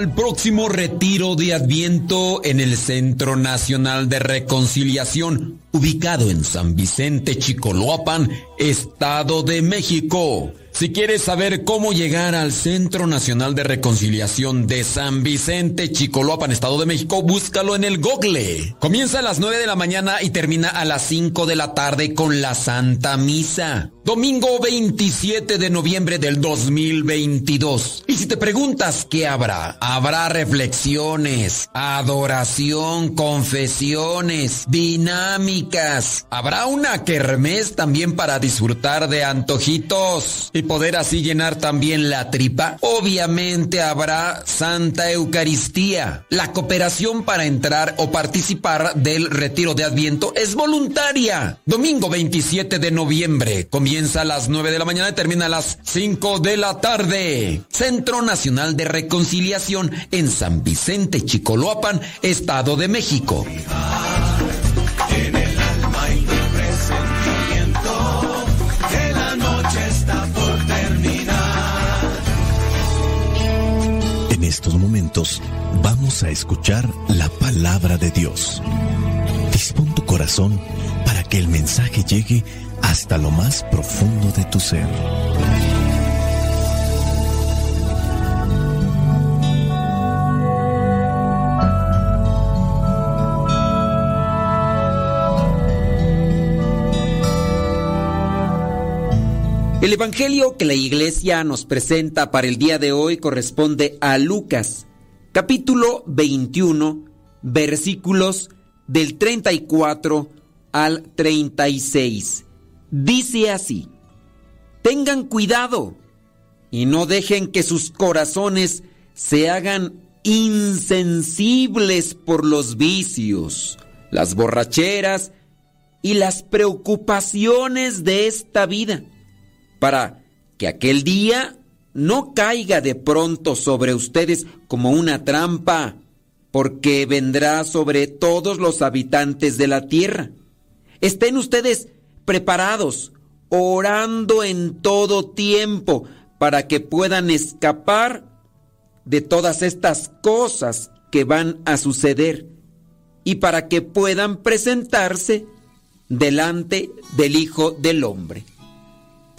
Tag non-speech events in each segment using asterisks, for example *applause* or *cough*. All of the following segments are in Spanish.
al próximo retiro de Adviento en el Centro Nacional de Reconciliación, ubicado en San Vicente, Chicoloapan, Estado de México. Si quieres saber cómo llegar al Centro Nacional de Reconciliación de San Vicente, Chicoloapan, Estado de México, búscalo en el Google. Comienza a las 9 de la mañana y termina a las 5 de la tarde con la Santa Misa. Domingo 27 de noviembre del 2022. Si te preguntas qué habrá, habrá reflexiones, adoración, confesiones, dinámicas. Habrá una kermés también para disfrutar de antojitos y poder así llenar también la tripa. Obviamente habrá Santa Eucaristía. La cooperación para entrar o participar del retiro de Adviento es voluntaria. Domingo 27 de noviembre. Comienza a las 9 de la mañana y termina a las 5 de la tarde. Centro Nacional de Reconciliación en San Vicente, Chicoloapan, Estado de México. En estos momentos vamos a escuchar la palabra de Dios. Dispón tu corazón para que el mensaje llegue hasta lo más profundo de tu ser. El Evangelio que la iglesia nos presenta para el día de hoy corresponde a Lucas, capítulo 21, versículos del 34 al 36. Dice así, tengan cuidado y no dejen que sus corazones se hagan insensibles por los vicios, las borracheras y las preocupaciones de esta vida para que aquel día no caiga de pronto sobre ustedes como una trampa, porque vendrá sobre todos los habitantes de la tierra. Estén ustedes preparados, orando en todo tiempo, para que puedan escapar de todas estas cosas que van a suceder y para que puedan presentarse delante del Hijo del Hombre.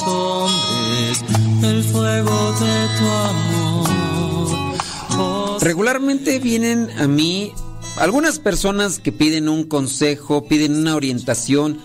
hombres fuego de tu amor. Regularmente vienen a mí algunas personas que piden un consejo, piden una orientación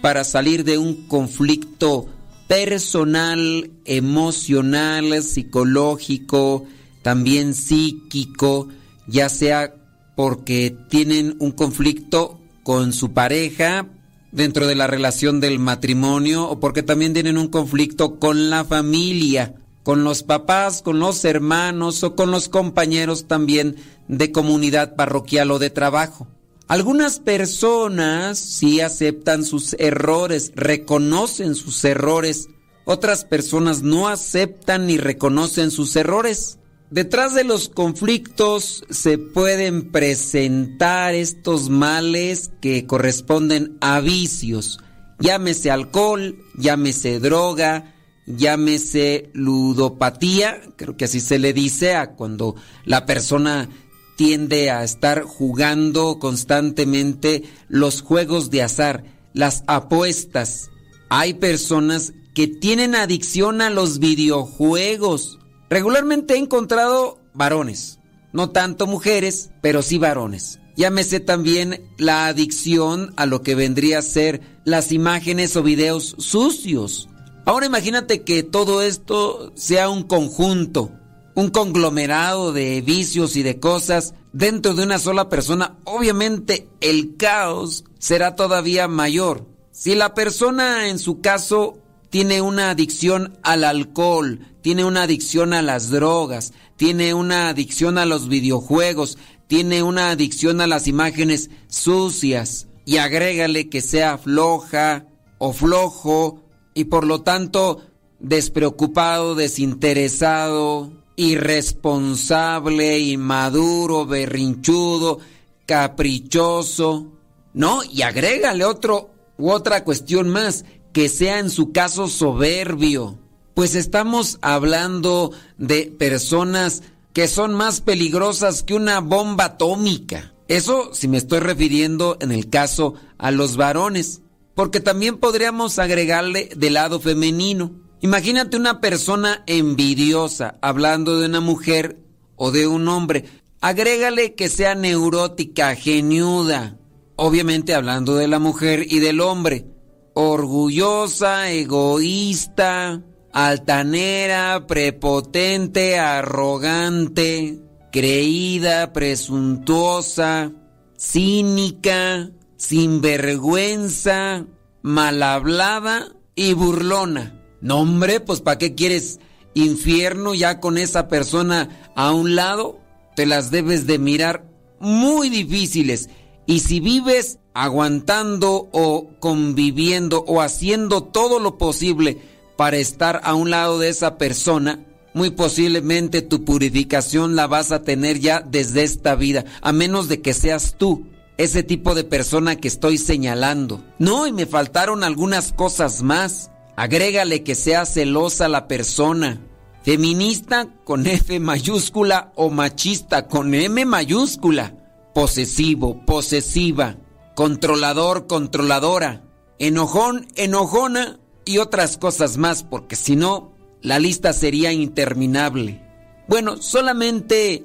para salir de un conflicto personal, emocional, psicológico, también psíquico, ya sea porque tienen un conflicto con su pareja dentro de la relación del matrimonio o porque también tienen un conflicto con la familia, con los papás, con los hermanos o con los compañeros también de comunidad parroquial o de trabajo. Algunas personas sí aceptan sus errores, reconocen sus errores. Otras personas no aceptan ni reconocen sus errores. Detrás de los conflictos se pueden presentar estos males que corresponden a vicios. Llámese alcohol, llámese droga, llámese ludopatía, creo que así se le dice a cuando la persona tiende a estar jugando constantemente los juegos de azar, las apuestas. Hay personas que tienen adicción a los videojuegos. Regularmente he encontrado varones, no tanto mujeres, pero sí varones. Llámese también la adicción a lo que vendría a ser las imágenes o videos sucios. Ahora imagínate que todo esto sea un conjunto, un conglomerado de vicios y de cosas dentro de una sola persona. Obviamente el caos será todavía mayor. Si la persona en su caso tiene una adicción al alcohol, tiene una adicción a las drogas, tiene una adicción a los videojuegos, tiene una adicción a las imágenes sucias y agrégale que sea floja o flojo y por lo tanto despreocupado, desinteresado, irresponsable, inmaduro, berrinchudo, caprichoso, ¿no? Y agrégale otro u otra cuestión más, que sea en su caso soberbio. Pues estamos hablando de personas que son más peligrosas que una bomba atómica. Eso si me estoy refiriendo en el caso a los varones, porque también podríamos agregarle del lado femenino. Imagínate una persona envidiosa hablando de una mujer o de un hombre. Agrégale que sea neurótica, geniuda. Obviamente hablando de la mujer y del hombre. Orgullosa, egoísta, altanera, prepotente, arrogante, creída, presuntuosa, cínica, sinvergüenza, mal hablada y burlona. No, hombre, pues ¿para qué quieres infierno ya con esa persona a un lado, te las debes de mirar muy difíciles. Y si vives aguantando o conviviendo o haciendo todo lo posible para estar a un lado de esa persona, muy posiblemente tu purificación la vas a tener ya desde esta vida, a menos de que seas tú ese tipo de persona que estoy señalando. No, y me faltaron algunas cosas más. Agrégale que sea celosa la persona. Feminista con F mayúscula o machista con M mayúscula. Posesivo, posesiva. Controlador, controladora. Enojón, enojona y otras cosas más, porque si no, la lista sería interminable. Bueno, solamente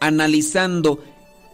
analizando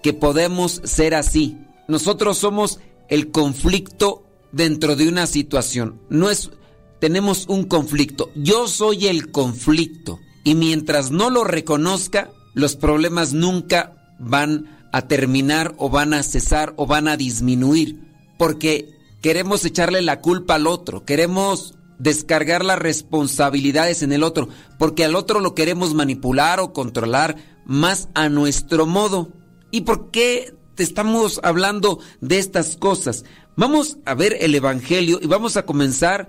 que podemos ser así. Nosotros somos el conflicto dentro de una situación. No es tenemos un conflicto. Yo soy el conflicto y mientras no lo reconozca, los problemas nunca van a terminar o van a cesar o van a disminuir, porque queremos echarle la culpa al otro, queremos descargar las responsabilidades en el otro, porque al otro lo queremos manipular o controlar más a nuestro modo. ¿Y por qué te estamos hablando de estas cosas? Vamos a ver el Evangelio y vamos a comenzar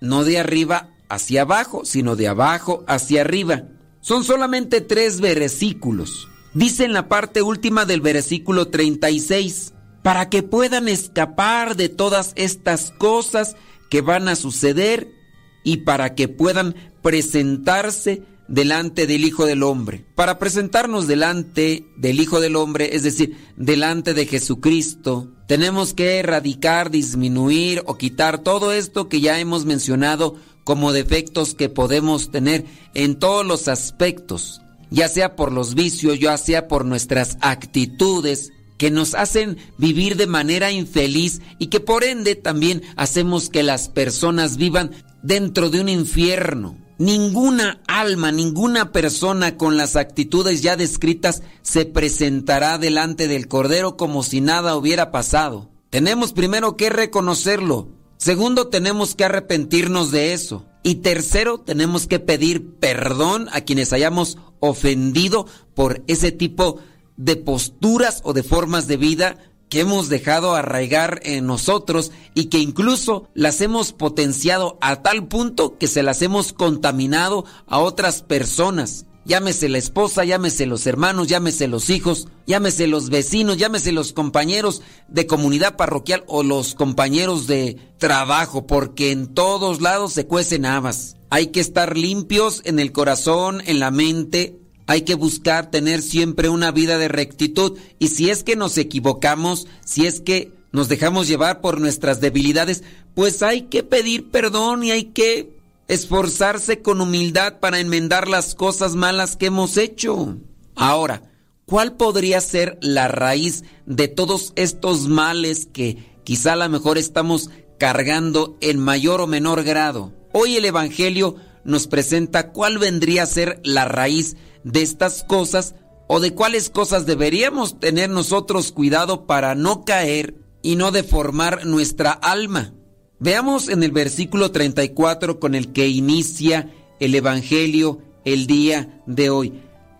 no de arriba hacia abajo, sino de abajo hacia arriba. Son solamente tres versículos. Dice en la parte última del versículo 36, para que puedan escapar de todas estas cosas que van a suceder y para que puedan presentarse delante del Hijo del Hombre. Para presentarnos delante del Hijo del Hombre, es decir, delante de Jesucristo, tenemos que erradicar, disminuir o quitar todo esto que ya hemos mencionado como defectos que podemos tener en todos los aspectos, ya sea por los vicios, ya sea por nuestras actitudes, que nos hacen vivir de manera infeliz y que por ende también hacemos que las personas vivan dentro de un infierno. Ninguna alma, ninguna persona con las actitudes ya descritas se presentará delante del Cordero como si nada hubiera pasado. Tenemos primero que reconocerlo. Segundo, tenemos que arrepentirnos de eso. Y tercero, tenemos que pedir perdón a quienes hayamos ofendido por ese tipo de posturas o de formas de vida que hemos dejado arraigar en nosotros y que incluso las hemos potenciado a tal punto que se las hemos contaminado a otras personas. Llámese la esposa, llámese los hermanos, llámese los hijos, llámese los vecinos, llámese los compañeros de comunidad parroquial o los compañeros de trabajo, porque en todos lados se cuecen habas. Hay que estar limpios en el corazón, en la mente, hay que buscar tener siempre una vida de rectitud y si es que nos equivocamos, si es que nos dejamos llevar por nuestras debilidades, pues hay que pedir perdón y hay que esforzarse con humildad para enmendar las cosas malas que hemos hecho. Ahora, ¿cuál podría ser la raíz de todos estos males que quizá a lo mejor estamos cargando en mayor o menor grado? Hoy el Evangelio nos presenta cuál vendría a ser la raíz de estas cosas o de cuáles cosas deberíamos tener nosotros cuidado para no caer y no deformar nuestra alma. Veamos en el versículo 34 con el que inicia el Evangelio el día de hoy.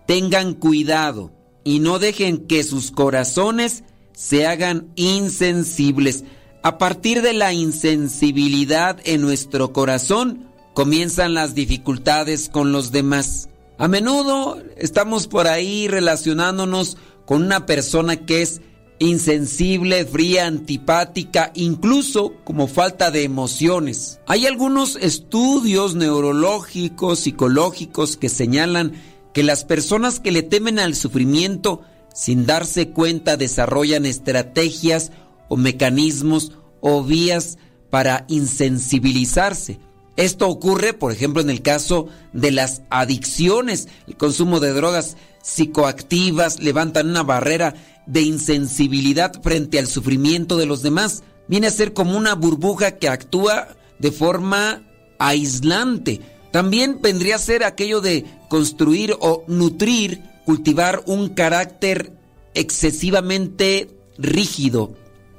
Tengan cuidado y no dejen que sus corazones se hagan insensibles. A partir de la insensibilidad en nuestro corazón comienzan las dificultades con los demás. A menudo estamos por ahí relacionándonos con una persona que es insensible, fría, antipática, incluso como falta de emociones. Hay algunos estudios neurológicos, psicológicos que señalan que las personas que le temen al sufrimiento sin darse cuenta desarrollan estrategias o mecanismos o vías para insensibilizarse esto ocurre, por ejemplo, en el caso de las adicciones. El consumo de drogas psicoactivas levantan una barrera de insensibilidad frente al sufrimiento de los demás. Viene a ser como una burbuja que actúa de forma aislante. También vendría a ser aquello de construir o nutrir, cultivar un carácter excesivamente rígido.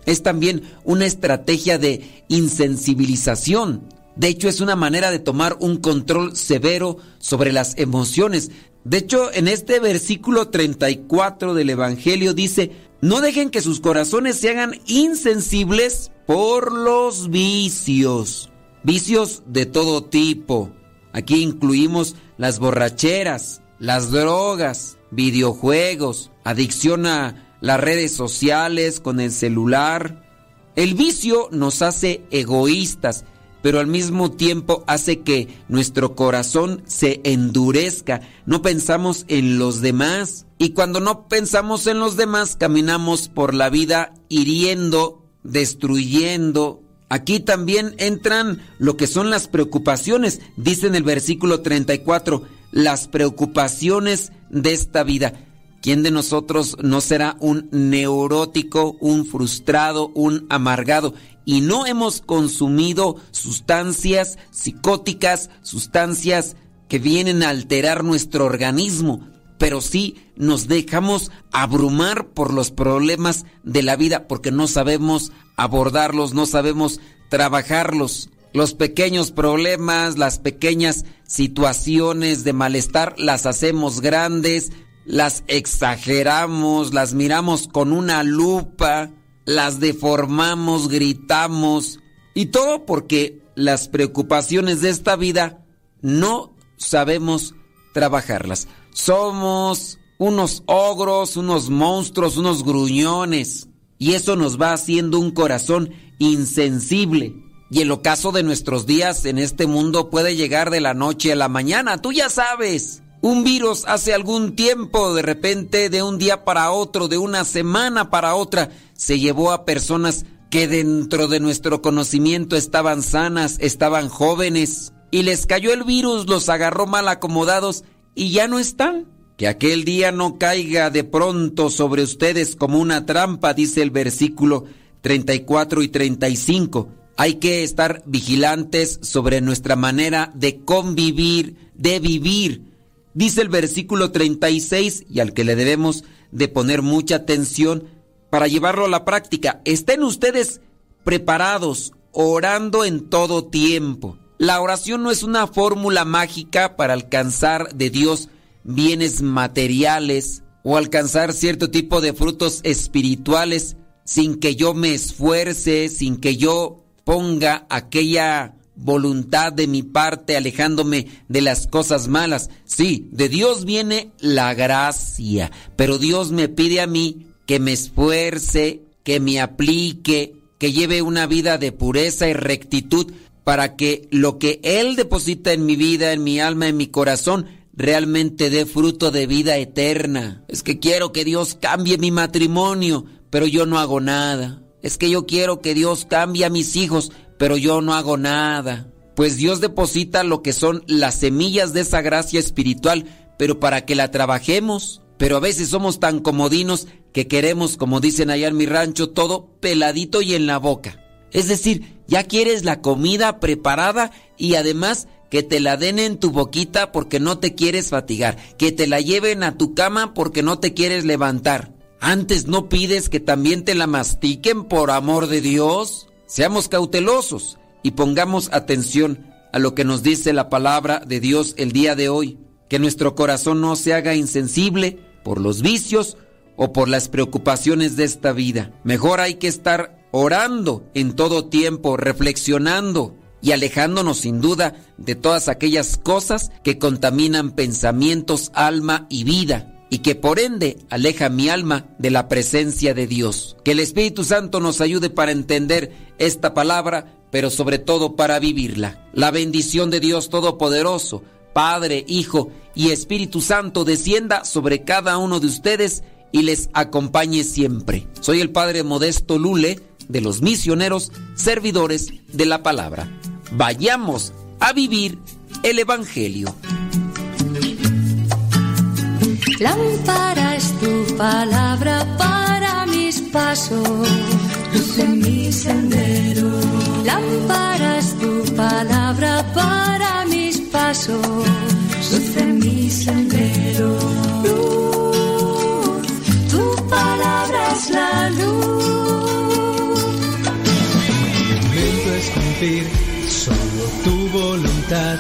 Es también una estrategia de insensibilización. De hecho, es una manera de tomar un control severo sobre las emociones. De hecho, en este versículo 34 del Evangelio dice, no dejen que sus corazones se hagan insensibles por los vicios. Vicios de todo tipo. Aquí incluimos las borracheras, las drogas, videojuegos, adicción a las redes sociales con el celular. El vicio nos hace egoístas pero al mismo tiempo hace que nuestro corazón se endurezca. No pensamos en los demás. Y cuando no pensamos en los demás, caminamos por la vida hiriendo, destruyendo. Aquí también entran lo que son las preocupaciones. Dice en el versículo 34, las preocupaciones de esta vida. ¿Quién de nosotros no será un neurótico, un frustrado, un amargado? Y no hemos consumido sustancias psicóticas, sustancias que vienen a alterar nuestro organismo, pero sí nos dejamos abrumar por los problemas de la vida porque no sabemos abordarlos, no sabemos trabajarlos. Los pequeños problemas, las pequeñas situaciones de malestar las hacemos grandes, las exageramos, las miramos con una lupa, las deformamos, gritamos, y todo porque las preocupaciones de esta vida no sabemos trabajarlas. Somos unos ogros, unos monstruos, unos gruñones, y eso nos va haciendo un corazón insensible. Y el ocaso de nuestros días en este mundo puede llegar de la noche a la mañana, tú ya sabes. Un virus hace algún tiempo, de repente, de un día para otro, de una semana para otra, se llevó a personas que dentro de nuestro conocimiento estaban sanas, estaban jóvenes, y les cayó el virus, los agarró mal acomodados y ya no están. Que aquel día no caiga de pronto sobre ustedes como una trampa, dice el versículo 34 y 35. Hay que estar vigilantes sobre nuestra manera de convivir, de vivir Dice el versículo 36 y al que le debemos de poner mucha atención para llevarlo a la práctica. Estén ustedes preparados, orando en todo tiempo. La oración no es una fórmula mágica para alcanzar de Dios bienes materiales o alcanzar cierto tipo de frutos espirituales sin que yo me esfuerce, sin que yo ponga aquella voluntad de mi parte alejándome de las cosas malas. Sí, de Dios viene la gracia, pero Dios me pide a mí que me esfuerce, que me aplique, que lleve una vida de pureza y rectitud para que lo que Él deposita en mi vida, en mi alma, en mi corazón, realmente dé fruto de vida eterna. Es que quiero que Dios cambie mi matrimonio, pero yo no hago nada. Es que yo quiero que Dios cambie a mis hijos, pero yo no hago nada. Pues Dios deposita lo que son las semillas de esa gracia espiritual, pero para que la trabajemos. Pero a veces somos tan comodinos que queremos, como dicen allá en mi rancho, todo peladito y en la boca. Es decir, ya quieres la comida preparada y además que te la den en tu boquita porque no te quieres fatigar, que te la lleven a tu cama porque no te quieres levantar. Antes no pides que también te la mastiquen por amor de Dios. Seamos cautelosos y pongamos atención a lo que nos dice la palabra de Dios el día de hoy. Que nuestro corazón no se haga insensible por los vicios o por las preocupaciones de esta vida. Mejor hay que estar orando en todo tiempo, reflexionando y alejándonos sin duda de todas aquellas cosas que contaminan pensamientos, alma y vida y que por ende aleja mi alma de la presencia de Dios. Que el Espíritu Santo nos ayude para entender esta palabra, pero sobre todo para vivirla. La bendición de Dios Todopoderoso, Padre, Hijo y Espíritu Santo descienda sobre cada uno de ustedes y les acompañe siempre. Soy el Padre Modesto Lule de los misioneros servidores de la palabra. Vayamos a vivir el Evangelio. Lámpara es tu palabra para mis pasos, luz en mi sendero. Lámpara es tu palabra para mis pasos, luz en mi sendero. Luz, tu palabra es la luz. Lento es cumplir, solo tu voluntad.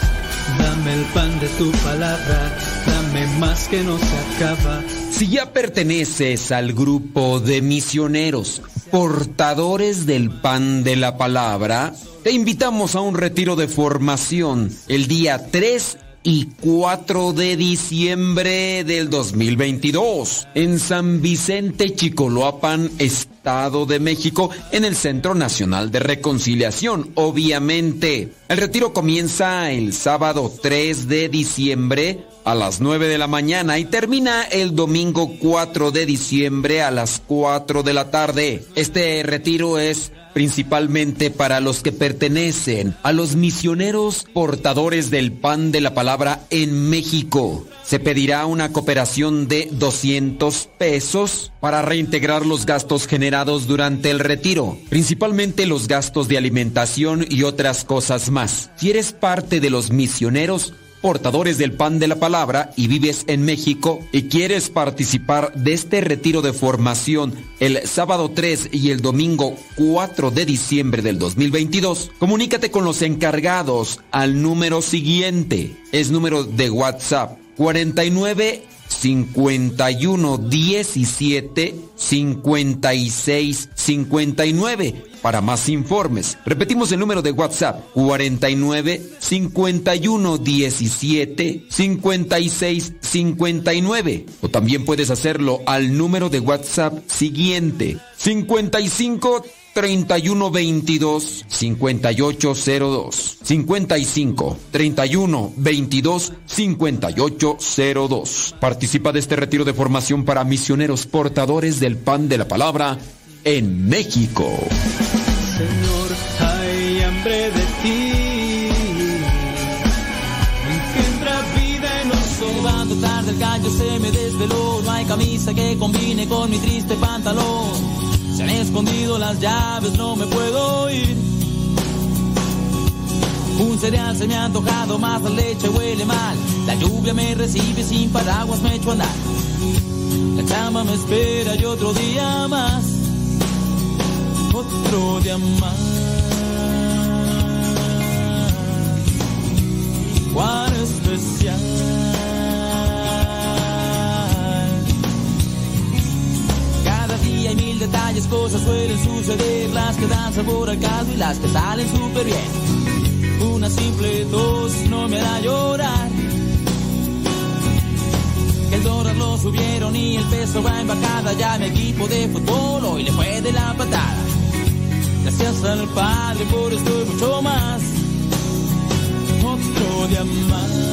Dame el pan de tu palabra, dame más que no acaba. Si ya perteneces al grupo de misioneros, portadores del pan de la palabra, te invitamos a un retiro de formación el día 3 y 4 de diciembre del 2022 en San Vicente Chicoloapan, Estado de México, en el Centro Nacional de Reconciliación, obviamente. El retiro comienza el sábado 3 de diciembre a las 9 de la mañana y termina el domingo 4 de diciembre a las 4 de la tarde. Este retiro es principalmente para los que pertenecen a los misioneros portadores del pan de la palabra en México. Se pedirá una cooperación de 200 pesos para reintegrar los gastos generados durante el retiro, principalmente los gastos de alimentación y otras cosas más. Si eres parte de los misioneros, portadores del pan de la palabra y vives en México y quieres participar de este retiro de formación el sábado 3 y el domingo 4 de diciembre del 2022, comunícate con los encargados al número siguiente. Es número de WhatsApp 49 51 17 56 59 para más informes. Repetimos el número de WhatsApp 49 51 17 56 59 o también puedes hacerlo al número de WhatsApp siguiente 55 31 22 5802 55 31 22 5802 Participa de este retiro de formación para misioneros portadores del pan de la palabra en México. Señor, hay hambre de ti. Llegando tarde el gallo se me desveló, no hay camisa que combine con mi triste pantalón. Se han escondido las llaves, no me puedo ir. Un cereal se me ha antojado, más la leche huele mal. La lluvia me recibe sin paraguas, me echo a andar. La cama me espera y otro día más. Otro día más. Cuán especial. Detalles, cosas suelen suceder, las que dan sabor al caldo y las que salen súper bien. Una simple tos no me hará llorar. El dólar lo subieron y el peso va en bajada, ya mi equipo de fútbol hoy le fue de la patada. Gracias al Padre por esto y mucho más. Otro día más.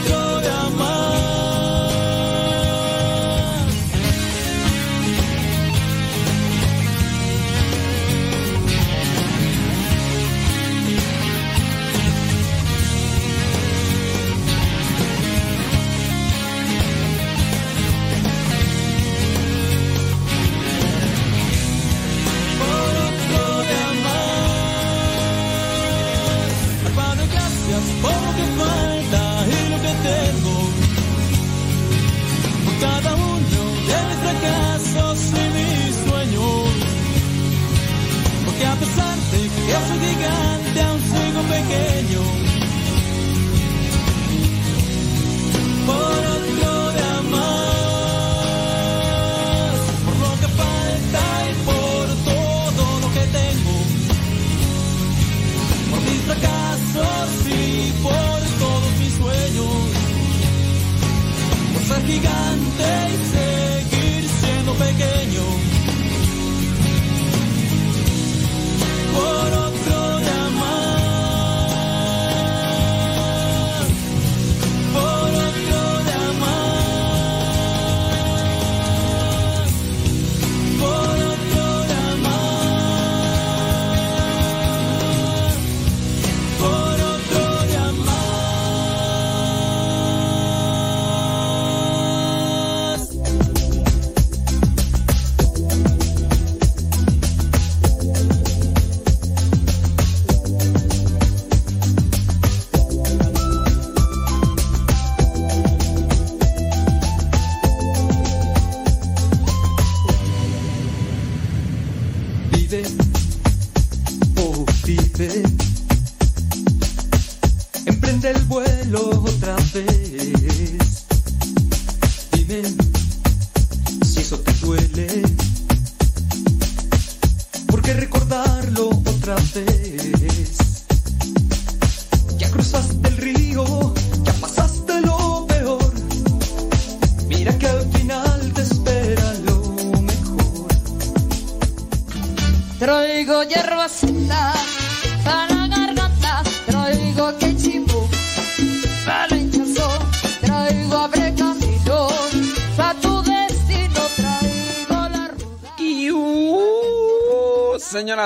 de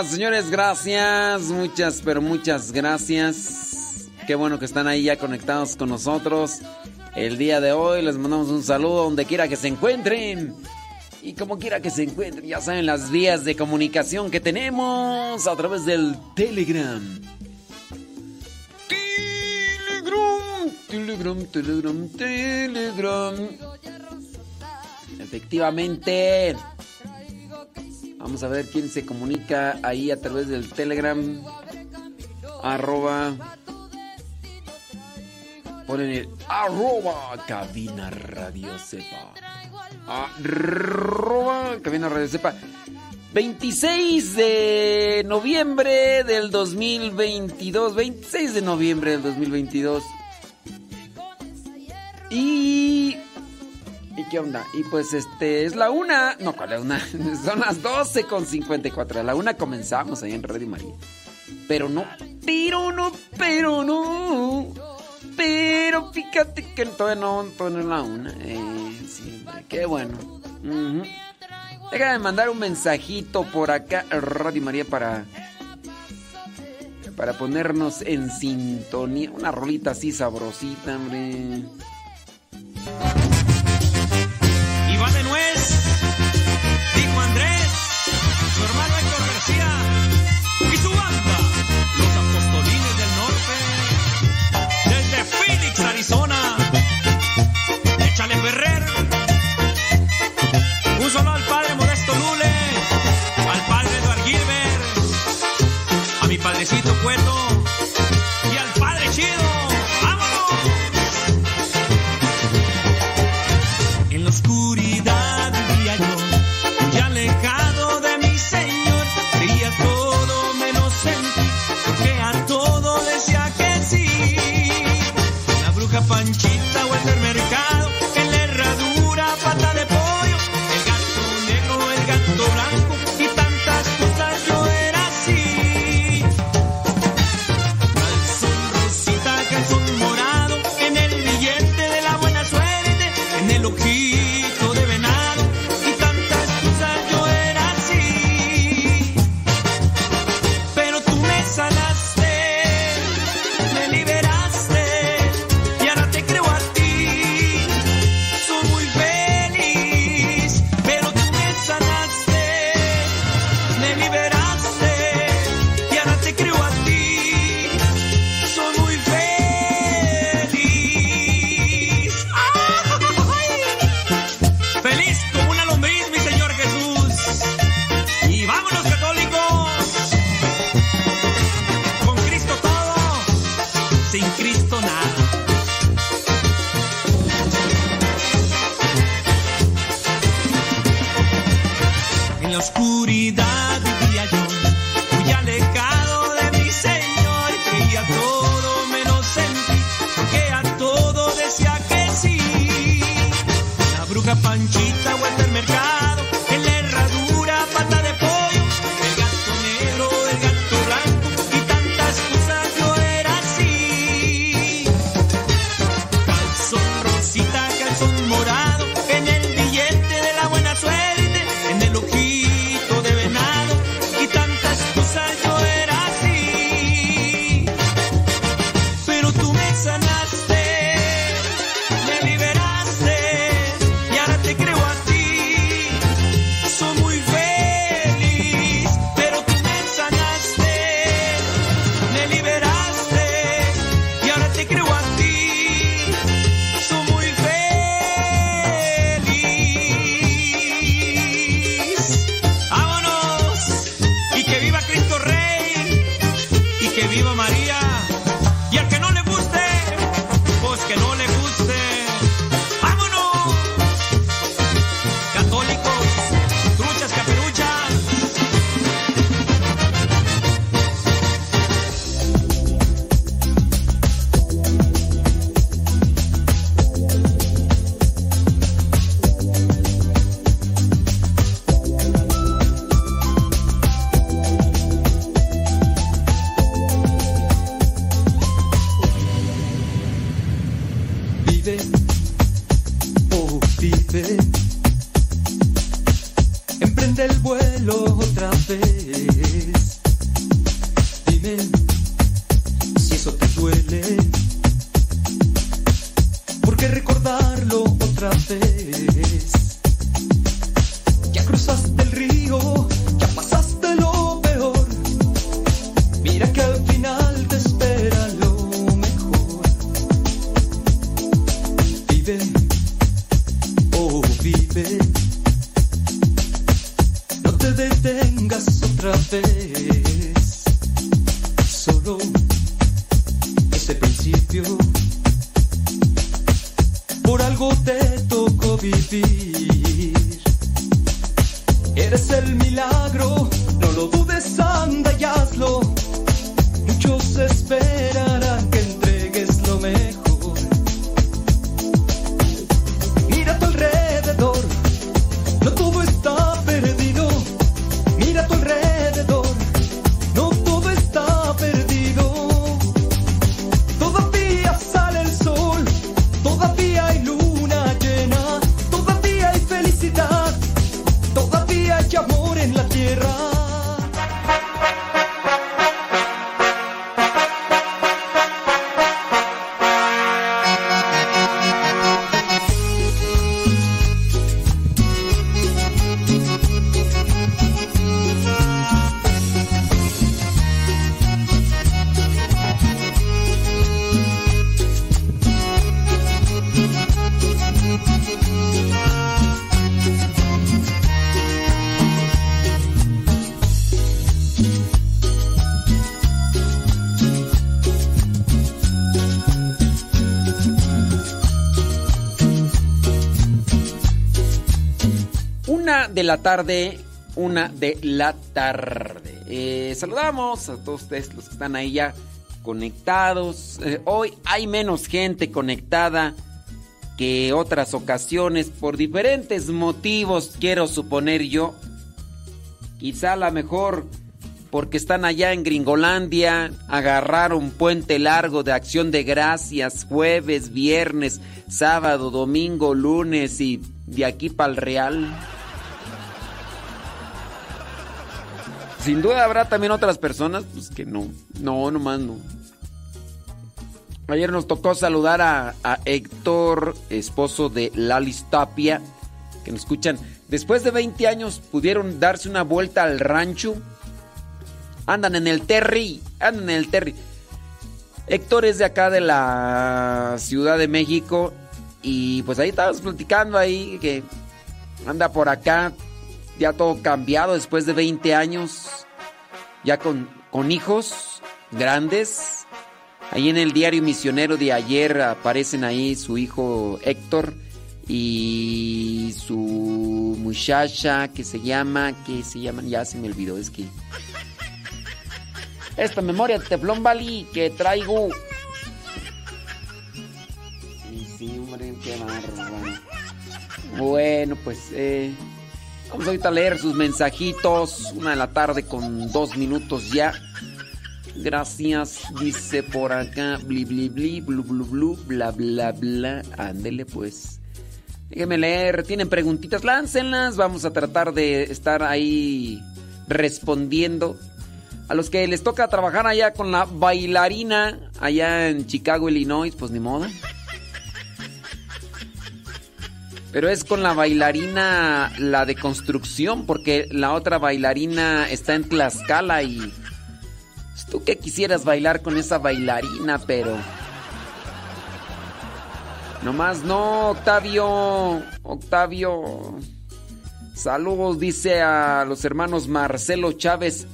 Señores, gracias. Muchas, pero muchas gracias. Qué bueno que están ahí ya conectados con nosotros. El día de hoy les mandamos un saludo donde quiera que se encuentren. Y como quiera que se encuentren, ya saben las vías de comunicación que tenemos a través del Telegram. Telegram, Telegram, Telegram, Telegram. Efectivamente. Vamos a ver quién se comunica ahí a través del Telegram. Arroba. Ponen el arroba cabina radio sepa. Arroba cabina radio sepa. 26 de noviembre del 2022. 26 de noviembre del 2022. Y ¿Y qué onda? Y pues este es la una. No, ¿cuál es una? *laughs* Son las 12 con 54. A la una comenzamos ahí en Radio María. Pero no, pero no, pero no. Pero fíjate que todavía no, todavía es la una. Eh, sí, hombre, qué bueno. Ujú. Déjame mandar un mensajito por acá Radio María para. Para ponernos en sintonía. Una rolita así sabrosita, hombre. Héctor la tarde, una de la tarde. Eh, saludamos a todos ustedes los que están ahí ya conectados. Eh, hoy hay menos gente conectada que otras ocasiones por diferentes motivos, quiero suponer yo. Quizá a mejor porque están allá en Gringolandia, agarraron puente largo de acción de gracias, jueves, viernes, sábado, domingo, lunes y de aquí para el Real. Sin duda habrá también otras personas, pues que no, no, nomás no. Ayer nos tocó saludar a, Héctor, esposo de Lalis Tapia, que nos escuchan. Después de 20 años pudieron darse una vuelta al rancho. Andan en el Terry, andan en el Terry. Héctor es de acá de la Ciudad de México y pues ahí estábamos platicando ahí que anda por acá ya todo cambiado después de 20 años, ya con, con hijos grandes. Ahí en el diario misionero de ayer aparecen ahí su hijo Héctor y su muchacha que se llama, que se llaman, ya se me olvidó, es que... Esta memoria de Teflón Bali que traigo. Bueno, pues eh, vamos ahorita a leer sus mensajitos. Una de la tarde con dos minutos ya. Gracias, dice por acá. Bli, bli, bli, blu, blu, blu, bla, bla, bla. Ándele, pues. Déjenme leer. ¿Tienen preguntitas? Láncenlas. Vamos a tratar de estar ahí respondiendo. A los que les toca trabajar allá con la bailarina, allá en Chicago, Illinois, pues ni modo. Pero es con la bailarina, la de construcción, porque la otra bailarina está en Tlaxcala y... pues, Tú que quisieras bailar con esa bailarina, pero... Nomás no, Octavio. Octavio. Saludos, dice a los hermanos Marcelo Chávez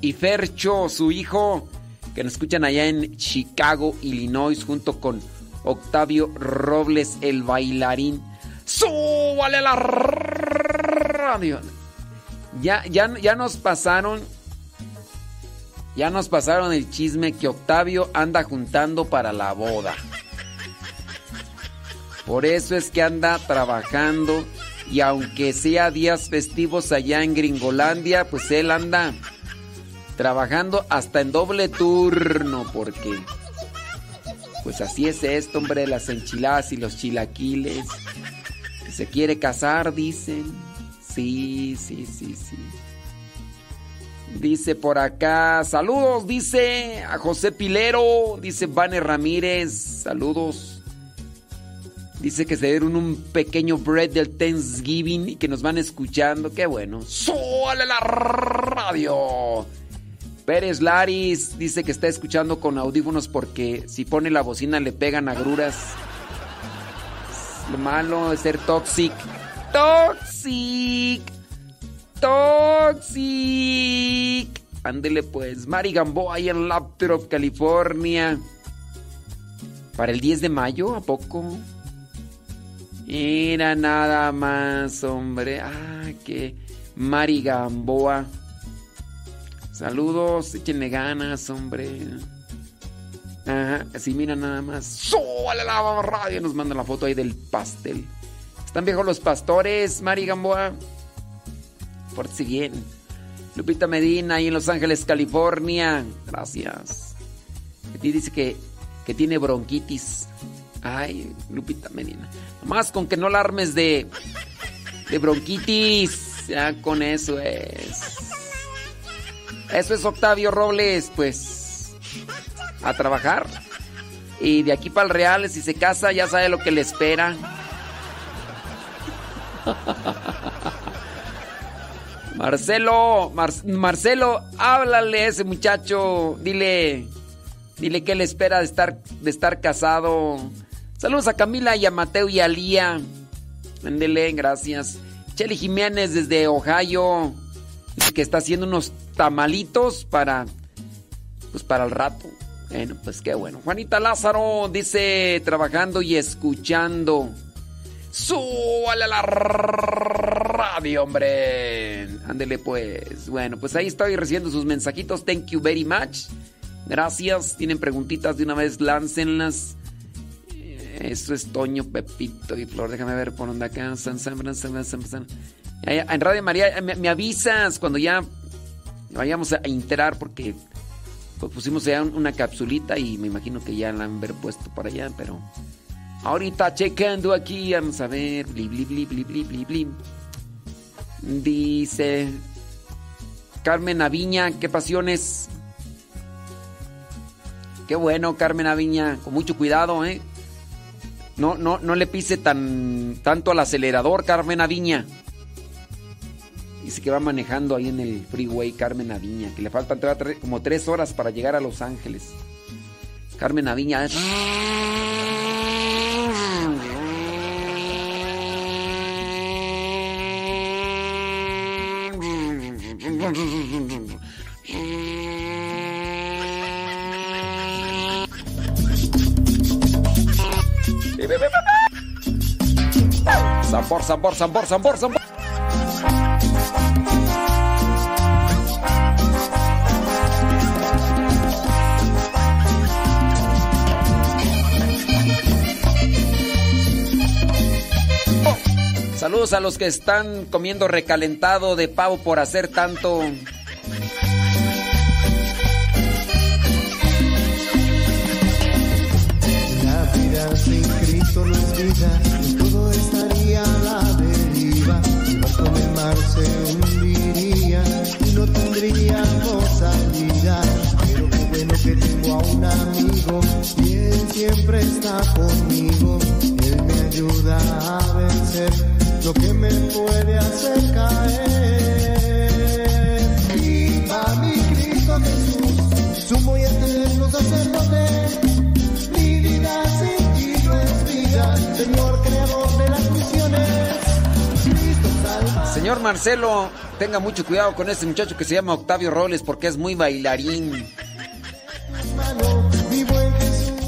y Fercho, su hijo, que nos escuchan allá en Chicago, Illinois, junto con Octavio Robles, el bailarín. ¡Súbale la radio! Ya, ya, ya nos pasaron. Ya nos pasaron el chisme que Octavio anda juntando para la boda. Por eso es que anda trabajando y aunque sea días festivos allá en Gringolandia, pues él anda trabajando hasta en doble turno porque pues así es esto, hombre, las enchiladas y los chilaquiles. Se quiere casar, dicen. Sí, sí, sí, sí. Dice por acá, saludos, dice a José Pilero, dice Vane Ramírez, saludos. Dice que se dieron un pequeño bread del Thanksgiving y que nos van escuchando. Qué bueno. ¡Suele la radio! Pérez Laris dice que está escuchando con audífonos porque si pone la bocina le pegan agruras. Lo malo es ser toxic. Toxic. Toxic. Ándele pues. Mari Gamboa ahí en Laptop, California. Para el 10 de mayo, ¿a poco? Era nada más, hombre. Ah, que Mari Gamboa. Saludos, échenle ganas, hombre. Ajá, así mira nada más. ¡Súbale la radio! Nos manda la foto ahí del pastel. Están viejos los pastores, Mari Gamboa. Pórtese bien. Lupita Medina, ahí en Los Ángeles, California. Gracias. Aquí dice que, que tiene bronquitis. Ay, Lupita Medina. Nomás con que no la armes de, de bronquitis. Ya con eso es. Eso es Octavio Robles, pues. A trabajar. Y de aquí para el Real, si se casa, ya sabe lo que le espera. *laughs* Marcelo, Marcelo, háblale a ese muchacho. Dile, dile que le espera de estar, de estar casado. Saludos a Camila y a Mateo y a Lía. Ándele, gracias. Cheli Jiménez desde Ohio. Dice que está haciendo unos tamalitos para. Pues para el rato. Bueno, pues qué bueno. Juanita Lázaro dice trabajando y escuchando. ¡Súbale a la radio, hombre! Ándele pues. Bueno, pues ahí estoy recibiendo sus mensajitos. Thank you very much. Gracias. Tienen preguntitas de una vez, láncenlas. Eso es Toño, Pepito y Flor. Déjame ver por dónde acá. En Radio María, me, avisas cuando ya vayamos a enterar porque pues pusimos ya una capsulita y me imagino que ya la han ver puesto por allá, pero ahorita checando aquí, vamos a ver. Bli. Dice Carmen Aviña, qué pasiones. Qué bueno, Carmen Aviña, con mucho cuidado, ¿eh? No, no, no le pise tan, tanto al acelerador, Carmen Aviña. Dice que va manejando ahí en el freeway Carmen Aviña, que le faltan como tres horas para llegar a Los Ángeles. Carmen Aviña. Sabor, sabor, sabor, sabor, sabor. Saludos a los que están comiendo recalentado de pavo por hacer tanto. La vida sin Cristo no es vida, todo estaría a la deriva. El barco el mar se hundiría y no tendríamos salida. Pero qué bueno que tengo a un amigo y él siempre está conmigo. Él me ayuda a Señor Marcelo, tenga mucho cuidado con este muchacho que se llama Octavio Robles porque es muy bailarín.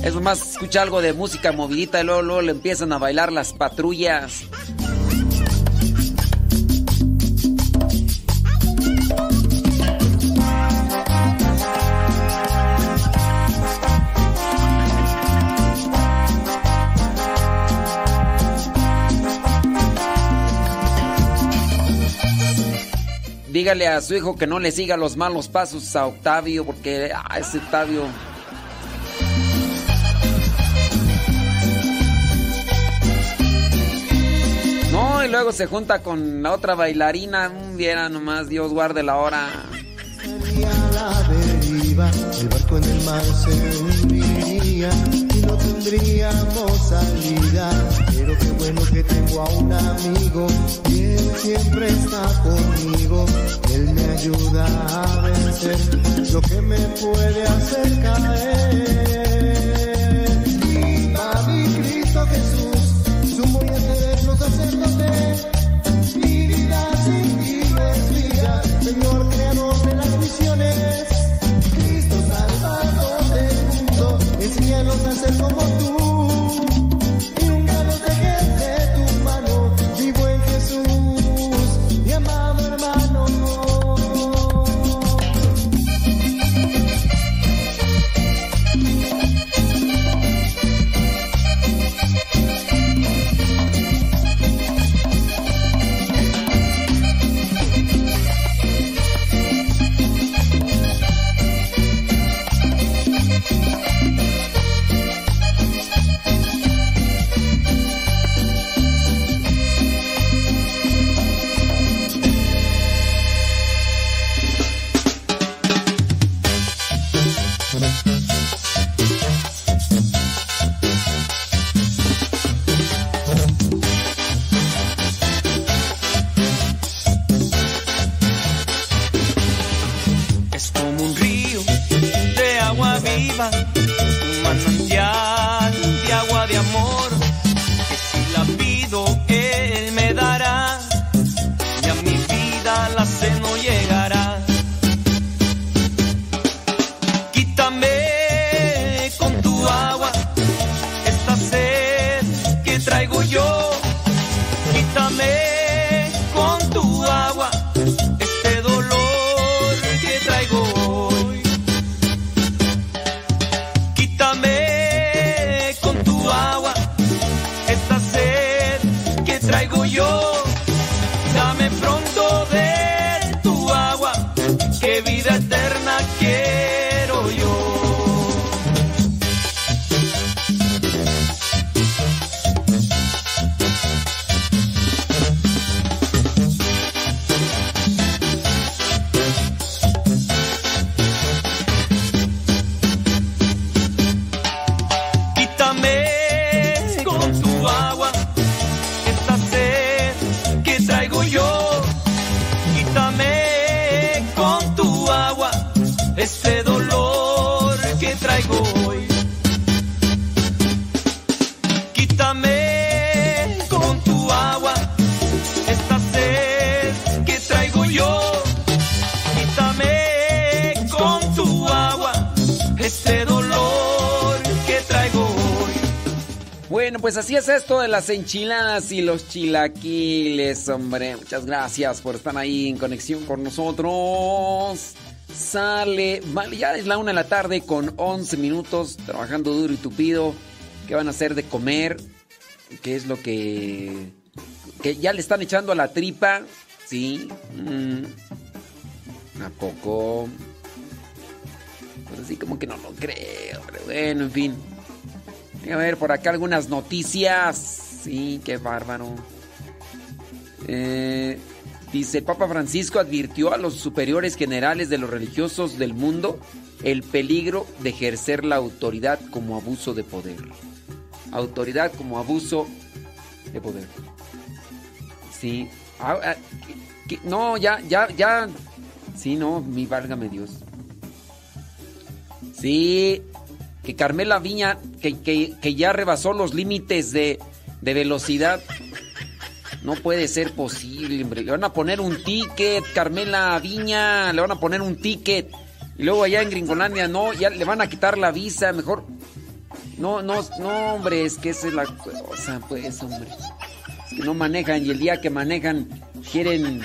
Es más, escucha algo de música movidita y luego, luego le empiezan a bailar las patrullas. Dígale a su hijo que no le siga los malos pasos a Octavio, porque ah, ese Octavio. No, y luego se junta con la otra bailarina. Viera nomás, Dios guarde la hora. La deriva, el barco en el mar se hundiría no tendríamos salida. Pero qué bueno que tengo a un amigo y él siempre está conmigo. Él me ayuda a vencer lo que me puede hacer caer. Pues así es esto de las enchiladas y los chilaquiles, hombre. Muchas gracias por estar ahí en conexión con nosotros. Sale, vale, ya es la una de la tarde con 11 minutos, trabajando duro y tupido. ¿Qué van a hacer de comer? ¿Qué es lo que... que ya le están echando a la tripa? Sí. Mm. ¿A poco? Pues así como que no lo creo, hombre. Bueno, en fin. A ver, por acá algunas noticias. Sí, qué bárbaro. Eh, dice, Papa Francisco advirtió a los superiores generales de los religiosos del mundo el peligro de ejercer la autoridad como abuso de poder. Autoridad como abuso de poder. Sí. Ah, ah, no, ya, ya, ya. Sí, no, mi válgame Dios. Sí, que Carmela Viña, que, que- que ya rebasó los límites de, de velocidad. No puede ser posible, hombre. Le van a poner un ticket, Carmela Viña, le van a poner un ticket. Y luego allá en Gringolandia, no, ya le van a quitar la visa, mejor. No, no, no, hombre, es que esa es la cosa, pues, hombre. Es que no manejan y el día que manejan quieren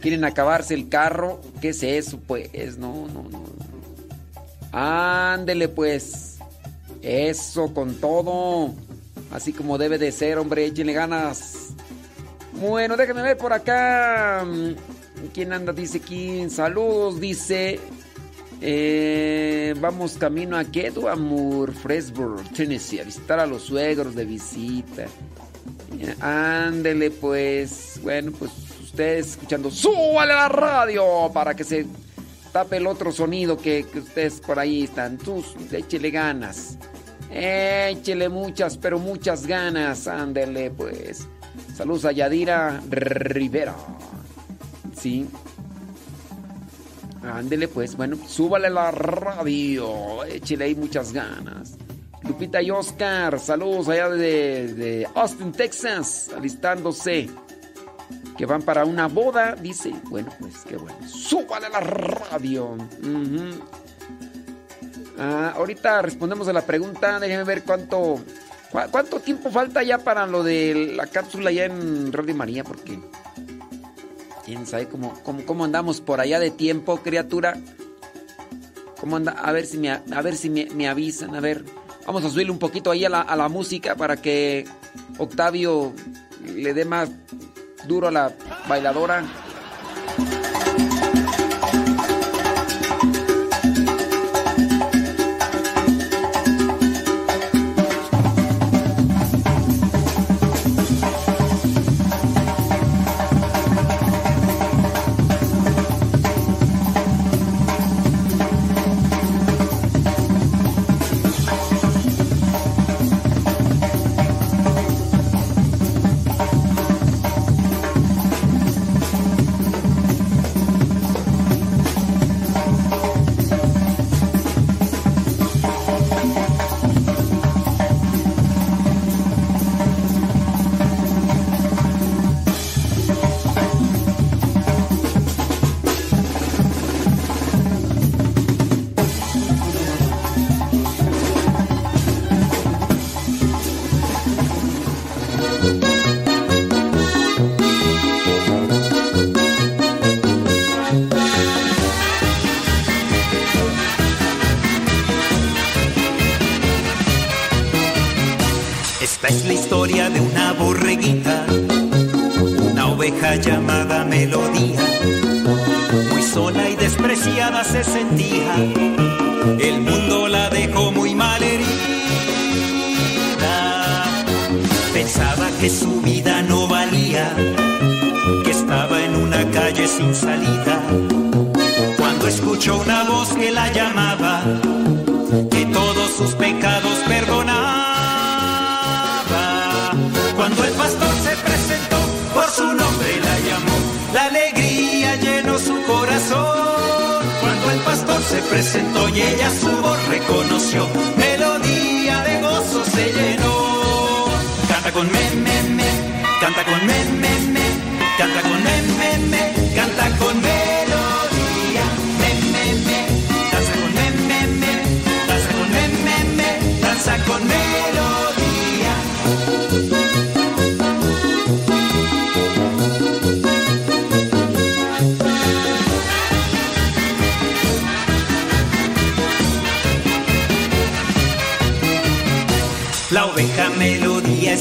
quieren acabarse el carro. ¿Qué es eso, pues? No, no, no. Ándele, pues. Eso con todo. Así como debe de ser, hombre, échenle ganas. Bueno, déjenme ver por acá. ¿Quién anda? Dice aquí. Saludos, dice. Eh, vamos camino a Kedo, Amor, Fresburg, Tennessee, a visitar a los suegros de visita. Eh, ándele, pues. Bueno, pues ustedes escuchando. ¡Súbale la radio! Para que se tape el otro sonido que, que ustedes por ahí están. Tú, échele ganas. Échele muchas, pero muchas ganas. Ándele, pues. Saludos a Yadira Rivera. Sí. Ándele, pues. Bueno, súbale la radio. Échele ahí muchas ganas. Lupita y Oscar, saludos allá de, de Austin, Texas, alistándose. Que van para una boda, dice. Bueno, pues qué bueno. Súbale la radio. Ah, ahorita respondemos a la pregunta. Déjenme ver cuánto. ¿Cuánto tiempo falta ya para lo de la cápsula ya en Radio María? Porque. Quién sabe cómo, cómo, cómo andamos por allá de tiempo, criatura. ¿Cómo anda? A ver si me, a ver si me avisan. A ver. Vamos a subirle un poquito ahí a la, a la música para que Octavio le dé más duro a la bailadora. Se sentía, el mundo la dejó muy mal herida. Pensaba que su vida no valía, que estaba en una calle sin salida. Cuando escuchó una voz que la llamaba, que todos sus pecados se presentó y ella su voz reconoció,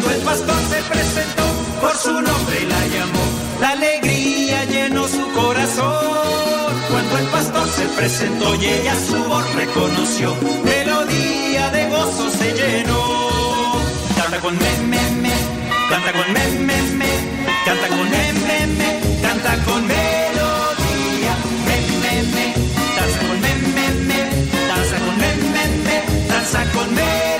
Cuando el pastor se presentó, por su nombre la llamó, la alegría llenó su corazón. Cuando el pastor se presentó y ella su voz reconoció, melodía de gozo se llenó. Canta con me, me, me, canta con me, me, me, canta con me, me, me, canta con melodía. Me, me, me, danza con me, me, me, danza con me, me, me, danza con melodía.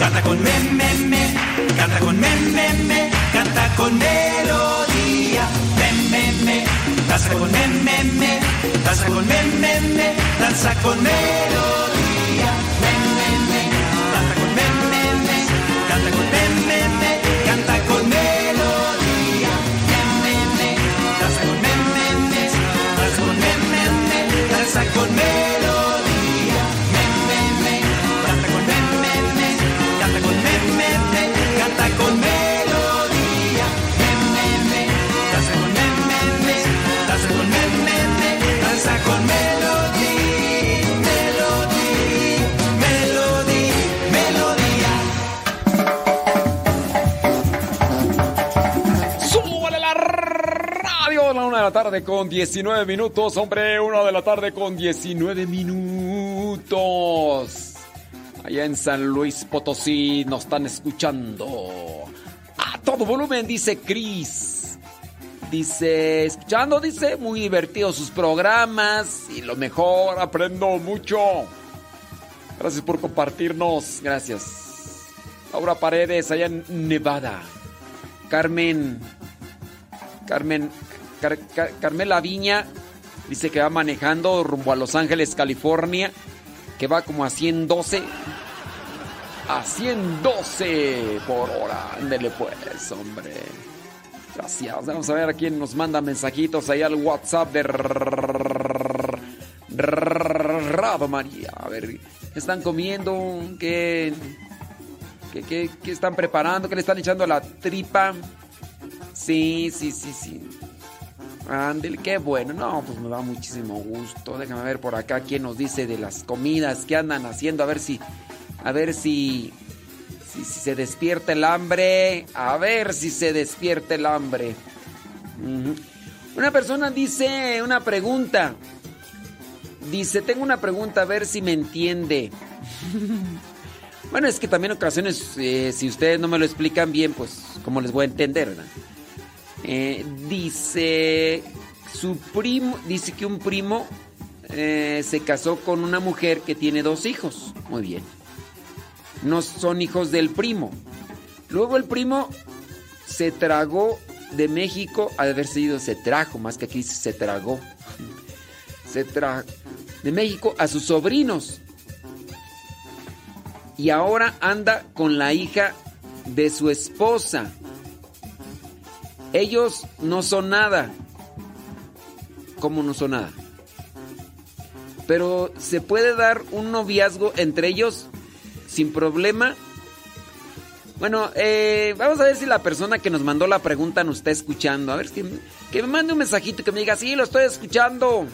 canta con me, me, me, canta con me, me, me, canta con melodía, me, me, me, danza con me, me, me, danza con me, me, me, danza con melodía, me, me, me, canta con me, me, me, canta con me, me, me, canta con melodía, me, me, me, danza con me, me, me, danza con me, me, me, danza con melodía, de la tarde con 19 minutos, hombre. Una de la tarde con 19 minutos. Allá en San Luis Potosí nos están escuchando. A todo volumen, dice Cris. Dice, escuchando, dice, muy divertidos sus programas y lo mejor, aprendo mucho. Gracias por compartirnos, gracias. Laura Paredes, allá en Nevada. Carmen, Carmen, Car- Car- Carmela Viña dice que va manejando rumbo a Los Ángeles, California, que va como a 112, a 112 por hora. Ándele pues, hombre. Gracias. Vamos a ver a quién nos manda mensajitos ahí al WhatsApp de Rado María. A ver, ¿qué están comiendo? ¿Qué, qué, qué- qué están preparando? ¿Qué le están echando a la tripa? Sí, sí, sí, sí. Ándele, qué bueno. No, pues me da muchísimo gusto. Déjame ver por acá quién nos dice de las comidas que andan haciendo. A ver si. A ver si. Si, se despierta el hambre. A ver si se despierta el hambre. Una persona dice una pregunta. Dice, tengo una pregunta, a ver si me entiende. *laughs* bueno, es que también en ocasiones, eh, si ustedes no me lo explican bien, pues, ¿cómo les voy a entender, verdad? Eh, dice, su primo, dice que un primo eh, se casó con una mujer que tiene dos hijos. Muy bien. No son hijos del primo. Luego el primo se tragó de México, ha de haber sido se trajo, más que aquí se tragó. Se trajo de México a sus sobrinos. Y ahora anda con la hija de su esposa. Ellos no son nada. ¿Cómo no son nada? Pero se puede dar un noviazgo entre ellos sin problema. Bueno, eh, vamos a ver si la persona que nos mandó la pregunta nos está escuchando. A ver, que, me mande un mensajito que me diga, sí, lo estoy escuchando.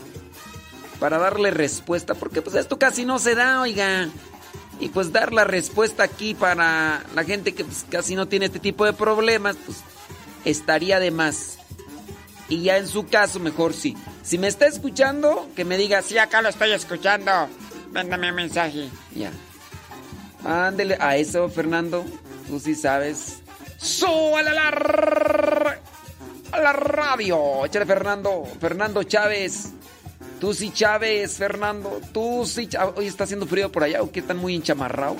Para darle respuesta, porque pues esto casi no se da, oiga. Y pues dar la respuesta aquí para la gente que pues, casi no tiene este tipo de problemas, pues estaría de más. Y ya en su caso, mejor sí. Si me está escuchando, que me diga, sí, acá lo estoy escuchando. Mándame un mensaje. Ya. Ándele a eso, Fernando. Tú sí sabes. ¡Súbale a la, a la radio! Échale, Fernando. Fernando Chávez. Tú sí, Chávez, Fernando. Tú sí. Hoy está haciendo frío por allá. ¿O qué están muy enchamarrados?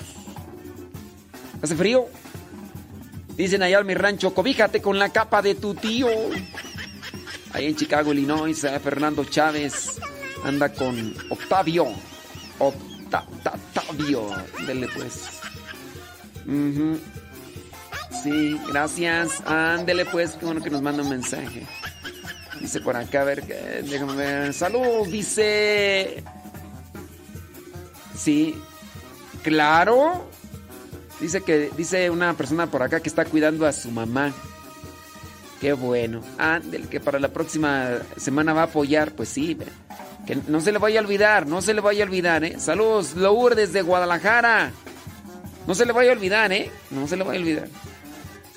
¿Hace frío? Dicen allá en mi rancho, cobíjate con la capa de tu tío. Ahí en Chicago, Illinois, eh, Fernando Chávez anda con Octavio. Octa- ta- Octavio. Dele pues. Ujú. Sí, gracias. Ándele pues, qué bueno que nos manda un mensaje. Dice por acá, a ver, déjame ver. Salud, dice. Sí, claro. Dice que dice una persona por acá que está cuidando a su mamá. Qué bueno. Ándele, que para la próxima semana va a apoyar, pues sí. Que no se le vaya a olvidar, no se le vaya a olvidar, ¿eh? Saludos, Lourdes de Guadalajara. No se le vaya a olvidar, ¿eh? No se le vaya a olvidar.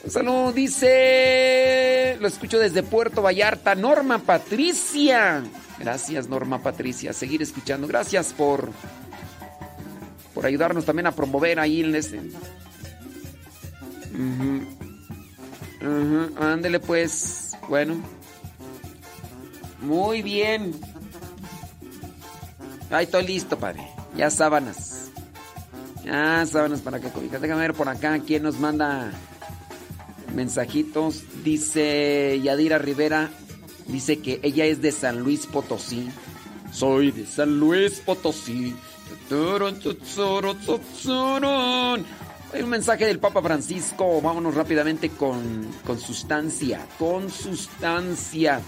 Un saludo, dice. Lo escucho desde Puerto Vallarta. Norma Patricia. Gracias, Norma Patricia. Seguir escuchando. Gracias por. Por ayudarnos también a promover ahí en este. Ujú. Ujú, Ándele pues. Bueno. Muy bien. Ahí estoy listo, padre. Ya sábanas. Ya sábanas para que cobijas. Déjame ver por acá quién nos manda mensajitos. Dice Yadira Rivera. Dice que ella es de San Luis Potosí. Soy de San Luis Potosí. Hay un mensaje del Papa Francisco. Vámonos rápidamente con, con sustancia. Con sustancia.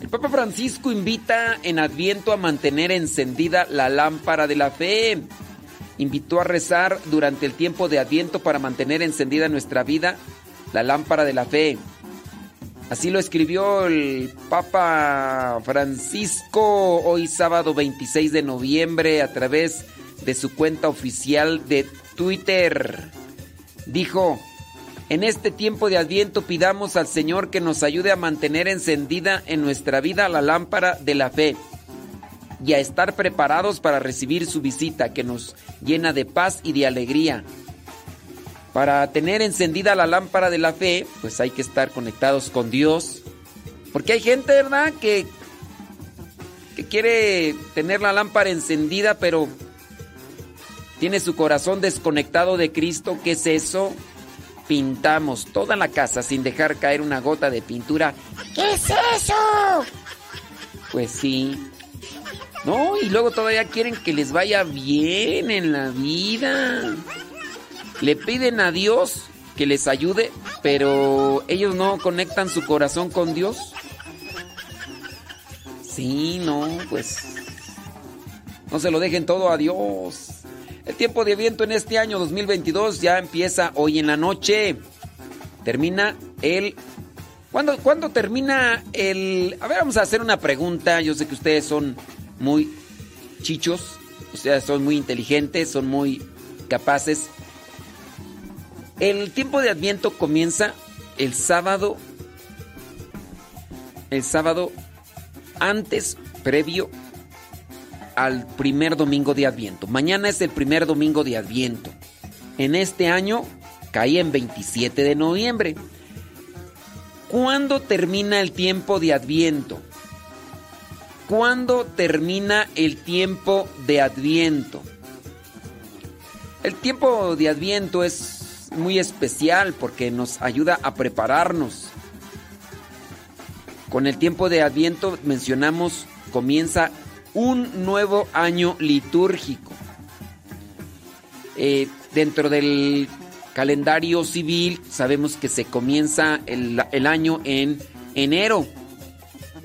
El Papa Francisco invita en Adviento a mantener encendida la lámpara de la fe. Invitó a rezar durante el tiempo de Adviento para mantener encendida en nuestra vida la lámpara de la fe. Así lo escribió el Papa Francisco hoy sábado 26 de noviembre a través de su cuenta oficial de Twitter. Dijo, en este tiempo de Adviento pidamos al Señor que nos ayude a mantener encendida en nuestra vida la lámpara de la fe y a estar preparados para recibir su visita que nos llena de paz y de alegría. Para tener encendida la lámpara de la fe, pues hay que estar conectados con Dios. Porque hay gente, ¿verdad?, que, que quiere tener la lámpara encendida, pero tiene su corazón desconectado de Cristo. ¿Qué es eso? Pintamos toda la casa sin dejar caer una gota de pintura. ¿Qué es eso? Pues sí. No, y luego todavía quieren que les vaya bien en la vida. Le piden a Dios que les ayude, pero ellos no conectan su corazón con Dios. Sí, no, pues no se lo dejen todo a Dios. El tiempo de viento en este año 2022 ya empieza hoy en la noche. Termina el... ¿Cuándo, ¿Cuándo termina el...? A ver, vamos a hacer una pregunta. Yo sé que ustedes son muy chichos, ustedes son muy inteligentes, son muy capaces. El tiempo de Adviento comienza el sábado, el sábado antes, previo al primer domingo de Adviento. Mañana es el primer domingo de Adviento. En este año cae en 27 de noviembre. ¿Cuándo termina el tiempo de Adviento? ¿Cuándo termina el tiempo de Adviento? El tiempo de Adviento es muy especial porque nos ayuda a prepararnos. Con el tiempo de Adviento mencionamos comienza un nuevo año litúrgico. Eh, dentro del calendario civil sabemos que se comienza el, el año en enero.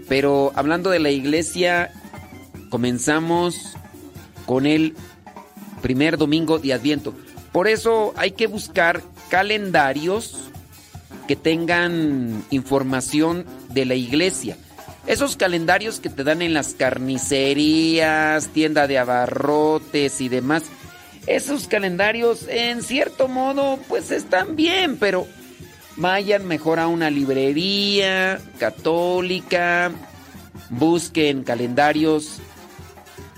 Pero hablando de la iglesia, comenzamos con el primer domingo de Adviento. Por eso hay que buscar calendarios que tengan información de la iglesia. Esos calendarios que te dan en las carnicerías, tienda de abarrotes y demás. Esos calendarios en cierto modo pues están bien, pero vayan mejor a una librería católica, busquen calendarios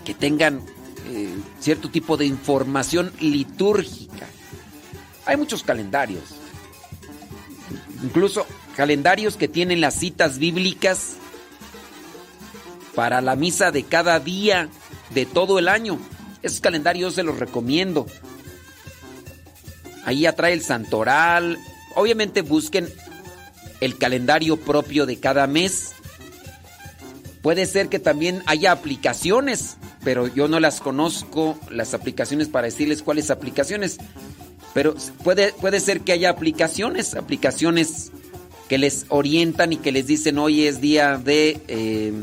que tengan eh, cierto tipo de información litúrgica. Hay muchos calendarios, incluso calendarios que tienen las citas bíblicas para la misa de cada día de todo el año. Esos calendarios se los recomiendo. Ahí atrae el santoral, obviamente busquen el calendario propio de cada mes. Puede ser que también haya aplicaciones, pero yo no las conozco, las aplicaciones para decirles cuáles aplicaciones. Pero puede, puede ser que haya aplicaciones, aplicaciones que les orientan y que les dicen hoy es día de, eh,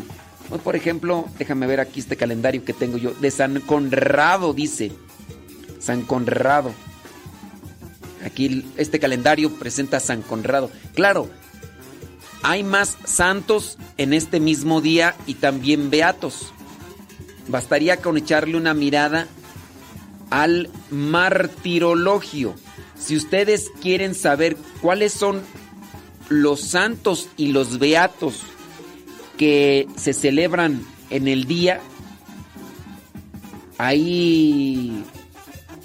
por ejemplo, déjame ver aquí este calendario que tengo yo, de San Conrado, dice. San Conrado. Aquí este calendario presenta San Conrado. Claro, hay más santos en este mismo día y también beatos. Bastaría con echarle una mirada al martirologio. Si ustedes quieren saber cuáles son los santos y los beatos que se celebran en el día, ahí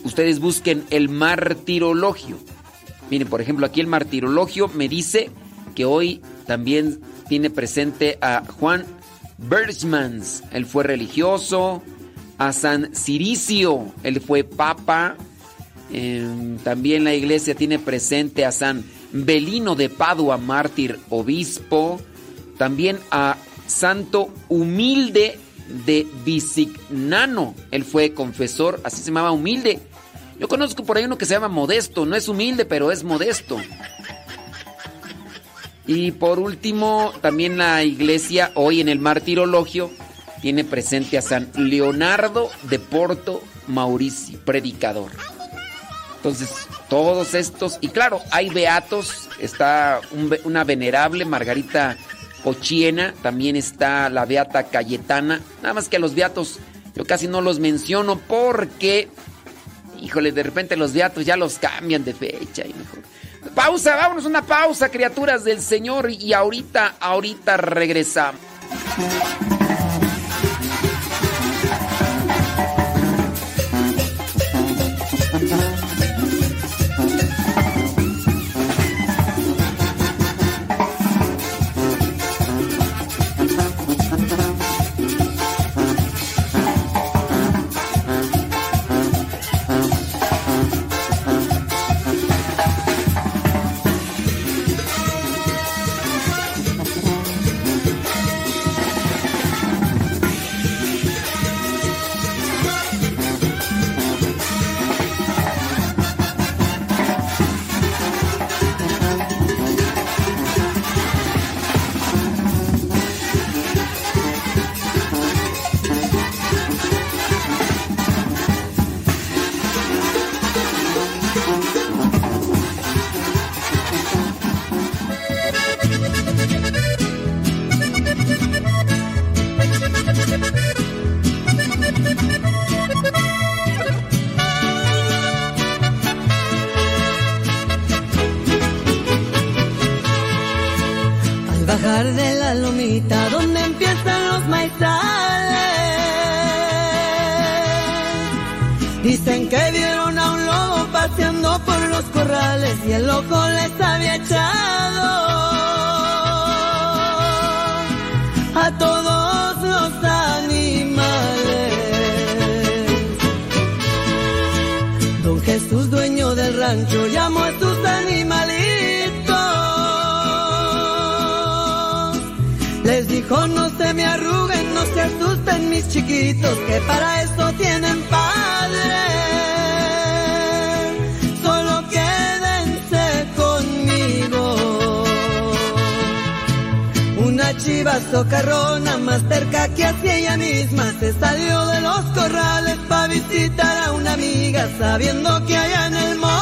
ustedes busquen el martirologio. Miren, por ejemplo, aquí el martirologio me dice que hoy también tiene presente a Juan Bergmans, él fue religioso, a San Ciricio, él fue papa, em, también la iglesia tiene presente a San Belino de Padua, mártir obispo, también a Santo Humilde de Visignano, él fue confesor, así se llamaba Humilde. Yo conozco por ahí uno que se llama Modesto, no es humilde, pero es modesto. Y por último, también la iglesia hoy en el martirologio tiene presente a San Leonardo de Porto Mauricio, predicador. Entonces, todos estos, y claro, hay beatos, está una venerable Margarita Pochiena, también está la beata Cayetana, nada más que a los beatos yo casi no los menciono porque, híjole, de repente los beatos ya los cambian de fecha y mejor. Pausa, vámonos una pausa, criaturas del Señor, y ahorita, ahorita regresamos. Socarrona más cerca que hacia ella misma. Se salió de los corrales para visitar a una amiga sabiendo que allá en el monte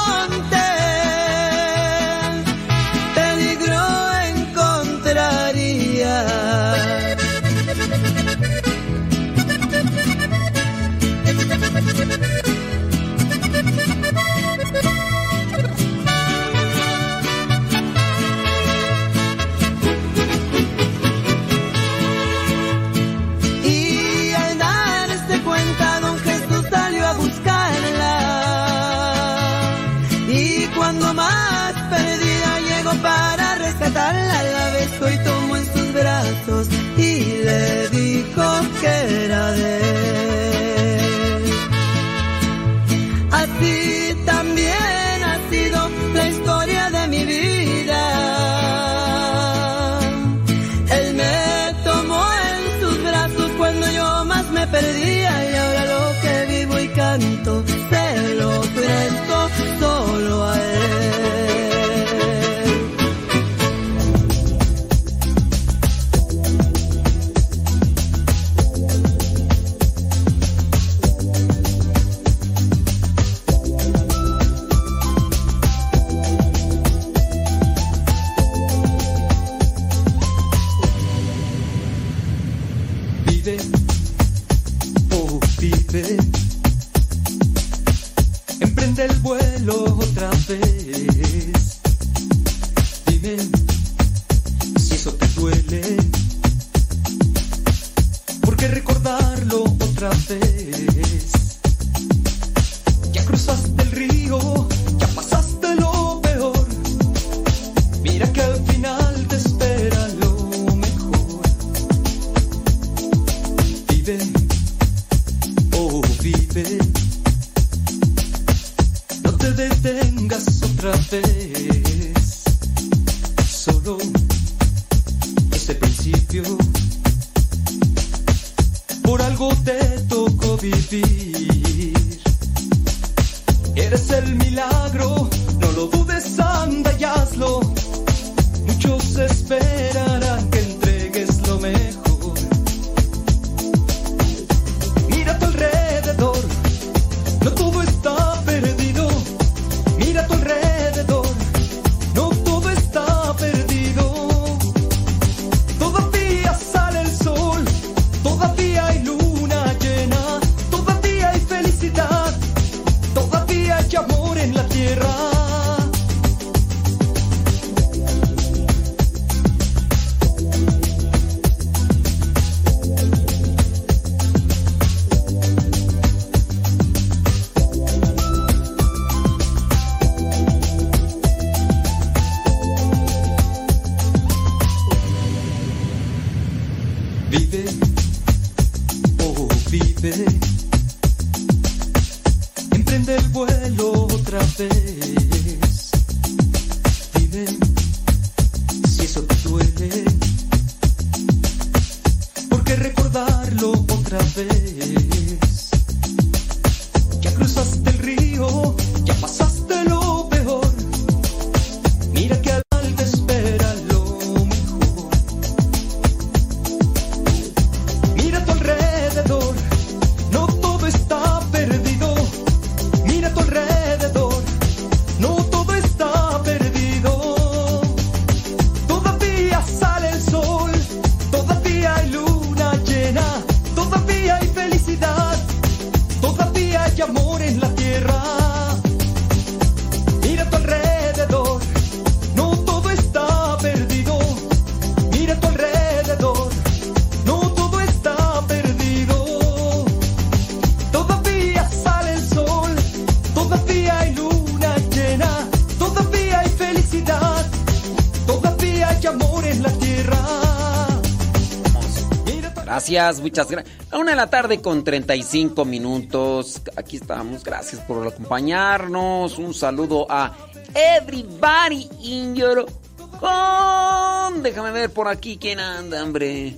Gracias, muchas gracias. Una de la tarde con 35 minutos. Aquí estamos. Gracias por acompañarnos. Un saludo a everybody in your. Déjame ver por aquí quién anda, hombre.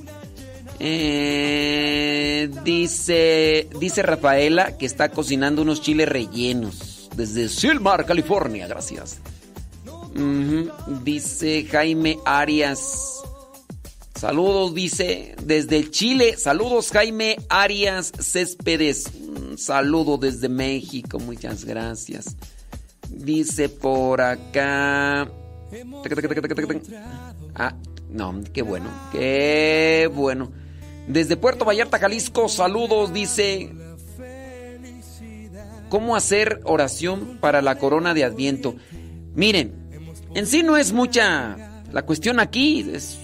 Eh, dice, dice Rafaela que está cocinando unos chiles rellenos desde Silmar, California. Gracias. Dice Jaime Arias. Saludos, dice, desde Chile. Saludos, Jaime Arias Céspedes. Un saludo desde México. Muchas gracias. Dice por acá. Ah, no, qué bueno. Qué bueno. Desde Puerto Vallarta, Jalisco, saludos, dice. ¿Cómo hacer oración para la corona de Adviento? Miren, en sí no es mucha. La cuestión aquí es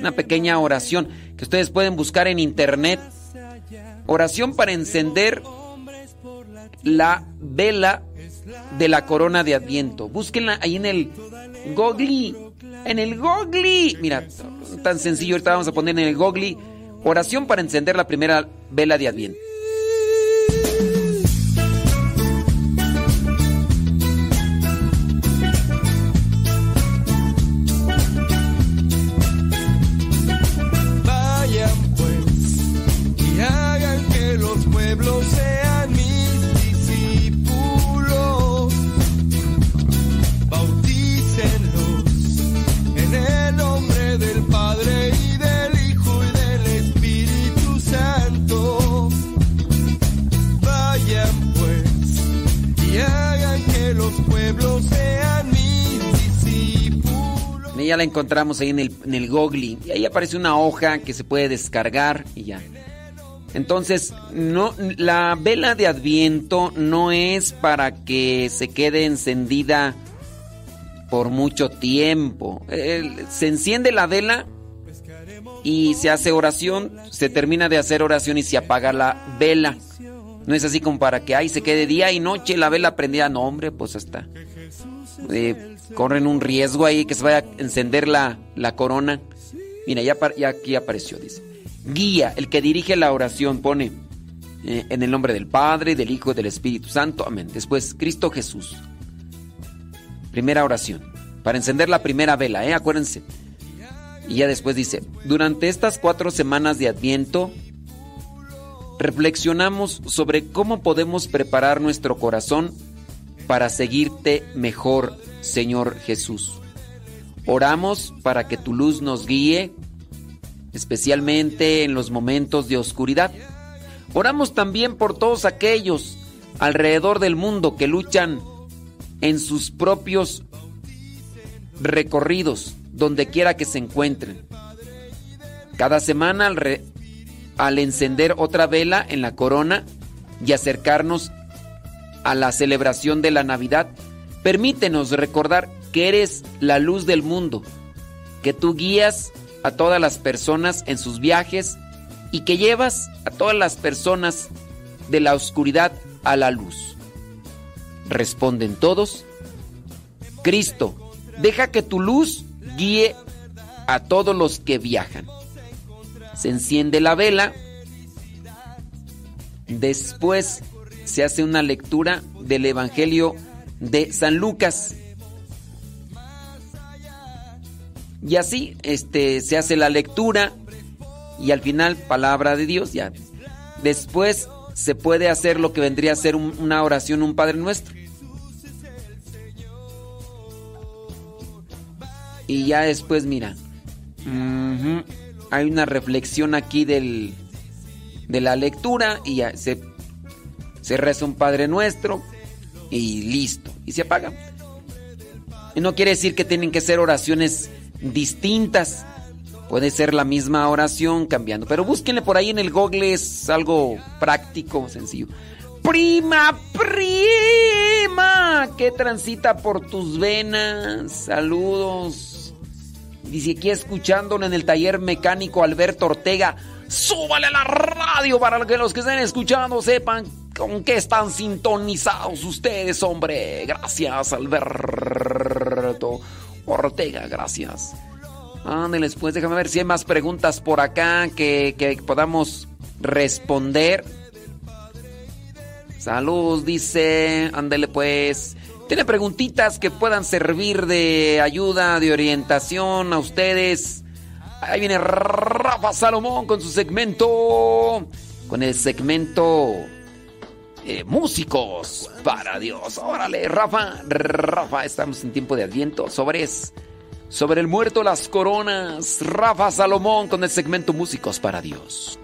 una pequeña oración que ustedes pueden buscar en internet. Oración para encender la vela de la corona de Adviento. Búsquenla ahí en el Gogli. En el Gogli. Mira, tan sencillo. Ahorita vamos a poner en el Gogli oración para encender la primera vela de Adviento. La encontramos ahí en el, en el Gogli. Y ahí aparece una hoja que se puede descargar y ya. Entonces, no, la vela de Adviento no es para que se quede encendida por mucho tiempo. Se enciende la vela y se hace oración, se termina de hacer oración y se apaga la vela. No es así como para que ahí se quede día y noche la vela prendida. No, hombre, pues hasta. eh, corren un riesgo ahí que se vaya a encender la, la corona. Mira, ya, ya aquí apareció, dice. Guía, el que dirige la oración, pone eh, en el nombre del Padre, del Hijo y del Espíritu Santo. Amén. Después, Cristo Jesús. Primera oración. Para encender la primera vela, ¿eh? Acuérdense. Y ya después dice, durante estas cuatro semanas de Adviento, reflexionamos sobre cómo podemos preparar nuestro corazón para seguirte mejor, Señor Jesús. Oramos para que tu luz nos guíe, especialmente en los momentos de oscuridad. Oramos también por todos aquellos alrededor del mundo que luchan en sus propios recorridos, donde quiera que se encuentren. Cada semana al, re- al encender otra vela en la corona y acercarnos a la celebración de la Navidad, permítenos recordar que eres la luz del mundo, que tú guías a todas las personas en sus viajes y que llevas a todas las personas de la oscuridad a la luz. Responden todos, Cristo, deja que tu luz guíe a todos los que viajan. Se enciende la vela, después se hace una lectura del Evangelio de San Lucas. Y así este, se hace la lectura y al final palabra de Dios. Ya. Después se puede hacer lo que vendría a ser un- una oración, un Padre Nuestro. Y ya después, mira, hay una reflexión aquí del, de la lectura y ya se, se reza un Padre Nuestro y listo. Y se apaga. Y no quiere decir que tienen que ser oraciones distintas. Puede ser la misma oración cambiando. Pero búsquenle por ahí en el Google, es algo práctico, sencillo. Prima, prima, que transita por tus venas. Saludos. Dice aquí escuchándolo en el taller mecánico Alberto Ortega. Súbale a la radio para que los que estén escuchando sepan con qué están sintonizados ustedes, hombre. Gracias, Alberto Ortega, gracias. Ándeles, pues déjame ver si hay más preguntas por acá que, que podamos responder. Saludos, dice. Ándele, pues. Tiene preguntitas que puedan servir de ayuda, de orientación a ustedes. Ahí viene Rafa Salomón con su segmento. Con el segmento eh, Músicos para Dios. Órale, Rafa. Rafa, estamos en tiempo de adviento. Sobres. Sobre el muerto las coronas. Rafa Salomón con el segmento Músicos para Dios.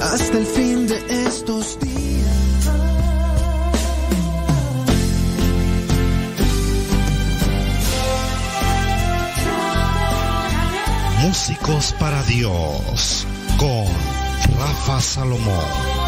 hasta el fin de estos días. Músicos para Dios con Rafa Salomón.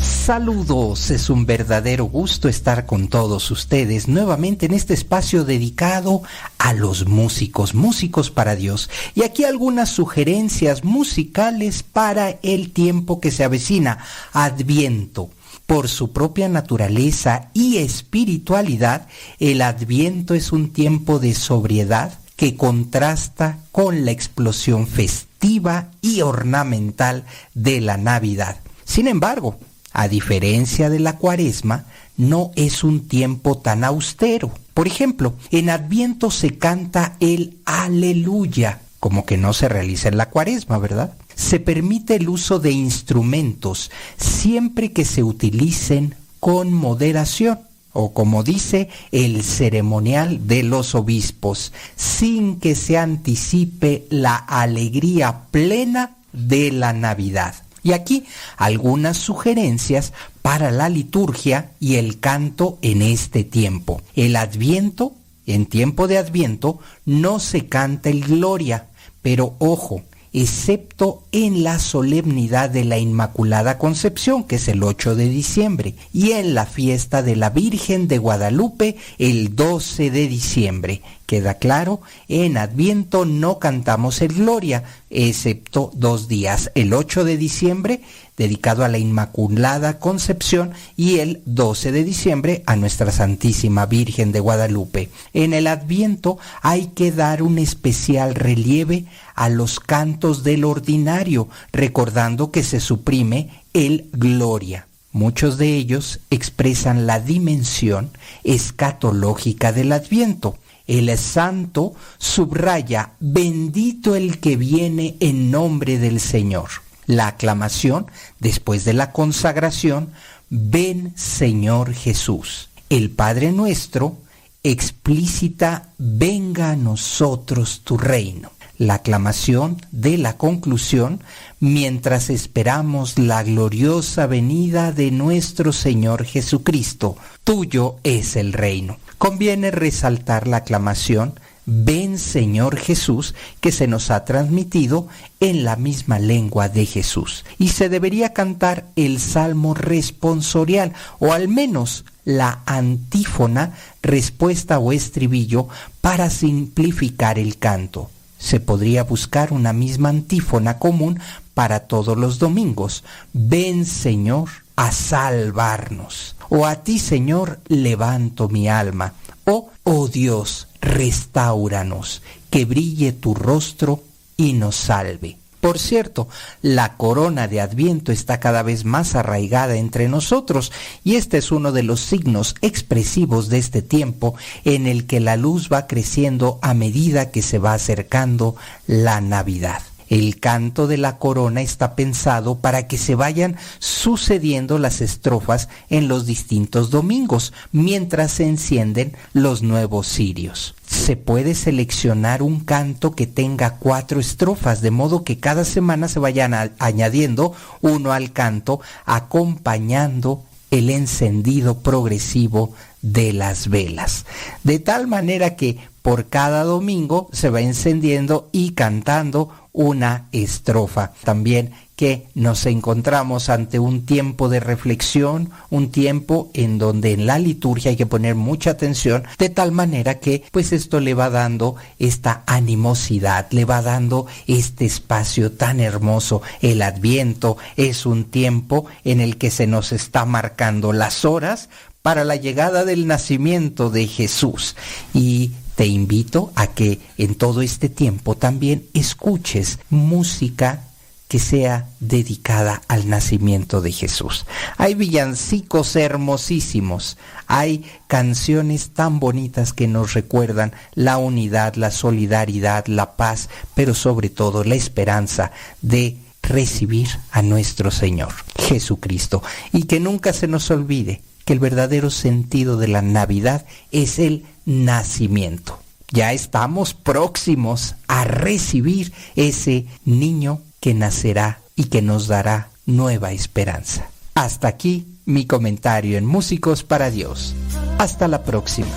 Saludos, es un verdadero gusto estar con todos ustedes nuevamente en este espacio dedicado a los músicos, músicos para Dios. Y aquí algunas sugerencias musicales para el tiempo que se avecina, Adviento. Por su propia naturaleza y espiritualidad, el Adviento es un tiempo de sobriedad que contrasta con la explosión festiva y ornamental de la Navidad. Sin embargo, a diferencia de la cuaresma, no es un tiempo tan austero. Por ejemplo, en Adviento se canta el aleluya, como que no se realiza en la cuaresma, ¿verdad? Se permite el uso de instrumentos siempre que se utilicen con moderación, o como dice el ceremonial de los obispos, sin que se anticipe la alegría plena de la Navidad. Y aquí algunas sugerencias para la liturgia y el canto en este tiempo. El adviento En tiempo de Adviento no se canta el Gloria, pero ojo, excepto en la solemnidad de la Inmaculada Concepción, que es el 8 de diciembre, y en la fiesta de la Virgen de Guadalupe, el 12 de diciembre. Queda claro, en Adviento no cantamos el Gloria, excepto dos días, el 8 de diciembre dedicado a la Inmaculada Concepción y el 12 de diciembre a Nuestra Santísima Virgen de Guadalupe. En el Adviento hay que dar un especial relieve a los cantos del ordinario, recordando que se suprime el Gloria. Muchos de ellos expresan la dimensión escatológica del Adviento. El santo subraya, bendito el que viene en nombre del Señor. La aclamación, después de la consagración, ven Señor Jesús. El Padre nuestro explícita, venga a nosotros tu reino. La aclamación de la conclusión, mientras esperamos la gloriosa venida de nuestro Señor Jesucristo, tuyo es el reino. Conviene resaltar la aclamación Ven Señor Jesús que se nos ha transmitido en la misma lengua de Jesús. Y se debería cantar el salmo responsorial o al menos la antífona, respuesta o estribillo para simplificar el canto. Se podría buscar una misma antífona común para todos los domingos. Ven Señor a salvarnos. O a ti Señor levanto mi alma. O, oh Dios, restauranos, que brille tu rostro y nos salve. Por cierto, la corona de Adviento está cada vez más arraigada entre nosotros y este es uno de los signos expresivos de este tiempo en el que la luz va creciendo a medida que se va acercando la Navidad. El canto de la corona está pensado para que se vayan sucediendo las estrofas en los distintos domingos mientras se encienden los nuevos cirios. Se puede seleccionar un canto que tenga cuatro estrofas, de modo que cada semana se vayan añadiendo uno al canto, acompañando el encendido progresivo de las velas. De tal manera que por cada domingo se va encendiendo y cantando una estrofa. También que nos encontramos ante un tiempo de reflexión, un tiempo en donde en la liturgia hay que poner mucha atención, de tal manera que pues esto le va dando esta animosidad, le va dando este espacio tan hermoso. El adviento es un tiempo en el que se nos está marcando las horas para la llegada del nacimiento de Jesús. Y te invito a que en todo este tiempo también escuches música que sea dedicada al nacimiento de Jesús. Hay villancicos hermosísimos, hay canciones tan bonitas que nos recuerdan la unidad, la solidaridad, la paz, pero sobre todo la esperanza de recibir a nuestro Señor Jesucristo y que nunca se nos olvide el verdadero sentido de la Navidad es el nacimiento. Ya estamos próximos a recibir ese niño que nacerá y que nos dará nueva esperanza. Hasta aquí mi comentario en Músicos para Dios. Hasta la próxima.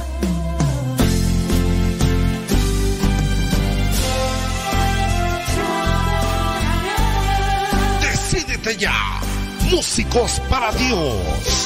Decídete ya. Músicos para Dios.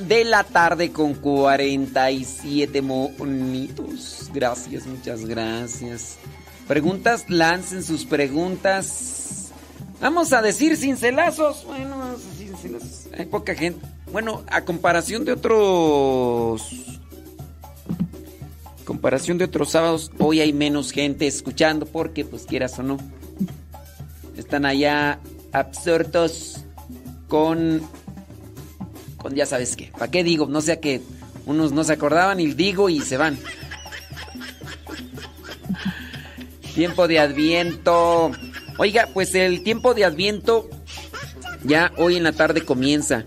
De la tarde con 47 monitos. Gracias, muchas gracias. Preguntas, lancen sus preguntas. Vamos a decir cincelazos. Bueno, cincelazos. Hay poca gente. Bueno, a comparación de otros. Comparación de otros sábados, hoy hay menos gente escuchando porque, pues quieras o no, están allá absortos con ya sabes qué. ¿Para qué digo? No sea que Unos no se acordaban y digo y se van. Tiempo de Adviento. Oiga, pues el tiempo de Adviento ya hoy en la tarde comienza.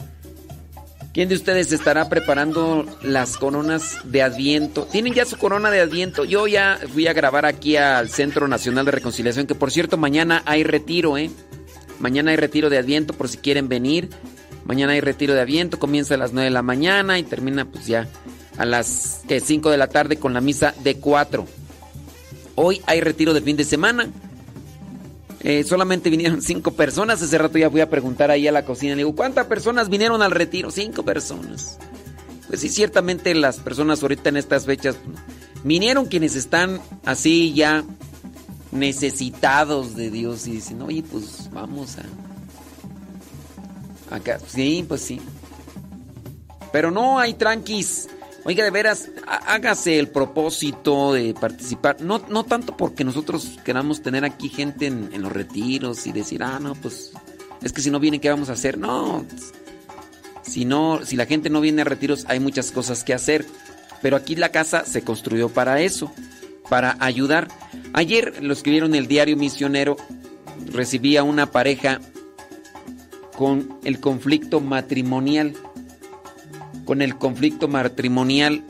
¿Quién de ustedes estará preparando las coronas de Adviento? ¿Tienen ya su corona de Adviento? Yo ya fui a grabar aquí al Centro Nacional de Reconciliación, que por cierto mañana hay retiro, ¿eh? Mañana hay retiro de Adviento por si quieren venir. Mañana hay retiro de Adviento, comienza a las 9 de la mañana y termina pues ya a las 5 de la tarde con la misa de 4. Hoy hay retiro de fin de semana. Eh, solamente vinieron cinco personas. Hace rato ya fui a preguntar ahí a la cocina. Le digo, ¿cuántas personas vinieron al retiro? Cinco personas. Pues sí, ciertamente las personas ahorita en estas fechas vinieron quienes están así ya necesitados de Dios y dicen, oye, pues vamos a... Acá, sí, pues sí. Pero no hay tranquis. Oiga, de veras, hágase el propósito de participar. No, no tanto porque nosotros queramos tener aquí gente en, los retiros y decir, ah, no, pues es que si no viene, ¿qué vamos a hacer? No. Si no, si la gente no viene a retiros, hay muchas cosas que hacer. Pero aquí la casa se construyó para eso, para ayudar. Ayer, los que vieron el diario misionero, recibía una pareja con el conflicto matrimonial con el conflicto matrimonial.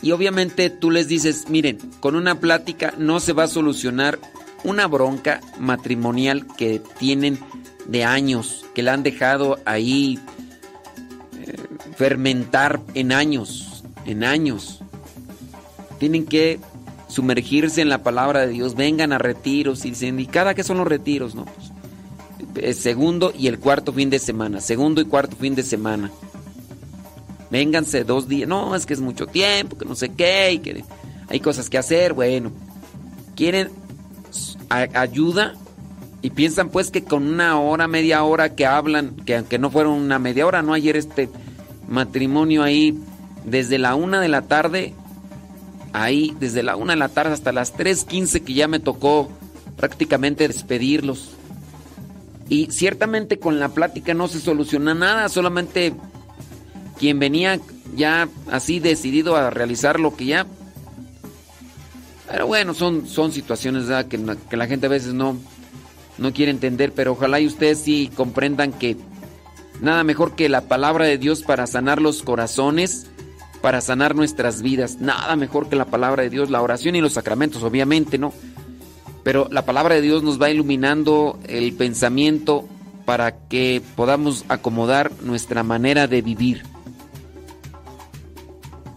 Y obviamente tú les dices, miren, con una plática no se va a solucionar una bronca matrimonial que tienen de años, que la han dejado ahí eh, fermentar en años, en años. Tienen que sumergirse en la palabra de Dios, vengan a retiros y dicen, ¿y cada qué son los retiros? No, pues, segundo y el cuarto fin de semana, segundo y cuarto fin de semana. Vénganse dos días. No, es que es mucho tiempo, que no sé qué, y que hay cosas que hacer. Bueno, quieren ayuda y piensan pues que con una hora, media hora que hablan, que aunque no fueron una media hora, no ayer este matrimonio ahí desde la una de la tarde, ahí desde la una de la tarde hasta las 3.15 que ya me tocó prácticamente despedirlos. Y ciertamente con la plática no se soluciona nada, solamente quien venía ya así decidido a realizar lo que ya... Pero bueno, son, son situaciones que, la gente a veces no, no quiere entender, pero ojalá y ustedes sí comprendan que nada mejor que la palabra de Dios para sanar los corazones, para sanar nuestras vidas. Nada mejor que la palabra de Dios, la oración y los sacramentos, obviamente, ¿no? Pero la palabra de Dios nos va iluminando el pensamiento para que podamos acomodar nuestra manera de vivir.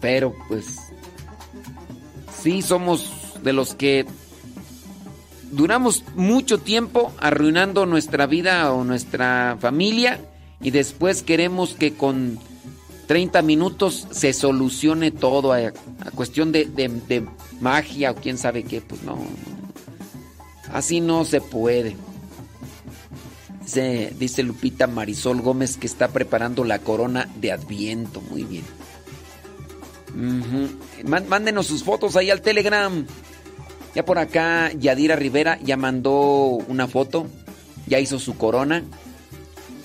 Pero pues sí somos de los que duramos mucho tiempo arruinando nuestra vida o nuestra familia y después queremos que con 30 minutos se solucione todo a, cuestión de, de, magia o quién sabe qué. Pues no, así no se puede. Dice, dice Lupita Marisol Gómez que está preparando la corona de Adviento. Muy bien. Mándenos sus fotos ahí al Telegram. Ya por acá Yadira Rivera ya mandó una foto. Ya hizo su corona.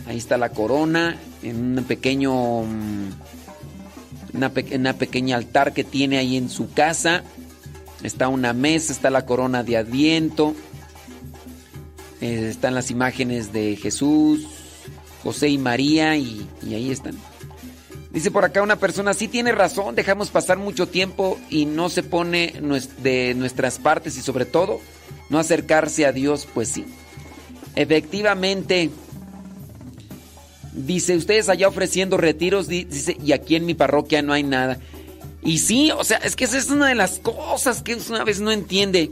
Ahí está la corona en un pequeño mm, una pequeña altar que tiene ahí en su casa. Está una mesa, está la corona de Adviento. Eh, están las imágenes de Jesús, José y María y ahí están. Dice por acá una persona, sí tiene razón, dejamos pasar mucho tiempo y no se pone de nuestras partes y sobre todo no acercarse a Dios, pues sí. Efectivamente, dice, ustedes allá ofreciendo retiros, dice, y aquí en mi parroquia no hay nada. Y sí, o sea, es que esa es una de las cosas que una vez no entiende.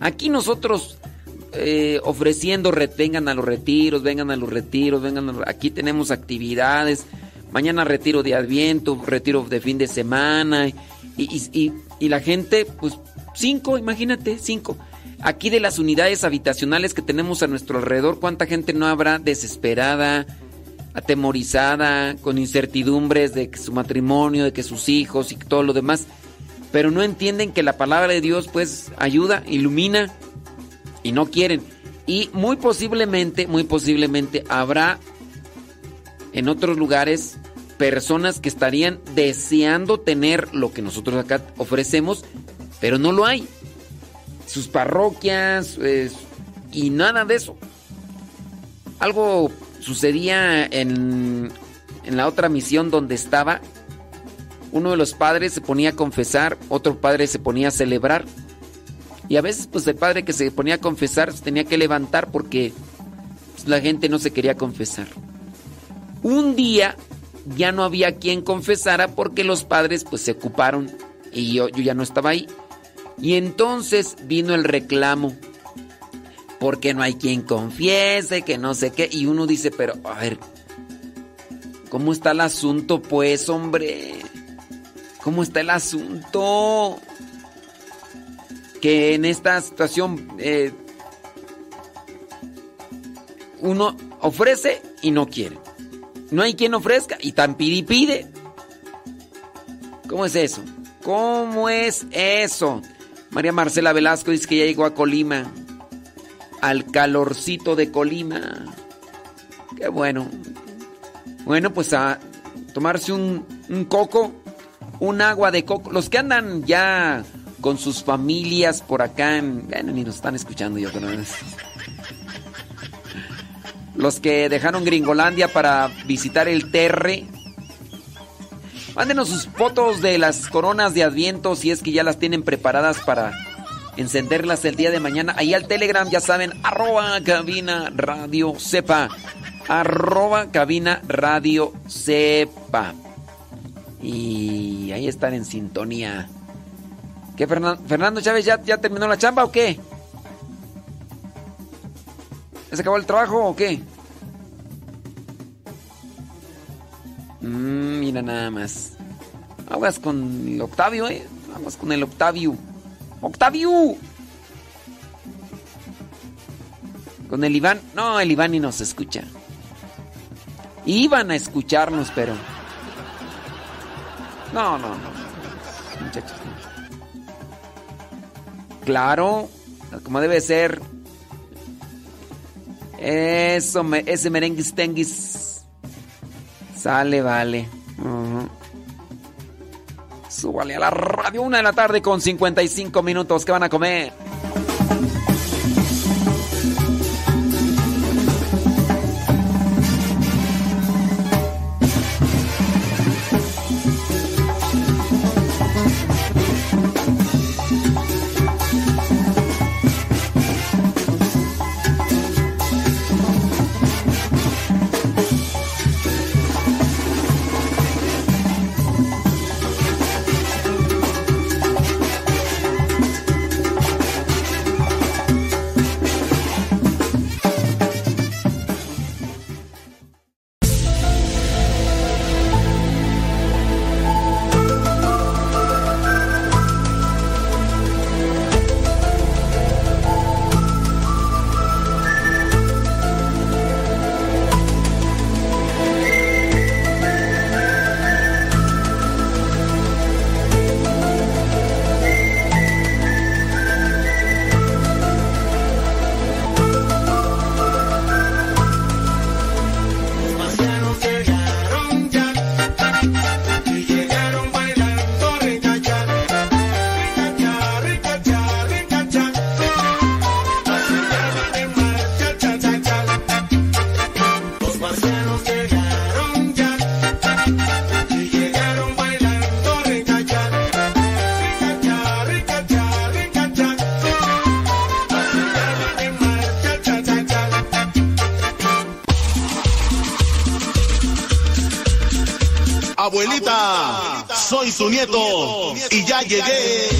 Aquí nosotros eh, ofreciendo, vengan a los retiros, vengan a los retiros, vengan a aquí tenemos actividades mañana retiro de Adviento, retiro de fin de semana, y, la gente, pues cinco, imagínate, cinco. Aquí de las unidades habitacionales que tenemos a nuestro alrededor, ¿cuánta gente no habrá desesperada, atemorizada, con incertidumbres de que su matrimonio, de que sus hijos y todo lo demás? Pero no entienden que la palabra de Dios pues ayuda, ilumina y no quieren. Y muy posiblemente, muy posiblemente habrá en otros lugares personas que estarían deseando tener lo que nosotros acá ofrecemos, pero no lo hay. Sus parroquias y nada de eso. Algo sucedía en, en la otra misión donde estaba. Uno de los padres se ponía a confesar, otro padre se ponía a celebrar. Y a veces, pues el padre que se ponía a confesar tenía que levantar porque pues, la gente no se quería confesar. Un día ya no había quien confesara porque los padres pues se ocuparon y yo, yo ya no estaba ahí. Y entonces vino el reclamo. Porque no hay quien confiese, que no sé qué. Y uno dice, pero a ver, ¿cómo está el asunto pues, hombre? ¿Cómo está el asunto? Que en esta situación eh, uno ofrece y no quiere. No hay quien ofrezca y tan pide y pide. ¿Cómo es eso? ¿Cómo es eso? María Marcela Velasco dice que ya llegó a Colima. Al calorcito de Colima. Qué bueno. Bueno, pues a tomarse un, un coco, un agua de coco. Los que andan ya con sus familias por acá, en, bueno, ni nos están escuchando yo creo. Los que dejaron Gringolandia para visitar el Terre. Mándenos sus fotos de las coronas de Adviento si es que ya las tienen preparadas para encenderlas el día de mañana. Ahí al Telegram, ya saben, arroba cabina radio sepa. Arroba cabina radio sepa. Y ahí están en sintonía. ¿Qué, Fernando, Chávez ya, ya terminó la chamba o qué? ¿Ya se acabó el trabajo o qué? Mm, mira nada más. Aguas con el Octavio, eh. Aguas con el Octavio. ¡Octavio! Con el Iván. No, el Iván ni nos escucha. Iban a escucharnos, pero. No, no, no. Muchachos. Claro, como debe ser. Eso, me, ese merenguis tenguis. Sale, vale. Uh-huh. Súbale a la radio, una de la tarde con 55 minutos. ¿Qué van a comer? Su nieto y ya llegué.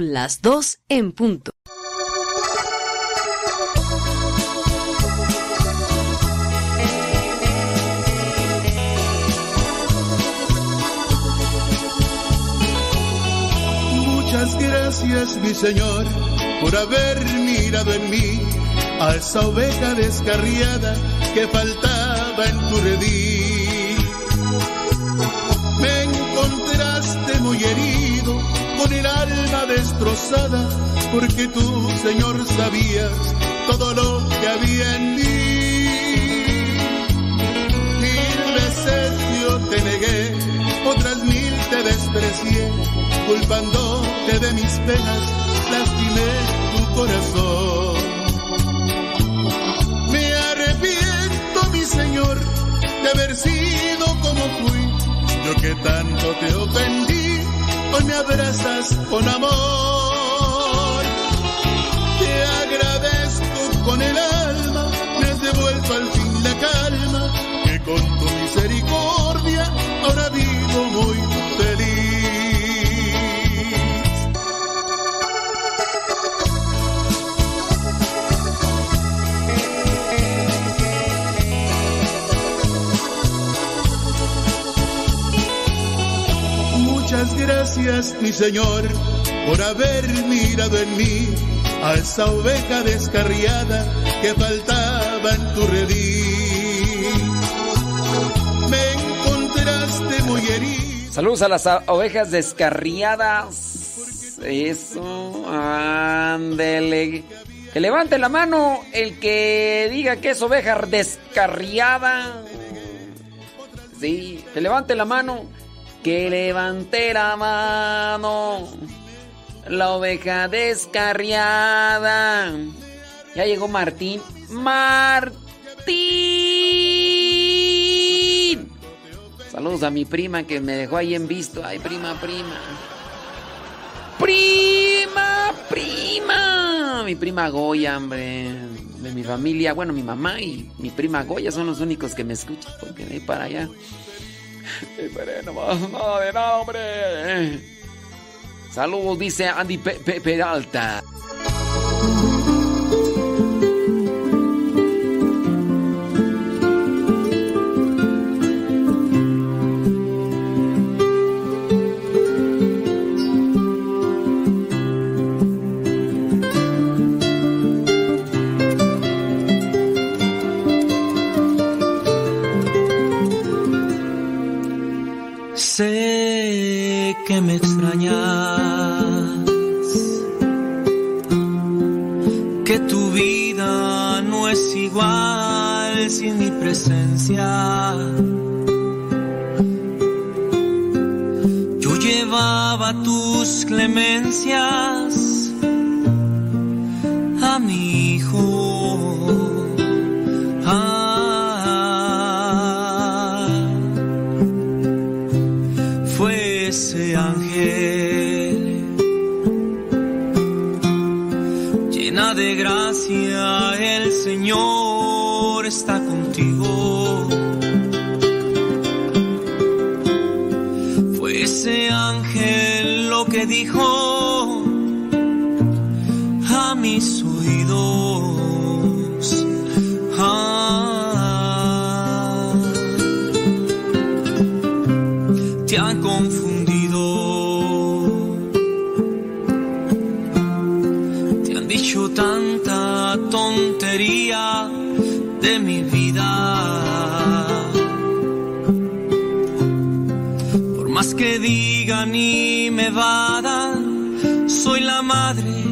Las dos en punto. Muchas gracias, mi Señor, por haber mirado en mí a esa oveja descarriada que faltaba en tu redil. Me encontraste muy con el alma destrozada, porque tú, Señor, sabías todo lo que había en mí. Mil veces yo te negué, otras mil te desprecié, culpándote de mis penas, lastimé tu corazón. Me arrepiento, mi Señor, de haber sido como fui, yo que tanto te ofendí, hoy me abrazas con amor. Te agradezco con el alma, Muchas gracias, mi Señor, por haber mirado en mí a esa oveja descarriada que faltaba en tu redil. Me encontraste. Saludos a las ovejas descarriadas. Eso, ándele. Que levante la mano el que diga que es oveja descarriada. Sí, que levante la mano. Que levante la mano. La oveja descarriada. Ya llegó Martín. Martín. Saludos a mi prima que me dejó ahí en visto. Ay, prima, prima. Prima, prima. Mi prima Goya, hombre. De mi familia. Bueno, mi mamá y mi prima Goya son los únicos que me escuchan. Porque de ahí para allá. Allá nomás, nada de nada, hombre. Saludos, dice Andy Pe- Pe- Peralta. Que me extrañas que tu vida no es igual sin mi presencia. Yo llevaba tus clemencias Señor vadan, soy la madre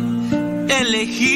elegida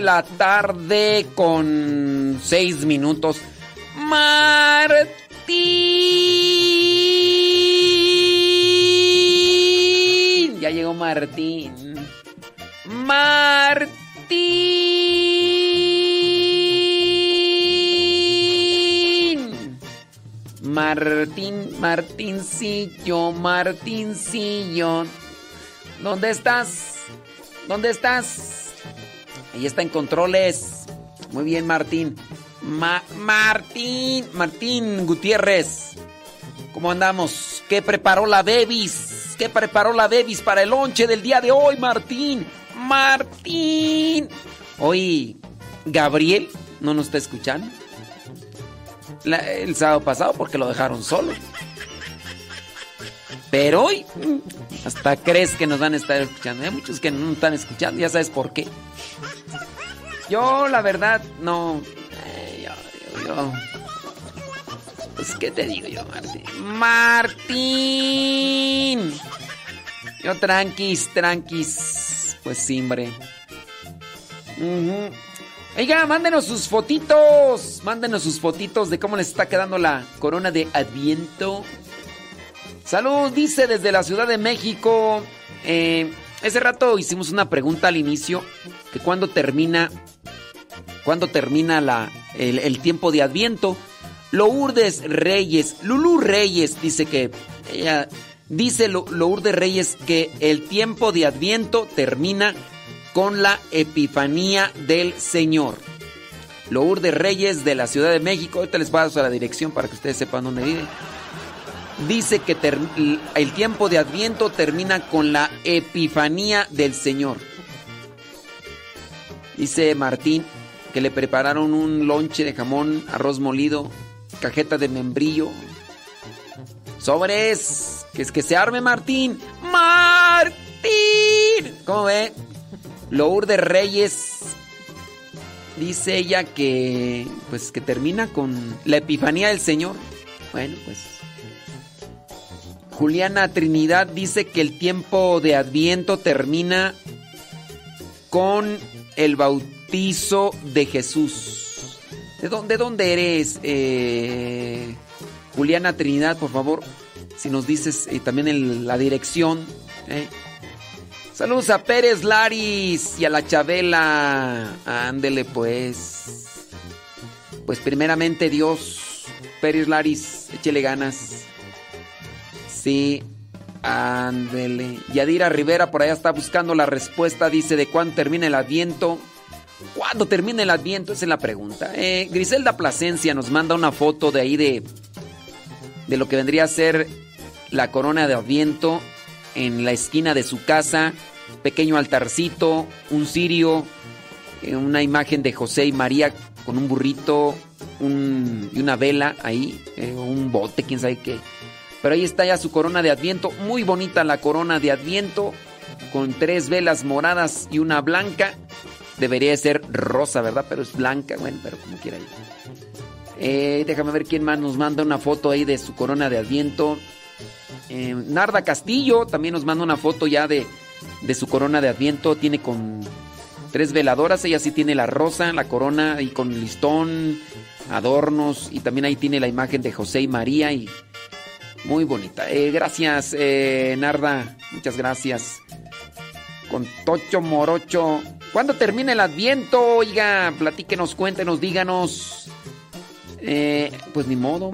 La tarde con 6 minutos. Martín. Ya llegó Martín. Martín. Martín, Martincillo, Martincillo. ¿Dónde estás? ¿Dónde estás? Ahí está en controles. Muy bien, Martín. Ma- Martín, Martín Gutiérrez. ¿Cómo andamos? ¿Qué preparó la Bebis? ¿Qué preparó la Bebis para el lonche del día de hoy, Martín? Martín. Hoy, Gabriel no nos está escuchando. El sábado pasado porque lo dejaron solo. Pero hoy, mm, hasta crees que nos van a estar escuchando. Hay muchos que no están escuchando, ya sabes por qué. Yo, la verdad, no. eh, yo, yo, yo- Pues, ¿qué te digo yo, Martín? ¡Martín! Yo, tranquis, tranquis. Pues, sí, hombre. Ujú. Oiga, mándenos sus fotitos. Mándenos sus fotitos de cómo les está quedando la corona de Adviento. Salud, dice desde la Ciudad de México. Eh, ese rato hicimos una pregunta al inicio, que cuándo termina, cuándo termina la, el, el tiempo de Adviento. Lourdes Reyes, Lulú Reyes dice que ella dice Lo- Lourdes Reyes que el tiempo de Adviento termina con la Epifanía del Señor. Lourdes Reyes de la Ciudad de México, ahorita les paso la dirección para que ustedes sepan dónde vive dice que el tiempo de Adviento termina con la Epifanía del Señor. Dice Martín que le prepararon un lonche de jamón, arroz molido, cajeta de membrillo. Sobres, que es que se arme Martín. Martín. ¿Cómo ve? Lourdes Reyes dice ella que pues que termina con la Epifanía del Señor. Bueno, pues Juliana Trinidad dice que el tiempo de Adviento termina con el de Jesús. ¿De dónde, eres, eh, Juliana Trinidad, por favor? Si nos dices eh, también la dirección. eh. Saludos a Pérez Laris y a la Chabela. Ándele pues. Pues primeramente Dios, Pérez Laris, échele ganas. Sí, ándele. Yadira Rivera por allá está buscando la respuesta. Dice de cuándo termina el adviento. ¿Cuándo termina el adviento? Esa es la pregunta. Eh, Griselda Plasencia nos manda una foto de ahí de, de lo que vendría a ser la corona de adviento en la esquina de su casa. Pequeño altarcito, un cirio, eh, una imagen de José y María con un burrito un- y una vela ahí, eh, un bote, quién sabe qué. Pero ahí está ya su corona de adviento, muy bonita la corona de adviento, con tres velas moradas y una blanca. Debería de ser rosa, ¿verdad? Pero es blanca, bueno, pero como quiera. Eh, déjame ver quién más nos manda una foto ahí de su corona de adviento. Eh, Narda Castillo también nos manda una foto ya de, de su corona de adviento. Tiene con tres veladoras. Ella sí tiene la rosa, la corona y con listón, adornos. Y también ahí tiene la imagen de José y María. Y muy bonita. Eh, gracias, eh, Narda. Muchas gracias. Con Tocho Morocho. ¿Cuándo termina el adviento? Oiga, platíquenos, cuéntenos, díganos. Eh, pues ni modo.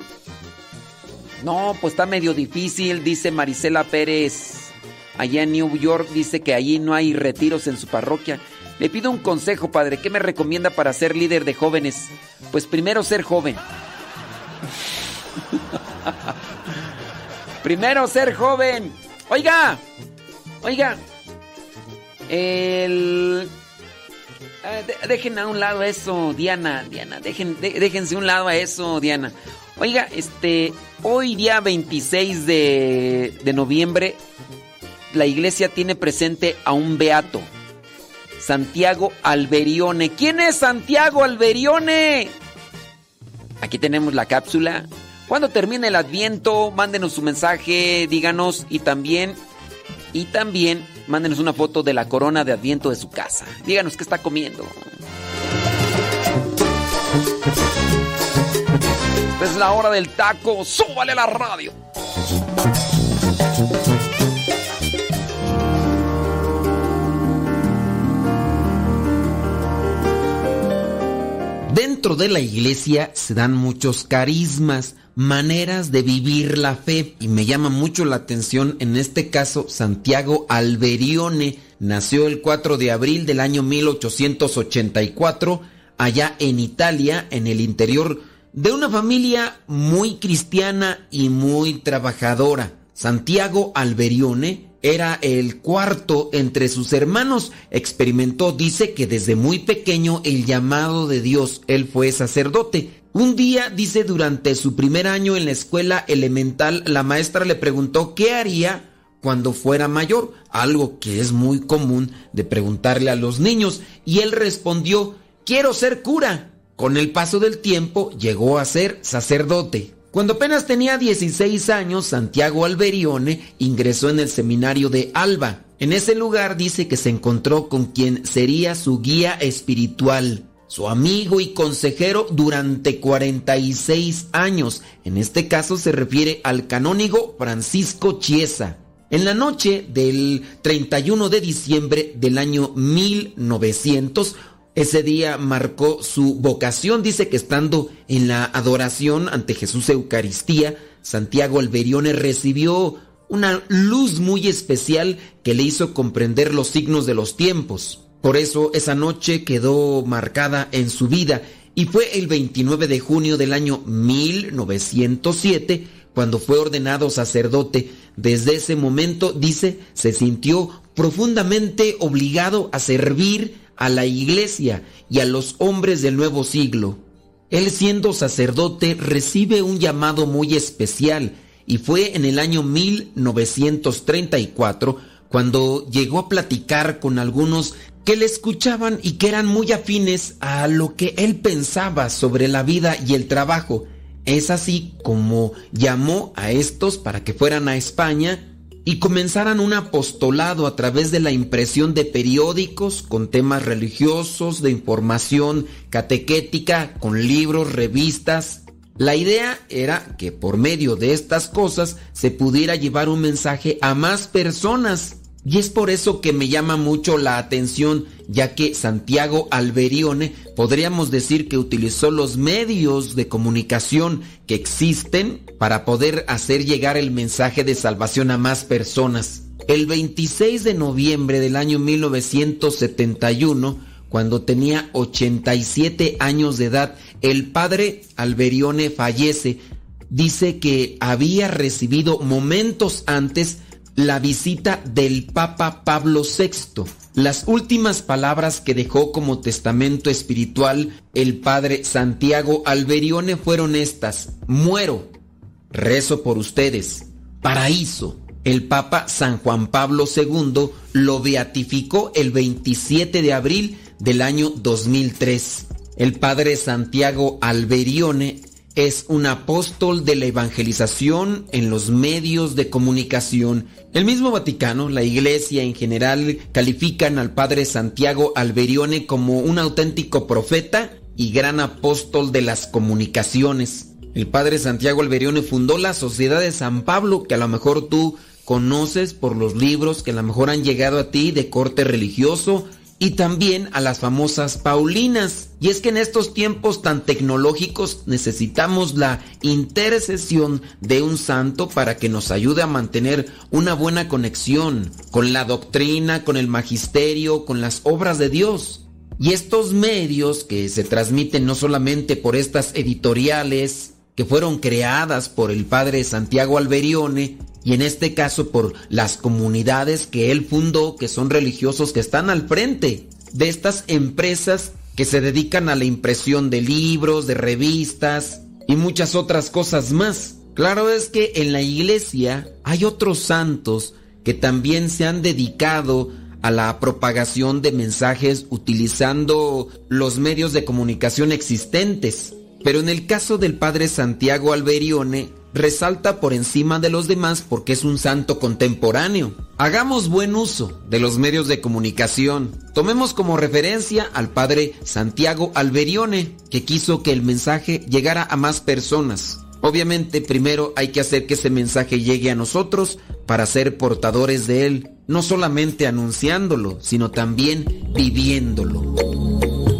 No, pues está medio difícil, dice Marisela Pérez. Allá en New York dice que allí no hay retiros en su parroquia. Le pido un consejo, padre. ¿Qué me recomienda para ser líder de jóvenes? Pues primero ser joven. *laughs* primero ser joven. Oiga, oiga. El... de- dejen a un lado eso, Diana, Diana, dejen, de- déjense un lado a eso, Diana. Oiga, este, hoy día 26 de, de noviembre, la iglesia tiene presente a un beato, Santiago Alberione. ¿Quién es Santiago Alberione? Aquí tenemos la cápsula. Cuando termine el adviento, mándenos su mensaje, díganos y también, y también mándenos una foto de la corona de adviento de su casa. Díganos qué está comiendo. Es la hora del taco. ¡Súbale a la radio! Dentro de la iglesia se dan muchos carismas, maneras de vivir la fe y me llama mucho la atención en este caso Santiago Alberione nació el 4 de abril del año 1884 allá en Italia en el interior de una familia muy cristiana y muy trabajadora. Santiago Alberione era el cuarto entre sus hermanos. Experimentó, dice que desde muy pequeño el llamado de Dios. Él fue sacerdote. Un día, dice, durante su primer año en la escuela elemental, la maestra le preguntó qué haría cuando fuera mayor, algo que es muy común de preguntarle a los niños, y él respondió, quiero ser cura. Con el paso del tiempo llegó a ser sacerdote. Cuando apenas tenía 16 años, Santiago Alberione ingresó en el seminario de Alba. En ese lugar dice que se encontró con quien sería su guía espiritual, su amigo y consejero durante 46 años. En este caso se refiere al canónigo Francisco Chiesa. En la noche del 31 de diciembre del año 1900, ese día marcó su vocación. Dice que estando en la adoración ante Jesús Eucaristía, Santiago Alberione recibió una luz muy especial que le hizo comprender los signos de los tiempos. Por eso esa noche quedó marcada en su vida y fue el 29 de junio del año 1907 cuando fue ordenado sacerdote. Desde ese momento, dice, se sintió profundamente obligado a servir a la iglesia y a los hombres del nuevo siglo. Él siendo sacerdote recibe un llamado muy especial y fue en el año 1934 cuando llegó a platicar con algunos que le escuchaban y que eran muy afines a lo que él pensaba sobre la vida y el trabajo. Es así como llamó a estos para que fueran a España y comenzaran un apostolado a través de la impresión de periódicos con temas religiosos, de información catequética, con libros, revistas. La idea era que por medio de estas cosas se pudiera llevar un mensaje a más personas. Y es por eso que me llama mucho la atención, ya que Santiago Alberione podríamos decir que utilizó los medios de comunicación que existen para poder hacer llegar el mensaje de salvación a más personas. El 26 de noviembre del año 1971, cuando tenía 87 años de edad, el padre Alberione fallece. Dice que había recibido momentos antes la visita del Papa Pablo VI. Las últimas palabras que dejó como testamento espiritual el padre Santiago Alberione fueron estas. Muero. Rezo por ustedes. Paraíso. El Papa San Juan Pablo II lo beatificó el 27 de abril del año 2003. El padre Santiago Alberione es un apóstol de la evangelización en los medios de comunicación. El mismo Vaticano, la Iglesia en general, califican al padre Santiago Alberione como un auténtico profeta y gran apóstol de las comunicaciones. El padre Santiago Alberione fundó la Sociedad de San Pablo, que a lo mejor tú conoces por los libros que a lo mejor han llegado a ti de corte religioso y también a las famosas Paulinas. Y es que en estos tiempos tan tecnológicos necesitamos la intercesión de un santo para que nos ayude a mantener una buena conexión con la doctrina, con el magisterio, con las obras de Dios. Y estos medios que se transmiten no solamente por estas editoriales que fueron creadas por el padre Santiago Alberione, y en este caso por las comunidades que él fundó, que son religiosos que están al frente de estas empresas que se dedican a la impresión de libros, de revistas y muchas otras cosas más. Claro es que en la iglesia hay otros santos que también se han dedicado a la propagación de mensajes utilizando los medios de comunicación existentes. Pero en el caso del padre Santiago Alberione, resalta por encima de los demás porque es un santo contemporáneo. Hagamos buen uso de los medios de comunicación. Tomemos como referencia al padre Santiago Alberione, que quiso que el mensaje llegara a más personas. Obviamente primero hay que hacer que ese mensaje llegue a nosotros para ser portadores de él, no solamente anunciándolo, sino también viviéndolo.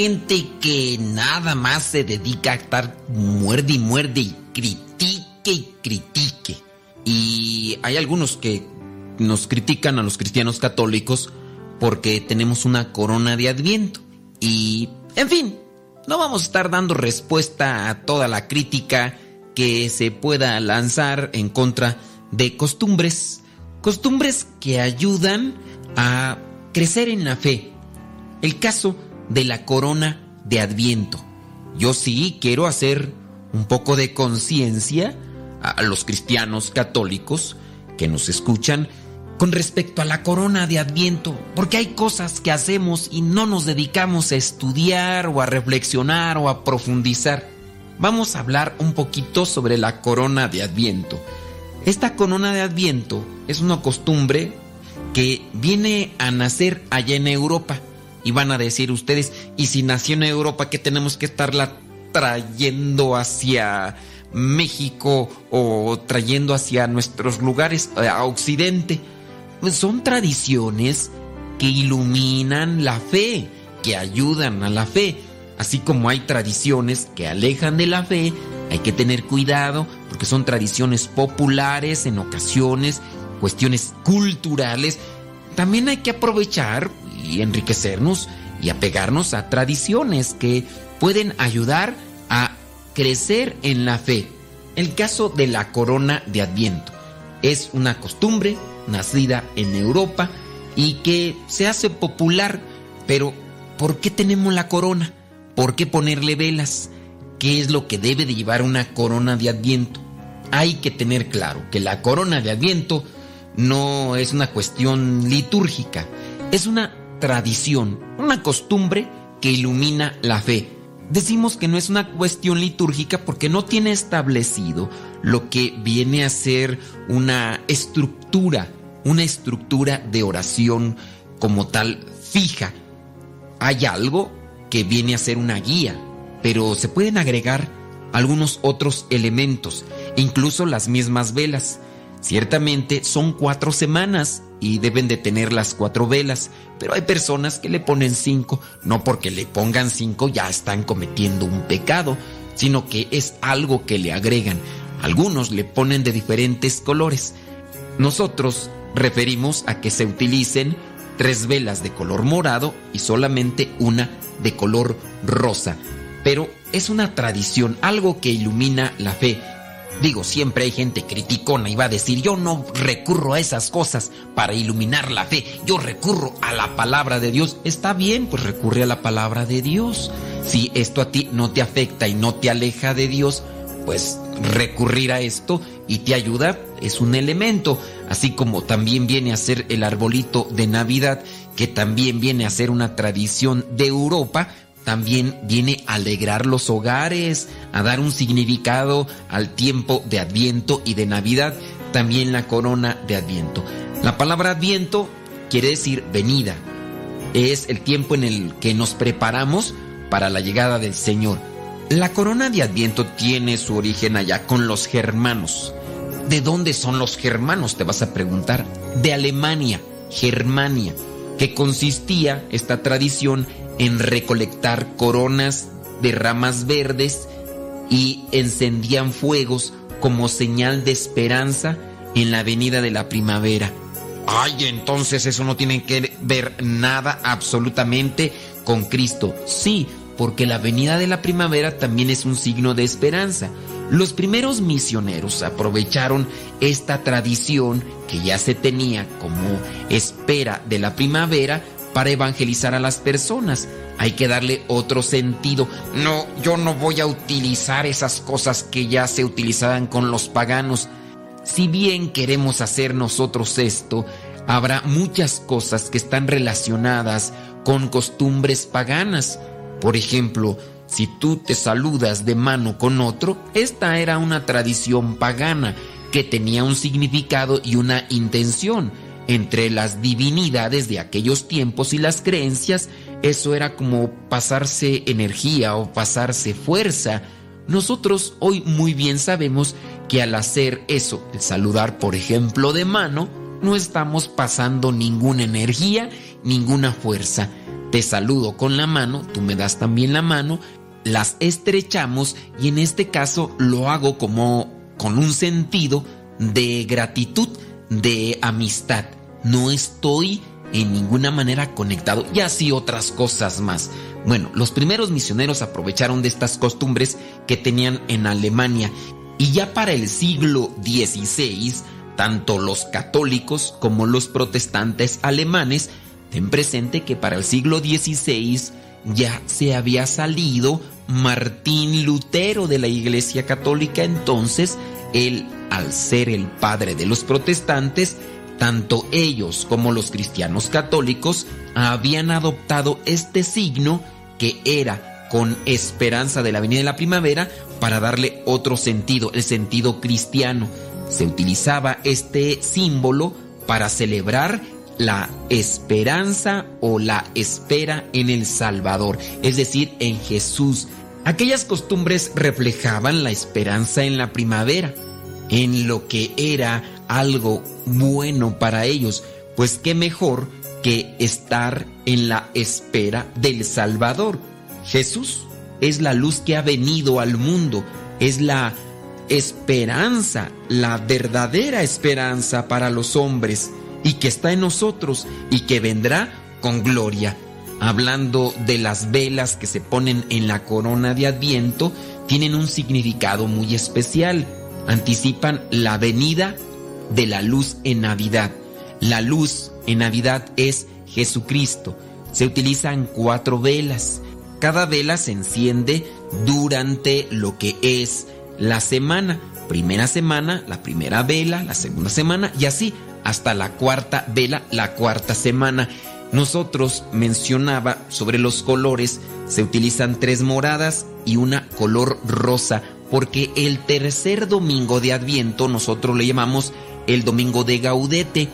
Gente que nada más se dedica a estar muerde y muerde y critique y critique. Y hay algunos que nos critican a los cristianos católicos porque tenemos una corona de adviento. Y, en fin, no vamos a estar dando respuesta a toda la crítica que se pueda lanzar en contra de costumbres. Costumbres que ayudan a crecer en la fe. El caso de la corona de Adviento. Yo sí quiero hacer un poco de conciencia a los cristianos católicos que nos escuchan con respecto a la corona de Adviento, porque hay cosas que hacemos y no nos dedicamos a estudiar o a reflexionar o a profundizar. Vamos a hablar un poquito sobre la corona de Adviento. Esta corona de Adviento es una costumbre que viene a nacer allá en Europa. Y van a decir ustedes, ¿y si nació en Europa, qué tenemos que estarla trayendo hacia México o trayendo hacia nuestros lugares, eh, a Occidente? Pues son tradiciones que iluminan la fe, que ayudan a la fe. Así como hay tradiciones que alejan de la fe, hay que tener cuidado porque son tradiciones populares en ocasiones, cuestiones culturales. También hay que aprovechar enriquecernos y apegarnos a tradiciones que pueden ayudar a crecer en la fe. El caso de la corona de Adviento es una costumbre nacida en Europa y que se hace popular, pero ¿por qué tenemos la corona? ¿Por qué ponerle velas? ¿Qué es lo que debe de llevar una corona de Adviento? Hay que tener claro que la corona de Adviento no es una cuestión litúrgica, es una tradición, una costumbre que ilumina la fe. Decimos que no es una cuestión litúrgica porque no tiene establecido lo que viene a ser una estructura, una estructura de oración como tal fija. Hay algo que viene a ser una guía, pero se pueden agregar algunos otros elementos, incluso las mismas velas. Ciertamente son cuatro semanas y deben de tener las cuatro velas, pero hay personas que le ponen cinco, no porque le pongan cinco ya están cometiendo un pecado, sino que es algo que le agregan. Algunos le ponen de diferentes colores. Nosotros referimos a que se utilicen tres velas de color morado y solamente una de color rosa. Pero es una tradición, algo que ilumina la fe. Digo, siempre hay gente criticona y va a decir, yo no recurro a esas cosas para iluminar la fe, yo recurro a la palabra de Dios. Está bien, pues recurre a la palabra de Dios. Si esto a ti no te afecta y no te aleja de Dios, pues recurrir a esto y te ayuda es un elemento, así como también viene a ser el arbolito de Navidad, que también viene a ser una tradición de Europa, también viene a alegrar los hogares, a dar un significado al tiempo de Adviento y de Navidad, también la corona de Adviento. La palabra Adviento quiere decir venida, es el tiempo en el que nos preparamos para la llegada del Señor. La corona de Adviento tiene su origen allá con los germanos. ¿De dónde son los germanos? Te vas a preguntar. De Alemania, Germania, que consistía esta tradición en recolectar coronas de ramas verdes y encendían fuegos como señal de esperanza en la venida de la primavera. Ay, entonces eso no tiene que ver nada absolutamente con Cristo. Sí, porque la venida de la primavera también es un signo de esperanza. Los primeros misioneros aprovecharon esta tradición que ya se tenía como espera de la primavera para evangelizar a las personas. Hay que darle otro sentido. No, yo no voy a utilizar esas cosas que ya se utilizaban con los paganos. Si bien queremos hacer nosotros esto, habrá muchas cosas que están relacionadas con costumbres paganas. Por ejemplo, si tú te saludas de mano con otro, esta era una tradición pagana que tenía un significado y una intención. Entre las divinidades de aquellos tiempos y las creencias, eso era como pasarse energía o pasarse fuerza. Nosotros hoy muy bien sabemos que al hacer eso, el saludar por ejemplo de mano, no estamos pasando ninguna energía, ninguna fuerza. Te saludo con la mano, tú me das también la mano, las estrechamos y en este caso lo hago como con un sentido de gratitud, de amistad. No estoy en ninguna manera conectado y así otras cosas más. Bueno, los primeros misioneros aprovecharon de estas costumbres que tenían en Alemania y ya para el siglo XVI, tanto los católicos como los protestantes alemanes, ten presente que para el siglo XVI ya se había salido Martín Lutero de la Iglesia Católica, entonces él, al ser el padre de los protestantes, tanto ellos como los cristianos católicos habían adoptado este signo que era con esperanza de la venida de la primavera para darle otro sentido, el sentido cristiano. Se utilizaba este símbolo para celebrar la esperanza o la espera en el Salvador, es decir, en Jesús. Aquellas costumbres reflejaban la esperanza en la primavera, en lo que era algo bueno para ellos, pues qué mejor que estar en la espera del Salvador. Jesús es la luz que ha venido al mundo, es la esperanza, la verdadera esperanza para los hombres y que está en nosotros y que vendrá con gloria. Hablando de las velas que se ponen en la corona de Adviento, tienen un significado muy especial. Anticipan la venida de la luz en Navidad. La luz en Navidad es Jesucristo. Se utilizan cuatro velas. Cada vela se enciende durante lo que es la semana. Primera semana, la primera vela, la segunda semana y así hasta la cuarta vela, la cuarta semana. Nosotros mencionaba sobre los colores, se utilizan tres moradas y una color rosa, porque el tercer domingo de Adviento nosotros le llamamos el domingo de Gaudete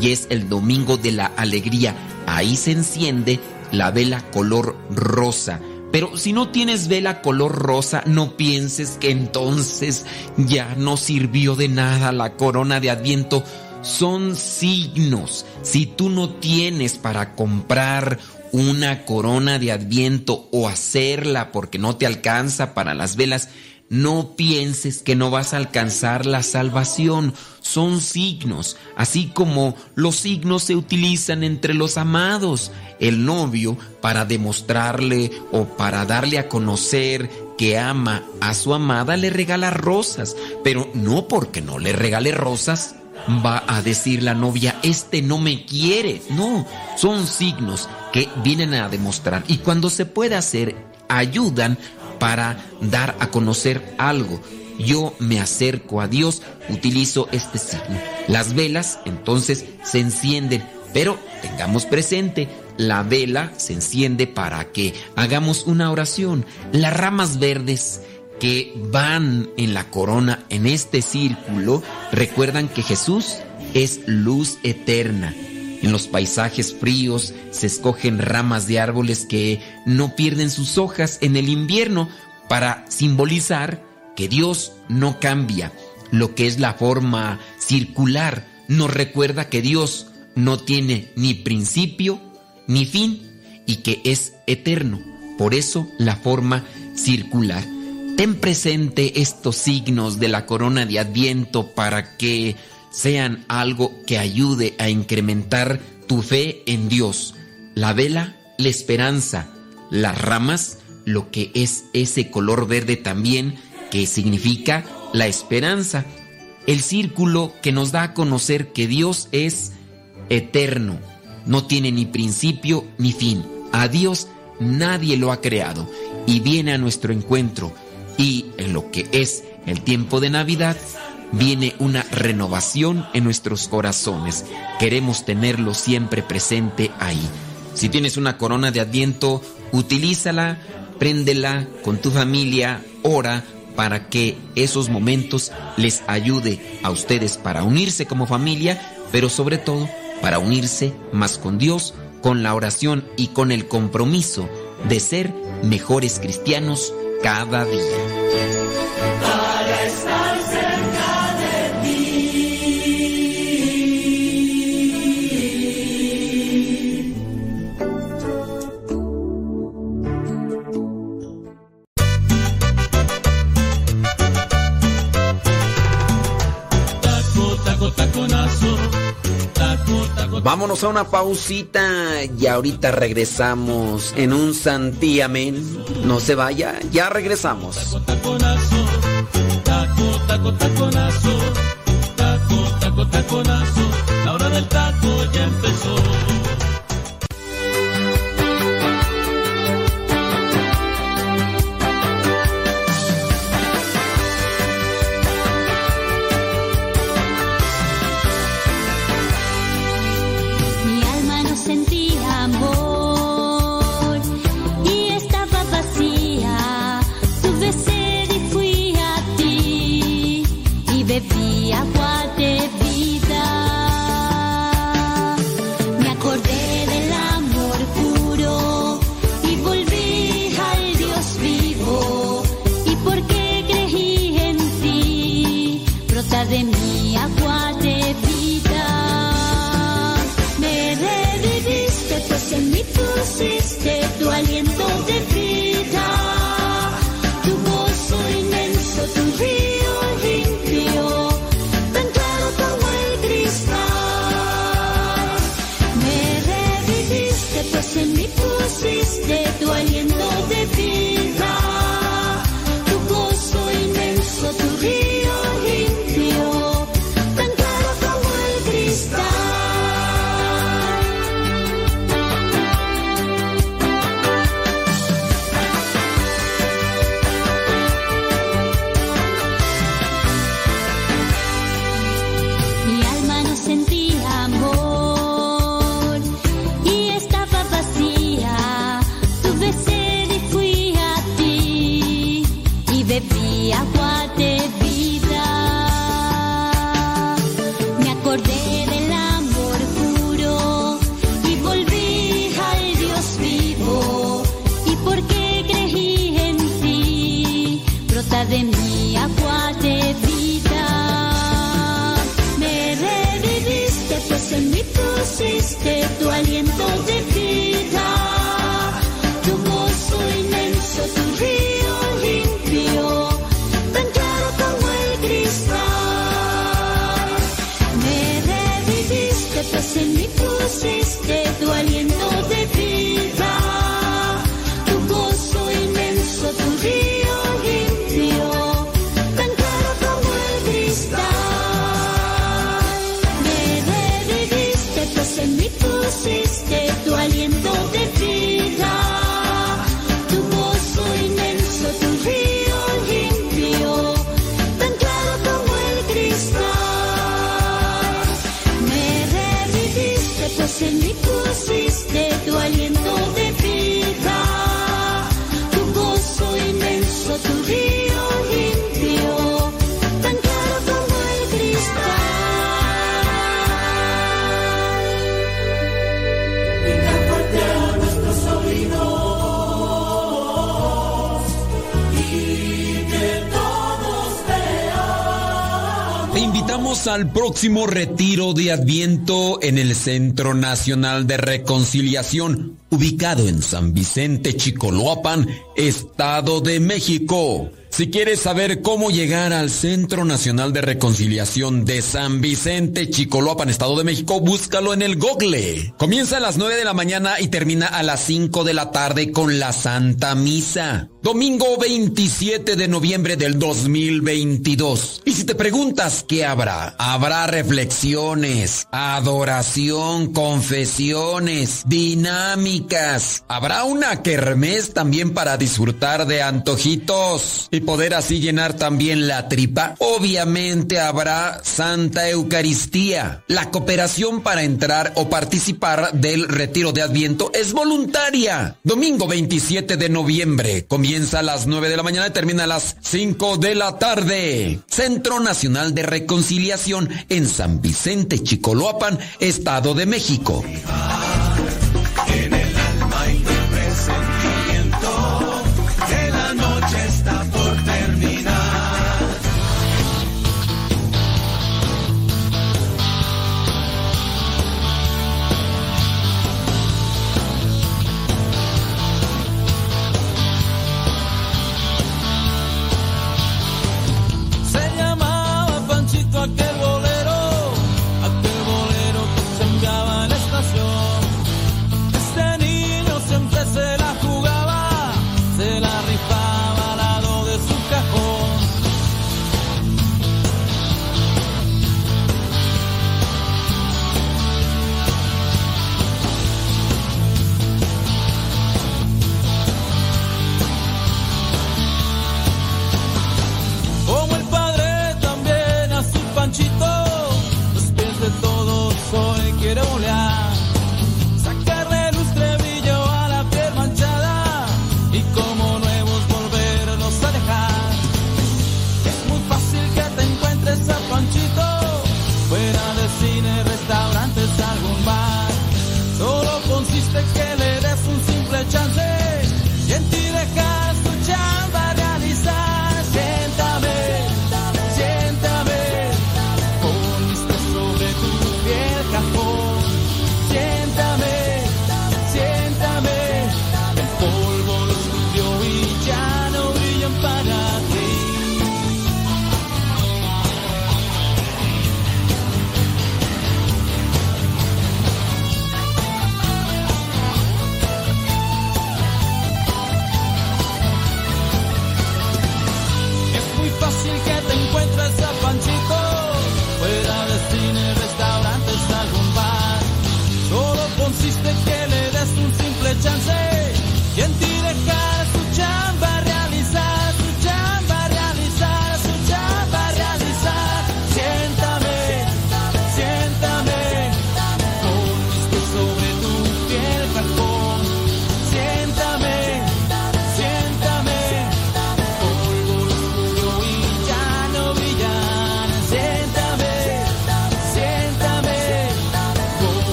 y es el domingo de la alegría. Ahí se enciende la vela color rosa. Pero si no tienes vela color rosa, no pienses que entonces ya no sirvió de nada la corona de Adviento. Son signos. Si tú no tienes para comprar una corona de Adviento o hacerla porque no te alcanza para las velas, no pienses que no vas a alcanzar la salvación. Son signos, así como los signos se utilizan entre los amados. El novio, para demostrarle o para darle a conocer que ama a su amada, le regala rosas, pero no porque no le regale rosas. Va a decir la novia, este no me quiere. No, son signos que vienen a demostrar. Y cuando se puede hacer, ayudan para dar a conocer algo. Yo me acerco a Dios, utilizo este signo. Las velas entonces se encienden, pero tengamos presente, la vela se enciende para que hagamos una oración. Las ramas verdes que van en la corona, en este círculo, recuerdan que Jesús es luz eterna. En los paisajes fríos se escogen ramas de árboles que no pierden sus hojas en el invierno para simbolizar que Dios no cambia. Lo que es la forma circular nos recuerda que Dios no tiene ni principio ni fin y que es eterno. Por eso la forma circular. Ten presente estos signos de la corona de Adviento para que sean algo que ayude a incrementar tu fe en Dios. La vela, la esperanza. Las ramas, lo que es ese color verde también, que significa la esperanza. El círculo que nos da a conocer que Dios es eterno, no tiene ni principio ni fin. A Dios nadie lo ha creado y viene a nuestro encuentro. Y en lo que es el tiempo de Navidad, viene una renovación en nuestros corazones. Queremos tenerlo siempre presente ahí. Si tienes una corona de adviento, utilízala, préndela con tu familia, ora para que esos momentos les ayude a ustedes para unirse como familia, pero sobre todo para unirse más con Dios, con la oración y con el compromiso de ser mejores cristianos cada día. Vámonos a una pausita y ahorita regresamos en un santiamén. No se vaya, ya regresamos. taconazo, taco, taco, taconazo, taco, taco, taconazo, la hora del taco ya empezó. Pusiste tu aliento de vida. Tu gozo inmenso, tu río limpio, tan claro como el cristal. Me reviviste, pues en mí pusiste Al próximo retiro de Adviento en el Centro Nacional de Reconciliación, ubicado en San Vicente, Chicoloapan, Estado de México. Si quieres saber cómo llegar al Centro Nacional de Reconciliación de San Vicente, Chicoloapan, Estado de México, búscalo en el Google. Comienza a las 9 de la mañana y termina a las 5 de la tarde con la Santa Misa. Domingo 27 de noviembre del 2022. Y si te preguntas qué habrá, habrá reflexiones, adoración, confesiones, dinámicas. Habrá una kermés también para disfrutar de antojitos y poder así llenar también la tripa. Obviamente habrá Santa Eucaristía. La cooperación para entrar o participar del retiro de Adviento es voluntaria. Domingo 27 de noviembre. A las 9 de la mañana y termina a las 5 de la tarde. Centro Nacional de Reconciliación en San Vicente, Chicoloapan, Estado de México.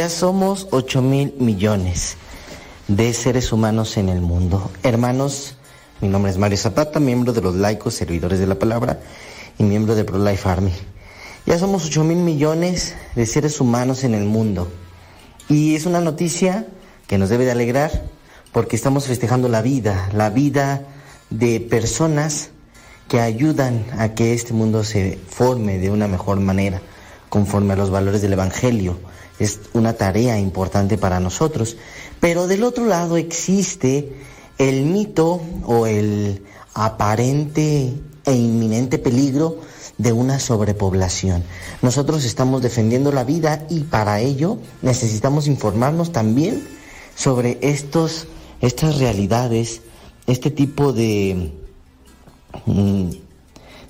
Ya somos 8 mil millones de seres humanos en el mundo. Hermanos, mi nombre es Mario Zapata, miembro de los laicos servidores de la palabra y miembro de ProLife Army. Ya somos 8 mil millones de seres humanos en el mundo. Y es una noticia que nos debe de alegrar porque estamos festejando la vida, la vida de personas que ayudan a que este mundo se forme de una mejor manera, conforme a los valores del Evangelio. Es una tarea importante para nosotros. Pero del otro lado existe el mito o el aparente e inminente peligro de una sobrepoblación. Nosotros estamos defendiendo la vida y para ello necesitamos informarnos también sobre estos, estas realidades, este tipo de, mm,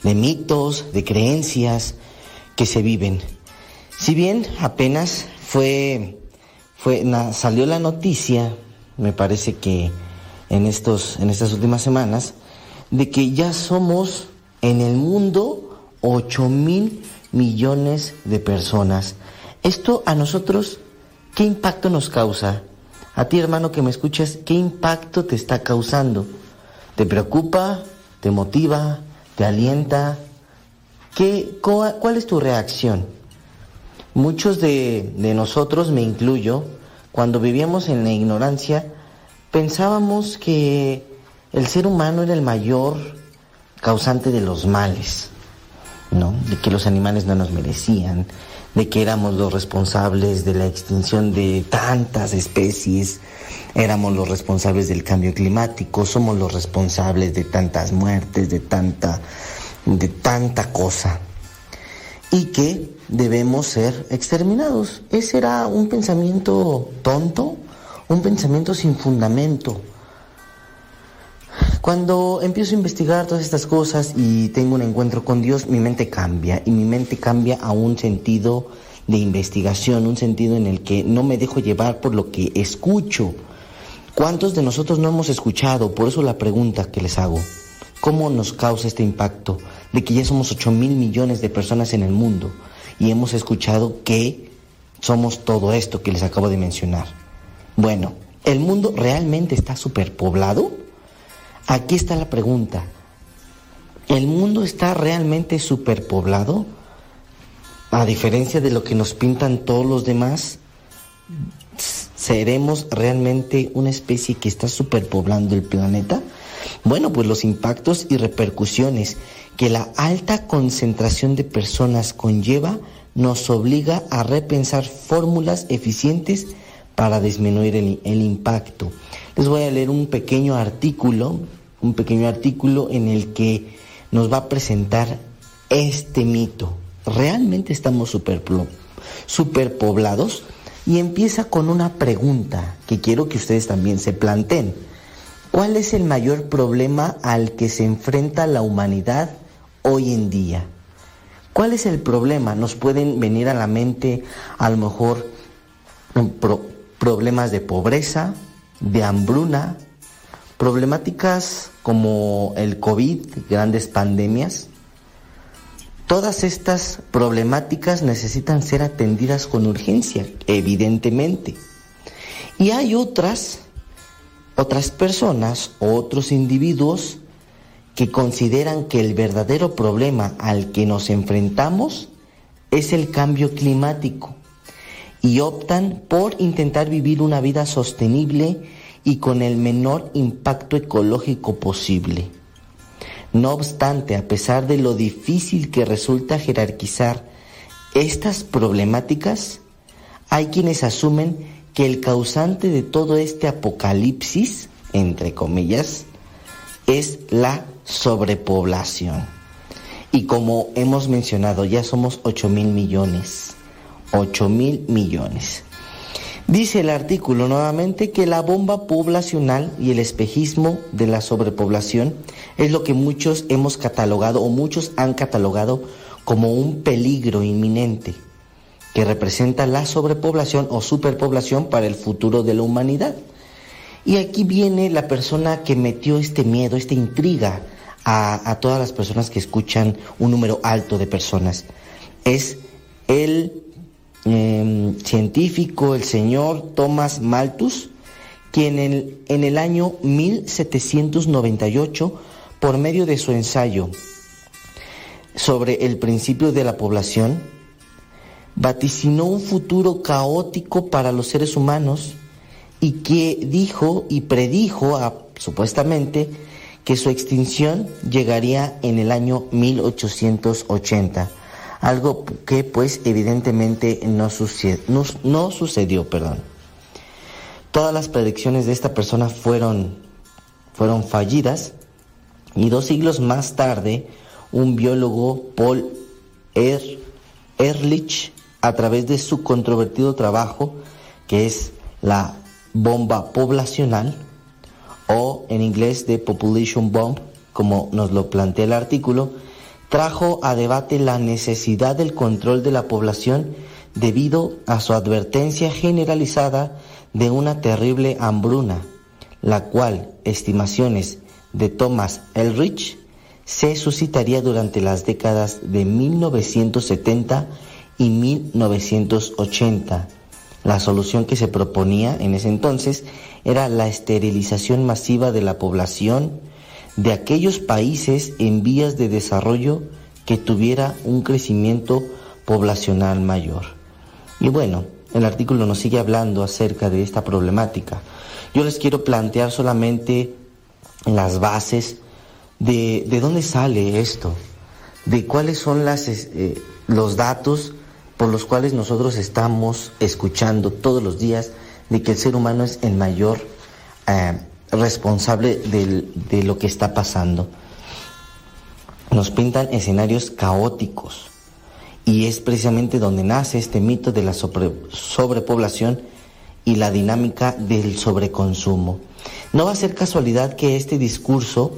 de mitos, de creencias que se viven. Si bien apenas fue, fue salió la noticia, me parece que en estos, en estas últimas semanas, de que ya somos en el mundo 8 mil millones de personas. Esto a nosotros, ¿qué impacto nos causa? A ti, hermano, que me escuchas, ¿qué impacto te está causando? ¿Te preocupa? ¿Te motiva? ¿Te alienta? ¿Qué, ¿Cuál es tu reacción? Muchos de, de nosotros, me incluyo, cuando vivíamos en la ignorancia, pensábamos que el ser humano era el mayor causante de los males, ¿no? De que los animales no nos merecían, de que éramos los responsables de la extinción de tantas especies, éramos los responsables del cambio climático, somos los responsables de tantas muertes, de tanta, de tanta cosa y que debemos ser exterminados. Ese era un pensamiento tonto, un pensamiento sin fundamento. Cuando empiezo a investigar todas estas cosas y tengo un encuentro con Dios, mi mente cambia y mi mente cambia a un sentido de investigación, un sentido en el que no me dejo llevar por lo que escucho. ¿Cuántos de nosotros no hemos escuchado? Por eso la pregunta que les hago. ¿Cómo nos causa este impacto de que ya somos 8 mil millones de personas en el mundo y hemos escuchado que somos todo esto que les acabo de mencionar? Bueno, ¿el mundo realmente está superpoblado? Aquí está la pregunta. ¿El mundo está realmente superpoblado? A diferencia de lo que nos pintan todos los demás, ¿Seremos realmente una especie que está superpoblando el planeta? Bueno, pues los impactos y repercusiones que la alta concentración de personas conlleva nos obliga a repensar fórmulas eficientes para disminuir el, impacto. Les voy a leer un pequeño artículo, un pequeño artículo en el que nos va a presentar este mito. ¿Realmente estamos superpoblados? Y empieza con una pregunta que quiero que ustedes también se planteen. ¿Cuál es el mayor problema al que se enfrenta la humanidad hoy en día? ¿Cuál es el problema? Nos pueden venir a la mente a lo mejor mm, pro- problemas de pobreza, de hambruna, problemáticas como el COVID, grandes pandemias. Todas estas problemáticas necesitan ser atendidas con urgencia, evidentemente. Y hay otras, otras personas otros individuos que consideran que el verdadero problema al que nos enfrentamos es el cambio climático y optan por intentar vivir una vida sostenible y con el menor impacto ecológico posible. No obstante, a pesar de lo difícil que resulta jerarquizar estas problemáticas, hay quienes asumen que el causante de todo este apocalipsis, entre comillas, es la sobrepoblación. Y como hemos mencionado, ya somos 8 mil millones. 8 mil millones. Dice el artículo nuevamente que la bomba poblacional y el espejismo de la sobrepoblación es lo que muchos hemos catalogado o muchos han catalogado como un peligro inminente que representa la sobrepoblación o superpoblación para el futuro de la humanidad. Y aquí viene la persona que metió este miedo, esta intriga a, todas las personas que escuchan un número alto de personas. Es el eh, científico, el señor Thomas Malthus, quien en, en el año 1798, por medio de su ensayo sobre el principio de la población, vaticinó un futuro caótico para los seres humanos y que dijo y predijo supuestamente que su extinción llegaría en el año 1880, algo que pues evidentemente no sucedió. Perdón. Todas las predicciones de esta persona fueron, fueron fallidas y dos siglos más tarde un biólogo, Paul Er- Ehrlich, a través de su controvertido trabajo, que es la bomba poblacional, o en inglés de Population Bomb, como nos lo plantea el artículo, trajo a debate la necesidad del control de la población debido a su advertencia generalizada de una terrible hambruna, la cual, estimaciones de Thomas Elrich, se suscitaría durante las décadas de 1970 y 1980. La solución que se proponía en ese entonces era la esterilización masiva de la población de aquellos países en vías de desarrollo que tuviera un crecimiento poblacional mayor. Y bueno, el artículo nos sigue hablando acerca de esta problemática. Yo les quiero plantear solamente las bases de, de dónde sale esto, de cuáles son las, eh, los datos por los cuales nosotros estamos escuchando todos los días de que el ser humano es el mayor eh, responsable de lo que está pasando. Nos pintan escenarios caóticos y es precisamente donde nace este mito de la sobre- sobrepoblación y la dinámica del sobreconsumo. No va a ser casualidad que este discurso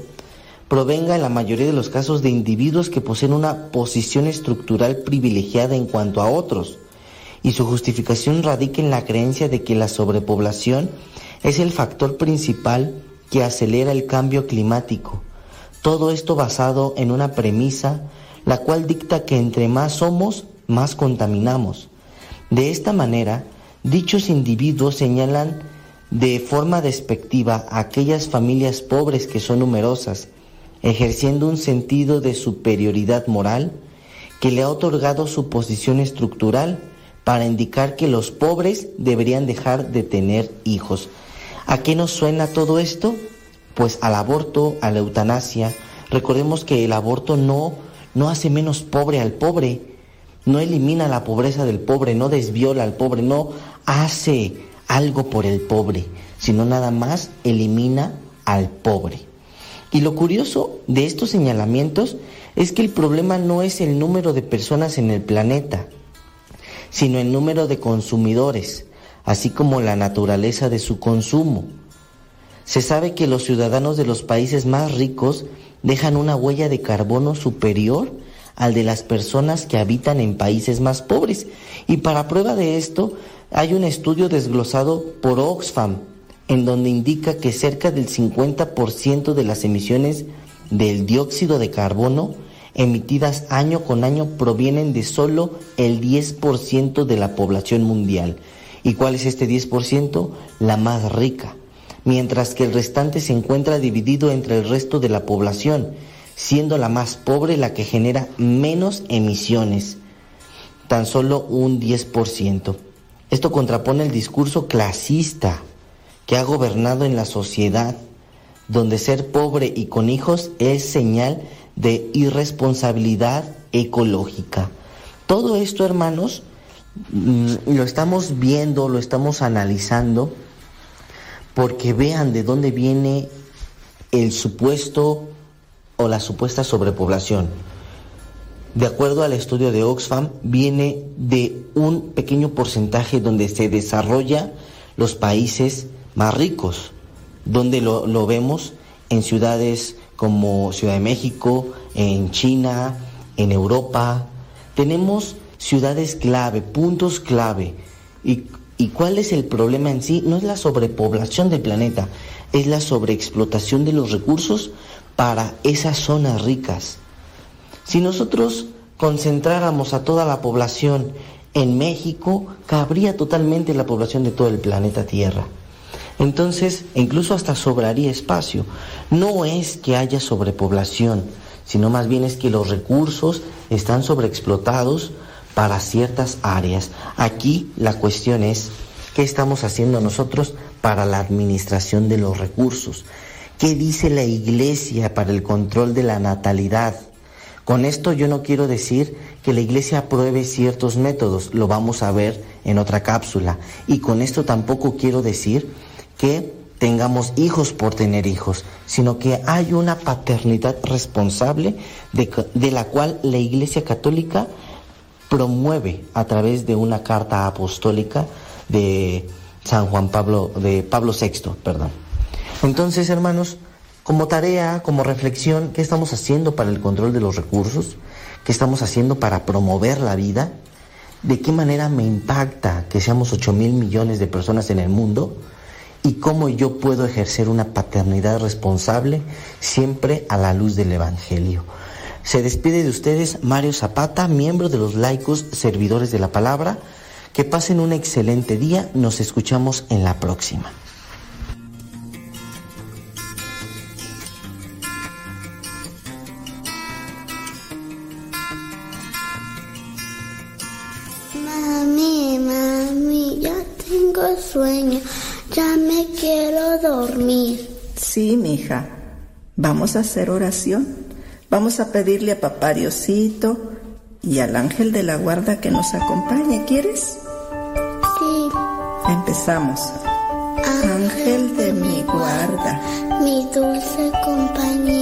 provenga en la mayoría de los casos de individuos que poseen una posición estructural privilegiada en cuanto a otros, y su justificación radica en la creencia de que la sobrepoblación es el factor principal que acelera el cambio climático. Todo esto basado en una premisa, la cual dicta que entre más somos, más contaminamos. De esta manera, dichos individuos señalan de forma despectiva a aquellas familias pobres que son numerosas, ejerciendo un sentido de superioridad moral que le ha otorgado su posición estructural para indicar que los pobres deberían dejar de tener hijos. ¿A qué nos suena todo esto? Pues al aborto, a la eutanasia. Recordemos que el aborto no, no hace menos pobre al pobre, no elimina la pobreza del pobre, no desviola al pobre, no hace algo por el pobre, sino nada más elimina al pobre. Y lo curioso de estos señalamientos es que el problema no es el número de personas en el planeta, sino el número de consumidores, así como la naturaleza de su consumo. Se sabe que los ciudadanos de los países más ricos dejan una huella de carbono superior al de las personas que habitan en países más pobres. Y para prueba de esto, hay un estudio desglosado por Oxfam, en donde indica que cerca del 50% de las emisiones del dióxido de carbono emitidas año con año provienen de solo el 10% de la población mundial. ¿Y cuál es este 10%? La más rica. Mientras que el restante se encuentra dividido entre el resto de la población, siendo la más pobre la que genera menos emisiones, tan solo un 10%. Esto contrapone el discurso clasista que ha gobernado en la sociedad, donde ser pobre y con hijos es señal de irresponsabilidad ecológica. Todo esto, hermanos, mm, lo estamos viendo, lo estamos analizando, porque vean de dónde viene el supuesto o la supuesta sobrepoblación. De acuerdo al estudio de Oxfam, viene de un pequeño porcentaje donde se desarrolla los países más ricos, donde lo, lo vemos en ciudades como Ciudad de México, en China, en Europa. Tenemos ciudades clave, puntos clave. ¿Y, ¿Y cuál es el problema en sí? No es la sobrepoblación del planeta, es la sobreexplotación de los recursos para esas zonas ricas. Si nosotros concentráramos a toda la población en México, cabría totalmente la población de todo el planeta Tierra. Entonces, incluso hasta sobraría espacio. No es que haya sobrepoblación, sino más bien es que los recursos están sobreexplotados para ciertas áreas. Aquí la cuestión es, ¿qué estamos haciendo nosotros para la administración de los recursos? ¿Qué dice la iglesia para el control de la natalidad? Con esto yo no quiero decir que la iglesia apruebe ciertos métodos, lo vamos a ver en otra cápsula. Y con esto tampoco quiero decir que tengamos hijos por tener hijos, sino que hay una paternidad responsable de, la cual la iglesia católica promueve a través de una carta apostólica de San Juan Pablo, de Pablo VI, perdón. Entonces, hermanos, como tarea, como reflexión, ¿qué estamos haciendo para el control de los recursos? ¿Qué estamos haciendo para promover la vida? ¿De qué manera me impacta que seamos 8 mil millones de personas en el mundo? ¿Y cómo yo puedo ejercer una paternidad responsable siempre a la luz del Evangelio? Se despide de ustedes Mario Zapata, miembro de los laicos servidores de la palabra. Que pasen un excelente día. Nos escuchamos en la próxima. Me quiero dormir. Sí, mija. Vamos a hacer oración. Vamos a pedirle a papá Diosito y al ángel de la guarda que nos acompañe. ¿Quieres? Sí. Empezamos. Ángel de mi guarda. Mi dulce compañía,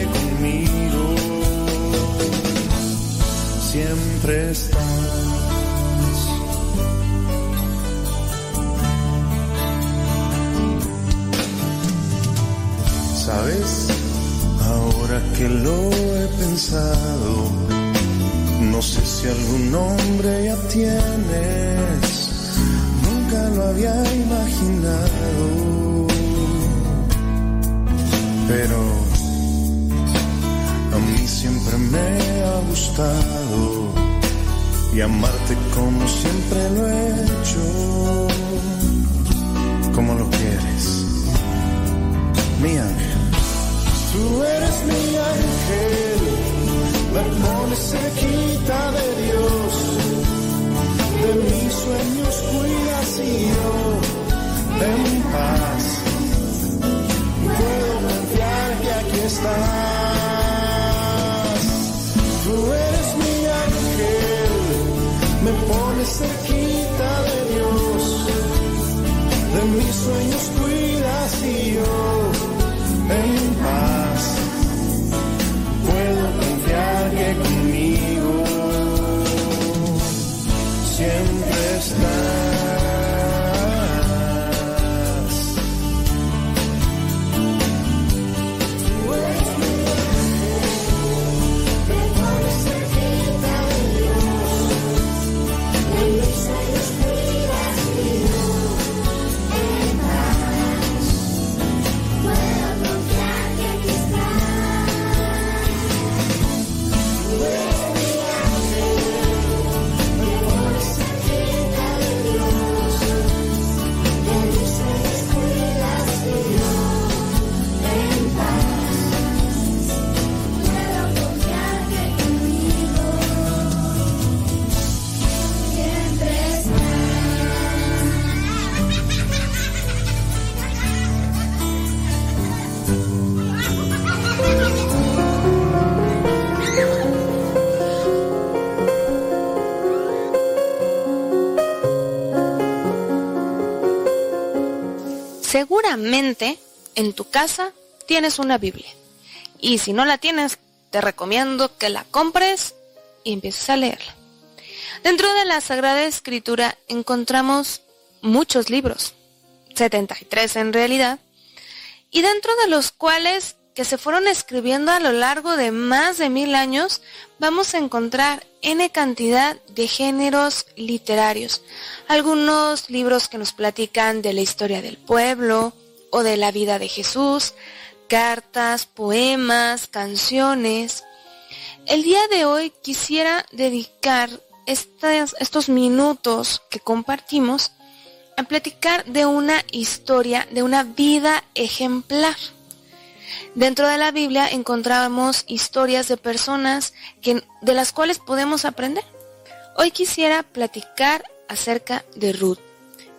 conmigo siempre estás. Sabes, ahora que lo he pensado, no sé si algún nombre ya tienes, nunca lo había imaginado, pero siempre me ha gustado y amarte como siempre lo he hecho, como lo quieres, mi ángel. Tú eres mi ángel, me pones cerquita de Dios, de mis sueños cuidas y yo en paz. Puedo confiar que aquí estás. Cerquita de Dios, de mis sueños cuidas Seguramente en tu casa tienes una Biblia. Y si no la tienes, te recomiendo que la compres y empieces a leerla. Dentro de la Sagrada Escritura encontramos muchos libros, 73 en realidad, y dentro de los cuales que se fueron escribiendo a lo largo de más de mil años, vamos a encontrar N cantidad de géneros literarios. Algunos libros que nos platican de la historia del pueblo o de la vida de Jesús, cartas, poemas, canciones. El día de hoy quisiera dedicar estos minutos que compartimos a platicar de una historia, de una vida ejemplar. Dentro de la Biblia encontramos historias de personas que, de las cuales podemos aprender. Hoy quisiera platicar acerca de Ruth.